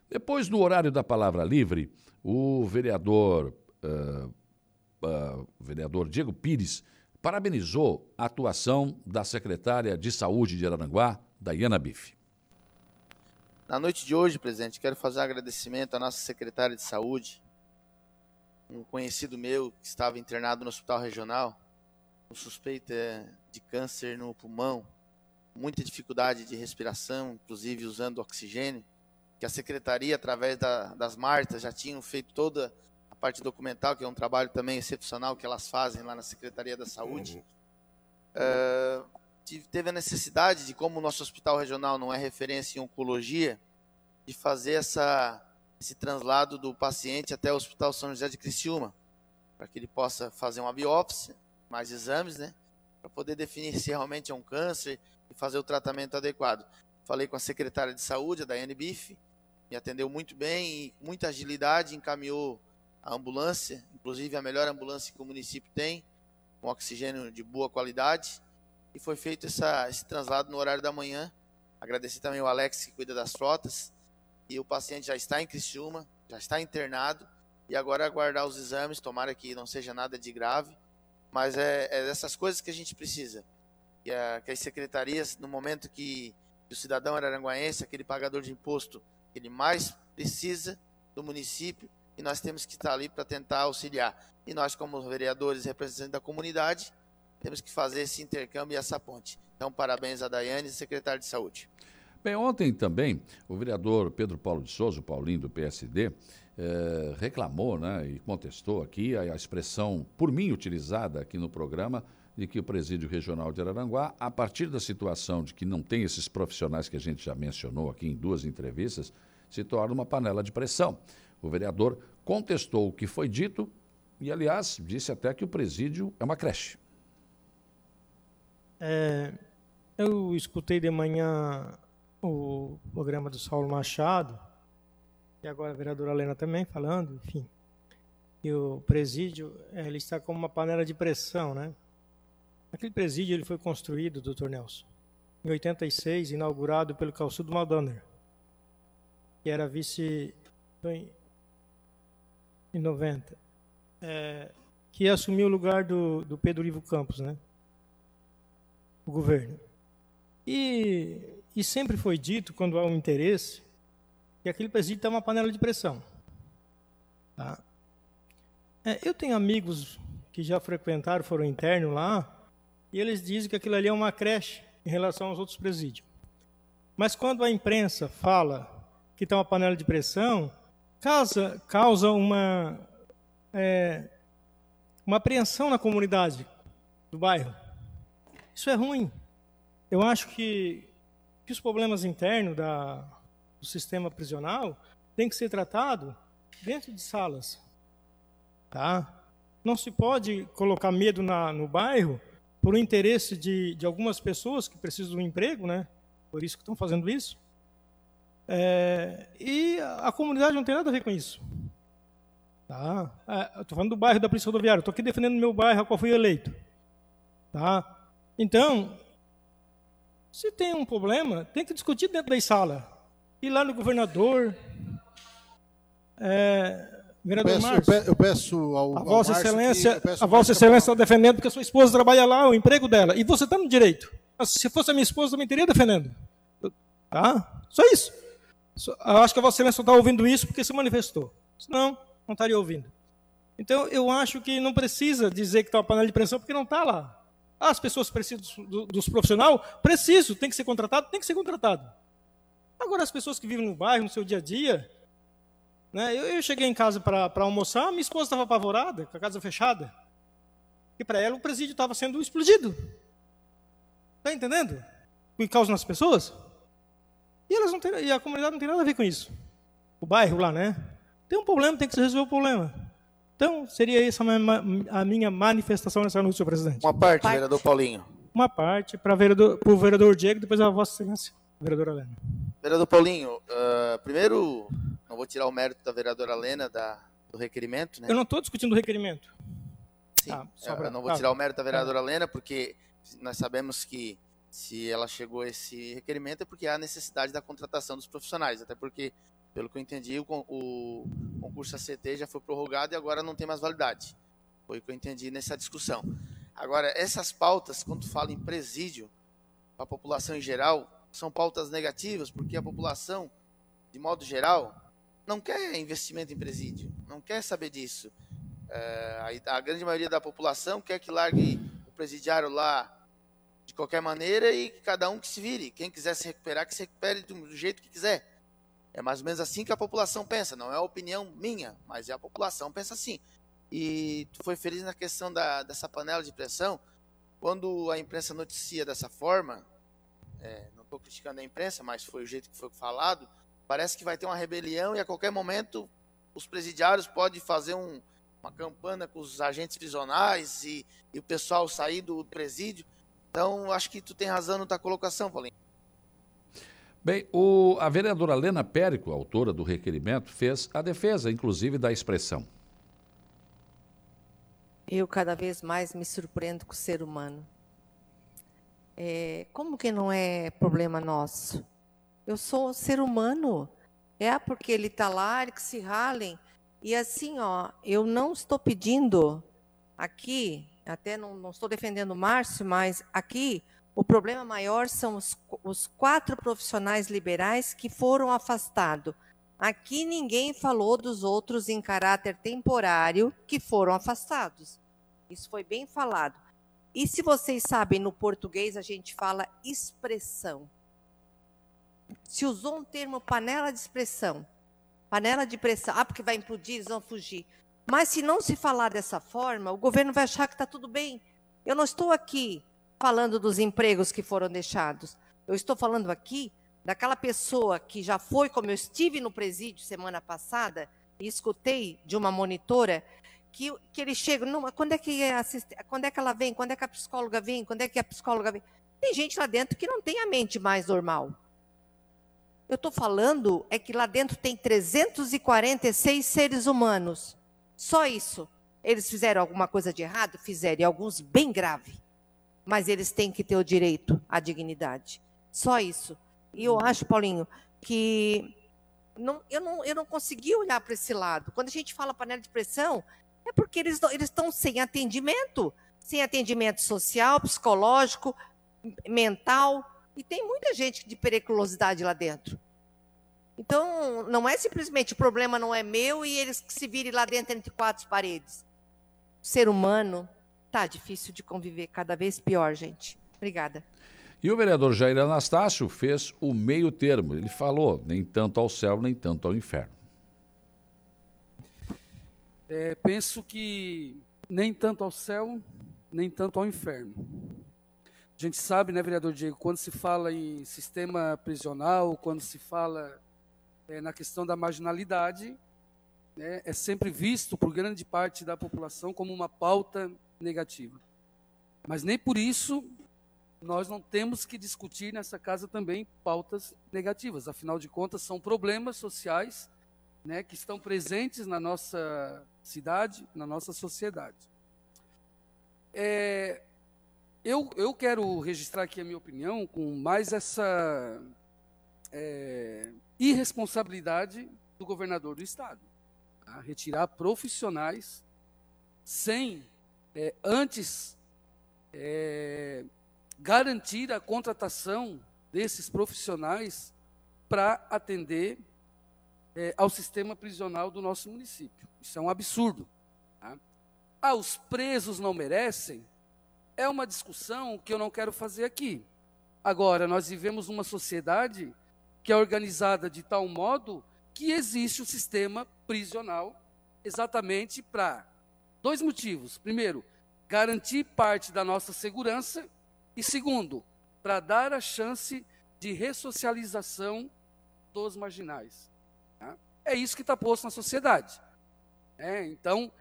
[SPEAKER 1] Depois, no horário da palavra livre, o vereador uh, uh, vereador Diego Pires parabenizou a atuação da secretária de Saúde de Araranguá, Dayana Bife.
[SPEAKER 11] Na noite de hoje, presidente, quero fazer um agradecimento à nossa secretária de Saúde, um conhecido meu que estava internado no hospital regional, com suspeita de câncer no pulmão, muita dificuldade de respiração, inclusive usando oxigênio, que a secretaria, através da, das Martas, já tinham feito toda a parte documental, que é um trabalho também excepcional que elas fazem lá na Secretaria da Saúde. Uhum. Uh, teve a necessidade de, como o nosso hospital regional não é referência em oncologia, de fazer essa, esse translado do paciente até o Hospital São José de Criciúma, para que ele possa fazer uma biópsia, mais exames, né? Para poder definir se realmente é um câncer e fazer o tratamento adequado. Falei com a secretária de saúde, a Daiane Bife, me atendeu muito bem e muita agilidade, encaminhou a ambulância, inclusive a melhor ambulância que o município tem, com oxigênio de boa qualidade. E foi feito essa, esse translado no horário da manhã. Agradecer também o Alex, que cuida das frotas. E o paciente já está em Criciúma, já está internado. E agora aguardar os exames, tomara que não seja nada de grave. Mas é, é dessas coisas que a gente precisa. Que, a, que as secretarias, no momento que o cidadão araranguaense, aquele pagador de imposto, ele mais precisa do município, e nós temos que estar ali para tentar auxiliar. E nós, como vereadores representantes da comunidade, temos que fazer esse intercâmbio e essa ponte. Então, parabéns a Daiane, secretário de Saúde.
[SPEAKER 1] Bem, ontem também o vereador Pedro Paulo de Souza, o Paulinho do PSD, eh, reclamou né, e contestou aqui a, a expressão, por mim utilizada aqui no programa, de que o presídio regional de Araranguá, a partir da situação de que não tem esses profissionais que a gente já mencionou aqui em duas entrevistas, se torna uma panela de pressão. O vereador contestou o que foi dito e, aliás, disse até que o presídio é uma creche.
[SPEAKER 12] É, eu escutei de manhã o programa do Saulo Machado, e agora a vereadora Helena também falando, enfim. E o presídio, é, ele está como uma panela de pressão, né? Aquele presídio ele foi construído, doutor Nelson, em 86, inaugurado pelo Calçudo Maldaner, que era vice em 90, é, que assumiu o lugar do, do Pedro Ivo Campos, né? O governo. E, e sempre foi dito, quando há um interesse, que aquele presídio está uma panela de pressão. Tá? É, eu tenho amigos que já frequentaram, foram internos lá, e eles dizem que aquilo ali é uma creche em relação aos outros presídios. Mas quando a imprensa fala que está uma panela de pressão, causa, causa uma, é, uma apreensão na comunidade do bairro. Isso é ruim. Eu acho que, que os problemas internos da, do sistema prisional têm que ser tratados dentro de salas. Tá? Não se pode colocar medo na, no bairro por um interesse de, de algumas pessoas que precisam de um emprego, né? por isso que estão fazendo isso. É, e a comunidade não tem nada a ver com isso. Tá? É, estou falando do bairro da Polícia Rodoviária, estou aqui defendendo meu bairro, a qual fui eleito. Tá? Então, se tem um problema, tem que discutir dentro da sala. Ir lá no governador, é, vereador
[SPEAKER 10] eu peço,
[SPEAKER 12] Márcio.
[SPEAKER 10] Eu, pe eu peço ao,
[SPEAKER 12] a
[SPEAKER 10] ao
[SPEAKER 12] Vossa
[SPEAKER 10] Márcio
[SPEAKER 12] Excelência,
[SPEAKER 10] que-
[SPEAKER 12] a Vossa Excelência está defendendo porque a sua esposa trabalha lá, o emprego dela. E você está no direito. Se fosse a minha esposa, também teria defendendo. Tá? Só isso. Eu acho que a Vossa Excelência está ouvindo isso porque se manifestou. Senão, não estaria ouvindo. Então, eu acho que não precisa dizer que está uma panela de pressão porque não está lá. Ah, as pessoas precisam do- dos profissionais? Preciso, tem que ser contratado? Tem que ser contratado. Agora, as pessoas que vivem no bairro, no seu dia a dia, né? Eu, eu cheguei em casa para almoçar, minha esposa estava apavorada, com a casa fechada. E para ela o presídio estava sendo explodido. Está entendendo? O que causa nas pessoas? E, elas não têm, e a comunidade não tem nada a ver com isso. O bairro lá, né? Tem um problema, tem que se resolver o problema. Então, seria essa a minha- manifestação nessa noite, senhor presidente.
[SPEAKER 11] Uma parte, vereador Paulinho.
[SPEAKER 12] Uma parte para o vereador, vereador Diego, depois a Vossa Excelência, vereadora Helena.
[SPEAKER 11] Vereador Paulinho, ah, primeiro, não vou tirar o mérito da vereadora Lena da, do requerimento, né?
[SPEAKER 12] Eu não estou discutindo o requerimento.
[SPEAKER 11] Sim,
[SPEAKER 12] Tá, só
[SPEAKER 11] eu não vou
[SPEAKER 12] tá.
[SPEAKER 11] tirar o mérito da vereadora Lena, porque nós sabemos que se ela chegou a esse requerimento é porque há necessidade da contratação dos profissionais, até porque, pelo que eu entendi, o, o concurso ACT já foi prorrogado e agora não tem mais validade. Foi o que eu entendi nessa discussão. Agora, essas pautas, quando fala em presídio, para a população em geral, são pautas negativas, porque a população, de modo geral, não quer investimento em presídio, não quer saber disso. É, a, a grande maioria da população quer que largue o presidiário lá de qualquer maneira e que cada um que se vire. Quem quiser se recuperar, que se recupere do, jeito que quiser. É mais ou menos assim que a população pensa. Não é a opinião minha, mas é a população pensa assim. E tu foi feliz na questão da, dessa panela de pressão. Quando a imprensa noticia dessa forma, é, estou criticando a imprensa, mas foi o jeito que foi falado, parece que vai ter uma rebelião e a qualquer momento os presidiários podem fazer um, uma campana com os agentes prisionais e, e o pessoal sair do presídio. Então, acho que tu tem razão na tua colocação, Paulinho.
[SPEAKER 1] Bem, o- a vereadora Lena Périco, autora do requerimento, fez a defesa, inclusive, da expressão.
[SPEAKER 13] eu cada vez mais me surpreendo com o ser humano. É, como que não é problema nosso? Eu sou ser humano. É porque ele está lá, ele que se ralem. E assim, ó, eu não estou pedindo aqui, até não, não estou defendendo o Márcio, mas aqui o problema maior são os, os quatro profissionais liberais que foram afastados. Aqui ninguém falou dos outros em caráter temporário que foram afastados. Isso foi bem falado. E se vocês sabem, no português a gente fala expressão. Se usou um termo panela de expressão, panela de pressão, ah, porque vai implodir, eles vão fugir. Mas se não se falar dessa forma, o governo vai achar que está tudo bem. Eu não estou aqui falando dos empregos que foram deixados. Eu estou falando aqui daquela pessoa que já foi, como eu estive no presídio semana passada, e escutei de uma monitora que, que ele chega, não, quando é que assiste, quando é que ela vem, quando é que a psicóloga vem, quando é que a psicóloga vem? Tem gente lá dentro que não tem a mente mais normal. Eu estou falando é que lá dentro tem 346 seres humanos. Só isso. Eles fizeram alguma coisa de errado? Fizeram, e alguns bem grave. Mas eles têm que ter o direito à dignidade. Só isso. E eu acho, Paulinho, que não, eu, não, eu não consegui olhar para esse lado. Quando a gente fala panela de pressão, é porque eles estão sem atendimento, sem atendimento social, psicológico, mental, e tem muita gente de periculosidade lá dentro. Então, não é simplesmente o problema não é meu e eles que se virem lá dentro entre quatro paredes. O ser humano tá difícil de conviver, cada vez pior, gente. Obrigada.
[SPEAKER 1] E o vereador Jair Anastácio fez o meio termo. Ele falou, nem tanto ao céu, nem tanto ao inferno.
[SPEAKER 14] É, penso que nem tanto ao céu, nem tanto ao inferno. A gente sabe, né, vereador Diego, quando se fala em sistema prisional, quando se fala é, na questão da marginalidade, né, é sempre visto por grande parte da população como uma pauta negativa. Mas nem por isso nós não temos que discutir nessa casa também pautas negativas. Afinal de contas, são problemas sociais né, que estão presentes na nossa cidade, na nossa sociedade. É, eu, eu quero registrar aqui a minha opinião com mais essa é, irresponsabilidade do governador do estado. Tá? Retirar profissionais sem é, antes é, garantir a contratação desses profissionais para atender é, ao sistema prisional do nosso município. Isso é um absurdo. Tá? Ah, os presos não merecem? É uma discussão que eu não quero fazer aqui. Agora, nós vivemos numa sociedade que é organizada de tal modo que existe o sistema prisional exatamente para dois motivos. Primeiro, garantir parte da nossa segurança e segundo, para dar a chance de ressocialização dos marginais. É isso que está posto na sociedade. É, então,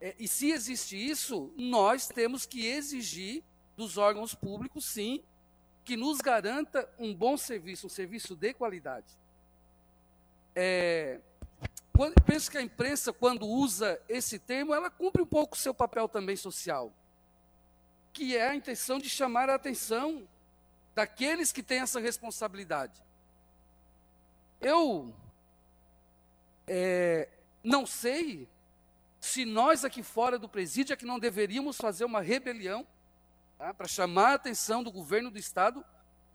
[SPEAKER 14] é, e se existe isso, nós temos que exigir dos órgãos públicos, sim, que nos garanta um bom serviço, um serviço de qualidade. É, quando, penso que a imprensa, quando usa esse termo, ela cumpre um pouco o seu papel também social, que é a intenção de chamar a atenção daqueles que têm essa responsabilidade. Eu é, não sei se nós aqui fora do presídio é que não deveríamos fazer uma rebelião tá, para chamar a atenção do governo do Estado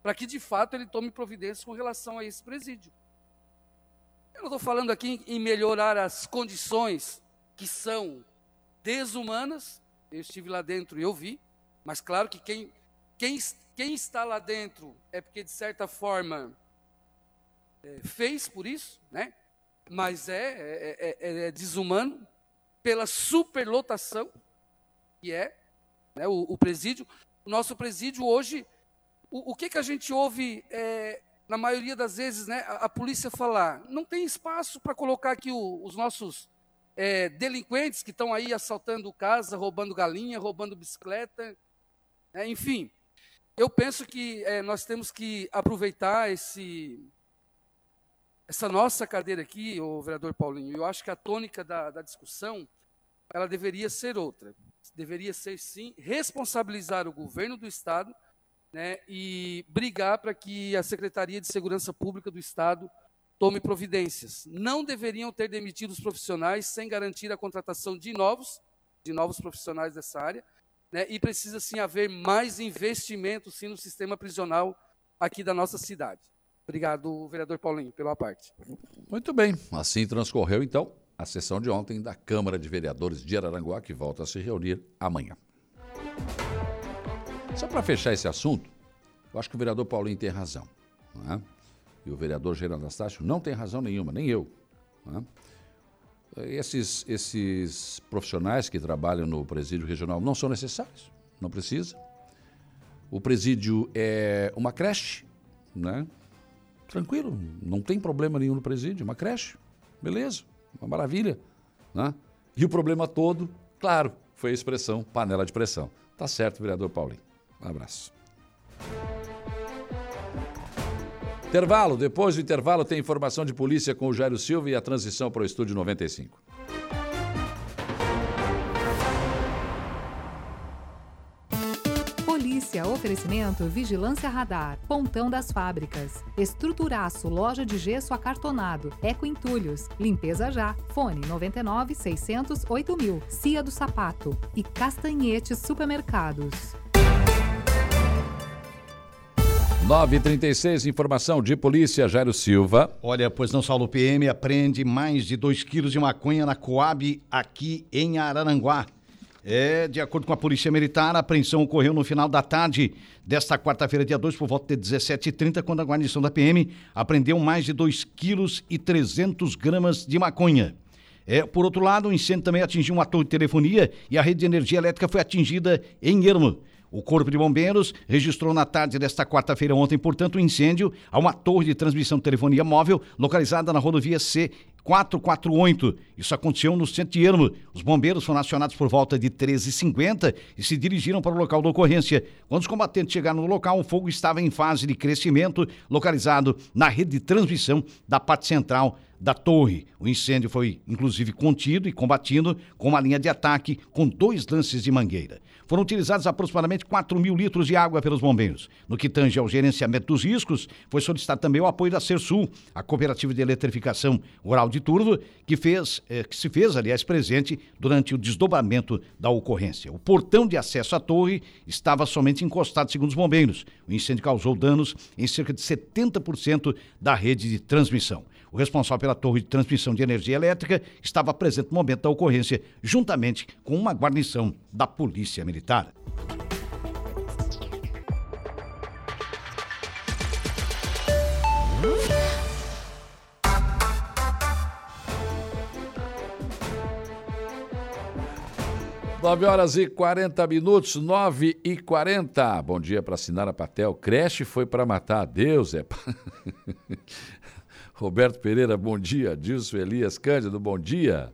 [SPEAKER 14] para que de fato ele tome providências com relação a esse presídio. Eu não estou falando aqui em melhorar as condições que são desumanas, eu estive lá dentro e eu vi, mas claro que quem, quem, quem está lá dentro é porque de certa forma é, fez por isso, né? Mas é, é, é, é desumano pela superlotação que é né, o, o, presídio. O nosso presídio hoje, o, o que, que a gente ouve é, na maioria das vezes, né, a, a polícia falar? Não tem espaço para colocar aqui o, os nossos é, delinquentes que estão aí assaltando casa, roubando galinha, roubando bicicleta, né, enfim. Eu penso que é, nós temos que aproveitar esse, essa nossa cadeira aqui, o vereador Paulinho, eu acho que a tônica da, da discussão, ela deveria ser outra. deveria ser sim responsabilizar o governo do estado né, e brigar para que a Secretaria de Segurança Pública do estado tome providências. Não deveriam ter demitido os profissionais sem garantir a contratação de novos, de novos profissionais dessa área, né, e precisa sim haver mais investimento sim no sistema prisional aqui da nossa cidade. Obrigado, vereador Paulinho, pela parte.
[SPEAKER 1] Muito bem, assim transcorreu então a sessão de ontem da Câmara de Vereadores de Araranguá, que volta a se reunir amanhã. Só para fechar esse assunto, eu acho que o vereador Paulinho tem razão. Não é? E o vereador Geraldo Anastácio não tem razão nenhuma, nem eu. Não é? esses, esses profissionais que trabalham no presídio regional não são necessários, não precisa. O presídio é uma creche, né? Tranquilo, não tem problema nenhum no presídio, uma creche, beleza, uma maravilha. Né? E o problema todo, claro, foi a expressão panela de pressão. Tá certo, vereador Paulinho. Um abraço. Intervalo. Depois do intervalo tem informação de polícia com o Jairo Silva e a transição para o Estúdio 95.
[SPEAKER 8] Oferecimento Vigilância Radar, Pontão das Fábricas, Estruturaço, Loja de Gesso Acartonado, Eco Entulhos, Limpeza Já, Fone 99 600 8000, Cia do Sapato e Castanhetes Supermercados.
[SPEAKER 1] 936, informação de polícia, Jairo Silva.
[SPEAKER 3] Olha, pois não, Saulo PM apreende mais de 2 quilos de maconha na Coab aqui em Araranguá. É, de acordo com a Polícia Militar, a apreensão ocorreu no final da tarde desta quarta-feira, dia 2, por volta de 17h30, quando a guarnição da PM apreendeu mais de 2 quilos e 300 gramas de maconha. É, por outro lado, o incêndio também atingiu uma torre de telefonia e a rede de energia elétrica foi atingida em Ermo. O Corpo de Bombeiros registrou na tarde desta quarta-feira ontem, portanto, um incêndio a uma torre de transmissão de telefonia móvel localizada na rodovia C 448. Isso aconteceu no centro de Ermo. Os bombeiros foram acionados por volta de 13h50 e se dirigiram para o local da ocorrência. Quando os combatentes chegaram no local, o fogo estava em fase de crescimento, localizado na rede de transmissão da parte central da torre. O incêndio foi, inclusive, contido e combatido com uma linha de ataque com dois lances de mangueira. Foram utilizados aproximadamente 4 mil litros de água pelos bombeiros. No que tange ao gerenciamento dos riscos, foi solicitado também o apoio da Sersul, a Cooperativa de Eletrificação Rural de Turvo, que, fez, eh, que se fez, aliás, presente durante o desdobramento da ocorrência. O portão de acesso à torre estava somente encostado, segundo os bombeiros. O incêndio causou danos em cerca de 70% da rede de transmissão. O responsável pela torre de transmissão de energia elétrica estava presente no momento da ocorrência, juntamente com uma guarnição da Polícia Militar.
[SPEAKER 1] Nove horas e 40 minutos, nove e quarenta. Bom dia para Sinara Patel. Creche foi para matar. Deus é. [LAUGHS] Roberto Pereira, bom dia. Dilson Elias Cândido, bom dia.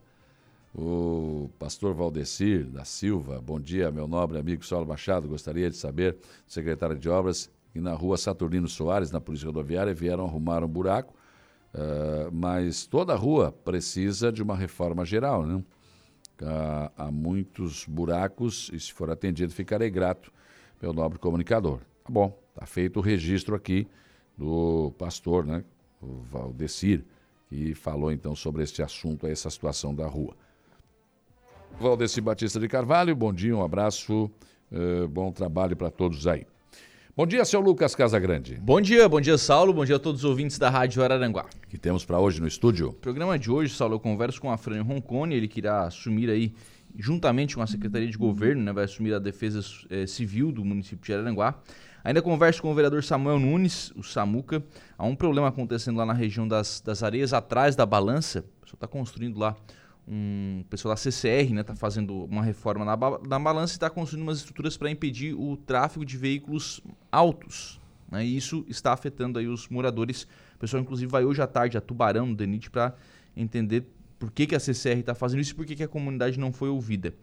[SPEAKER 1] O pastor Valdecir da Silva, bom dia, meu nobre amigo Saulo Machado. Gostaria de saber, secretário de Obras, que na rua Saturnino Soares, na Polícia Rodoviária, vieram arrumar um buraco, uh, mas toda a rua precisa de uma reforma geral, né? Há, há muitos buracos e, se for atendido, ficarei grato, meu nobre comunicador. Tá bom, tá feito o registro aqui do pastor, né? O Valdecir, que falou então sobre este assunto, essa situação da rua. Valdecir Batista de Carvalho, bom dia, um abraço, uh, bom trabalho para todos aí. Bom dia, seu Lucas Casagrande.
[SPEAKER 15] Bom dia, bom dia, Saulo, bom dia a todos os ouvintes da Rádio Araranguá.
[SPEAKER 1] que temos para hoje no estúdio?
[SPEAKER 15] programa de hoje, Saulo, eu converso com a Fran Roncone, ele que irá assumir aí, juntamente com a Secretaria de Governo, né, vai assumir a defesa eh, civil do município de Araranguá. Ainda converso com o vereador Samuel Nunes, o Samuca. Há um problema acontecendo lá na região das, das areias, atrás da balança. O pessoal está construindo lá, um pessoal da CCR está né, fazendo uma reforma na, na balança e está construindo umas estruturas para impedir o tráfego de veículos altos. Né, e isso está afetando aí os moradores. O pessoal, inclusive, vai hoje à tarde a Tubarão, no DENIT, para entender por que, que a CCR está fazendo isso e por que, que a comunidade não foi ouvida.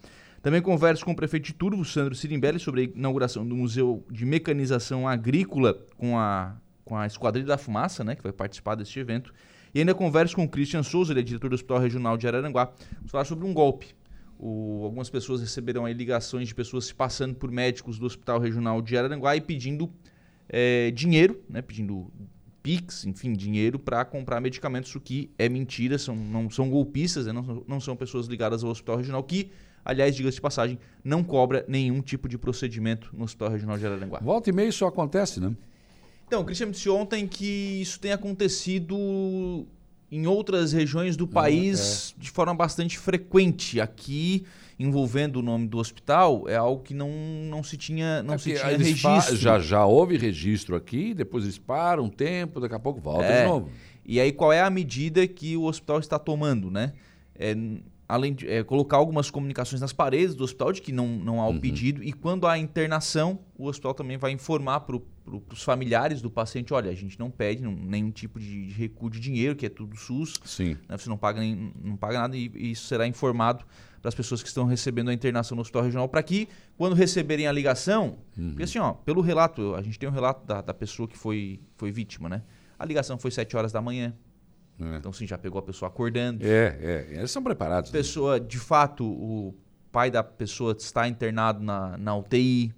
[SPEAKER 15] Também converso com o prefeito de Turvo, Sandro Sirimbelli, sobre a inauguração do Museu de Mecanização Agrícola com a, com a Esquadrilha da Fumaça, né, que vai participar deste evento. E ainda converso com o Christian Souza, ele é diretor do Hospital Regional de Araranguá, vamos falar sobre um golpe. o, algumas pessoas receberam ligações de pessoas se passando por médicos do Hospital Regional de Araranguá e pedindo é, dinheiro, né, pedindo Pix, enfim, dinheiro para comprar medicamentos, o que é mentira, são, não são golpistas, né, não, não são pessoas ligadas ao Hospital Regional, que, aliás, diga-se de passagem, não cobra nenhum tipo de procedimento no Hospital Regional de Araranguá.
[SPEAKER 1] Volta e meia isso acontece, né?
[SPEAKER 15] Então, o Cristian disse ontem que isso tem acontecido em outras regiões do país é. de forma bastante frequente. Aqui, envolvendo o nome do hospital, é algo que não, não se tinha, não é se tinha registro.
[SPEAKER 1] Já, já houve registro aqui, depois eles param um tempo, daqui a pouco volta
[SPEAKER 15] é.
[SPEAKER 1] de novo.
[SPEAKER 15] E aí, qual é a medida que o hospital está tomando, né? É, além de é, colocar algumas comunicações nas paredes do hospital de que não, não há o uhum. pedido, e quando há internação, o hospital também vai informar para os familiares do paciente, olha, a gente não pede não, nenhum tipo de, de, recuo de dinheiro, que é tudo SUS,
[SPEAKER 1] Sim.
[SPEAKER 15] Né, você não paga, nem, não paga nada, e, e isso será informado para as pessoas que estão recebendo a internação no hospital regional, para que, quando receberem a ligação, uhum. porque assim, ó, pelo relato, a gente tem um relato da, da pessoa que foi, foi vítima, né? A ligação foi 7 horas da manhã, é. Então, sim, já pegou a pessoa acordando.
[SPEAKER 1] É, é. Eles são preparados.
[SPEAKER 15] Né? Pessoa, né? de fato, o pai da pessoa está internado na, na UTI.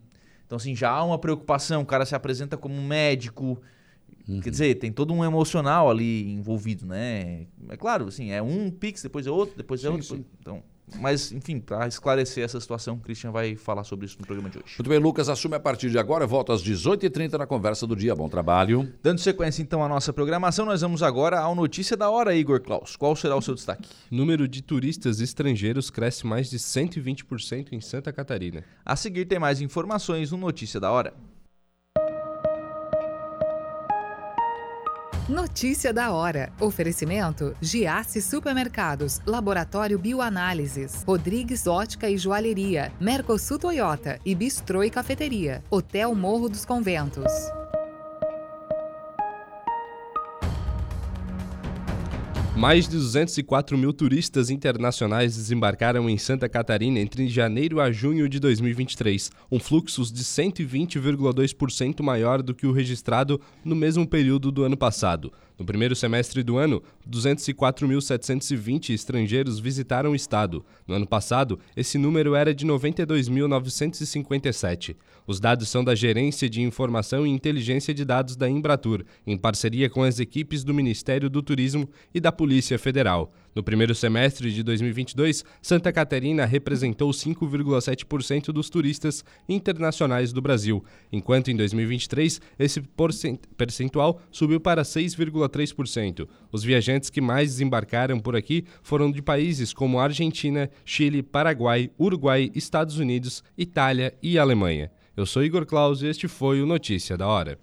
[SPEAKER 15] Então, assim, já há uma preocupação. O cara se apresenta como um médico. Uhum. Quer dizer, tem todo um emocional ali envolvido, né? É claro, assim, é um pix, depois é outro, depois é sim, outro. Sim. Então, mas, enfim, para esclarecer essa situação, o Christian vai falar sobre isso no programa de hoje.
[SPEAKER 1] Muito bem, Lucas, assume a partir de agora. Volta às 18h30 na conversa do dia. Bom trabalho.
[SPEAKER 15] Dando sequência, então, à nossa programação, nós vamos agora ao Notícia da Hora, Igor Klaus. Qual será o seu destaque?
[SPEAKER 9] Número de turistas estrangeiros cresce mais de 120% em Santa Catarina.
[SPEAKER 15] A seguir, tem mais informações no Notícia da Hora.
[SPEAKER 8] Notícia da hora. Oferecimento: Giasse Supermercados, Laboratório Bioanálises, Rodrigues Ótica e Joalheria, Mercosul Toyota e Bistrô e Cafeteria, Hotel Morro dos Conventos.
[SPEAKER 9] Mais de 204 mil turistas internacionais desembarcaram em Santa Catarina entre janeiro a junho de 2023, um fluxo de 120,2% maior do que o registrado no mesmo período do ano passado. No primeiro semestre do ano, 204.720 estrangeiros visitaram o estado. No ano passado, esse número era de 92.957. Os dados são da Gerência de Informação e Inteligência de Dados da Embratur, em parceria com as equipes do Ministério do Turismo e da Polícia Federal. No primeiro semestre de 2022, Santa Catarina representou 5,7% dos turistas internacionais do Brasil, enquanto em 2023 esse percentual subiu para 6,3%. Os viajantes que mais desembarcaram por aqui foram de países como Argentina, Chile, Paraguai, Uruguai, Estados Unidos, Itália e Alemanha. Eu sou Igor Claus e este foi o Notícia da Hora.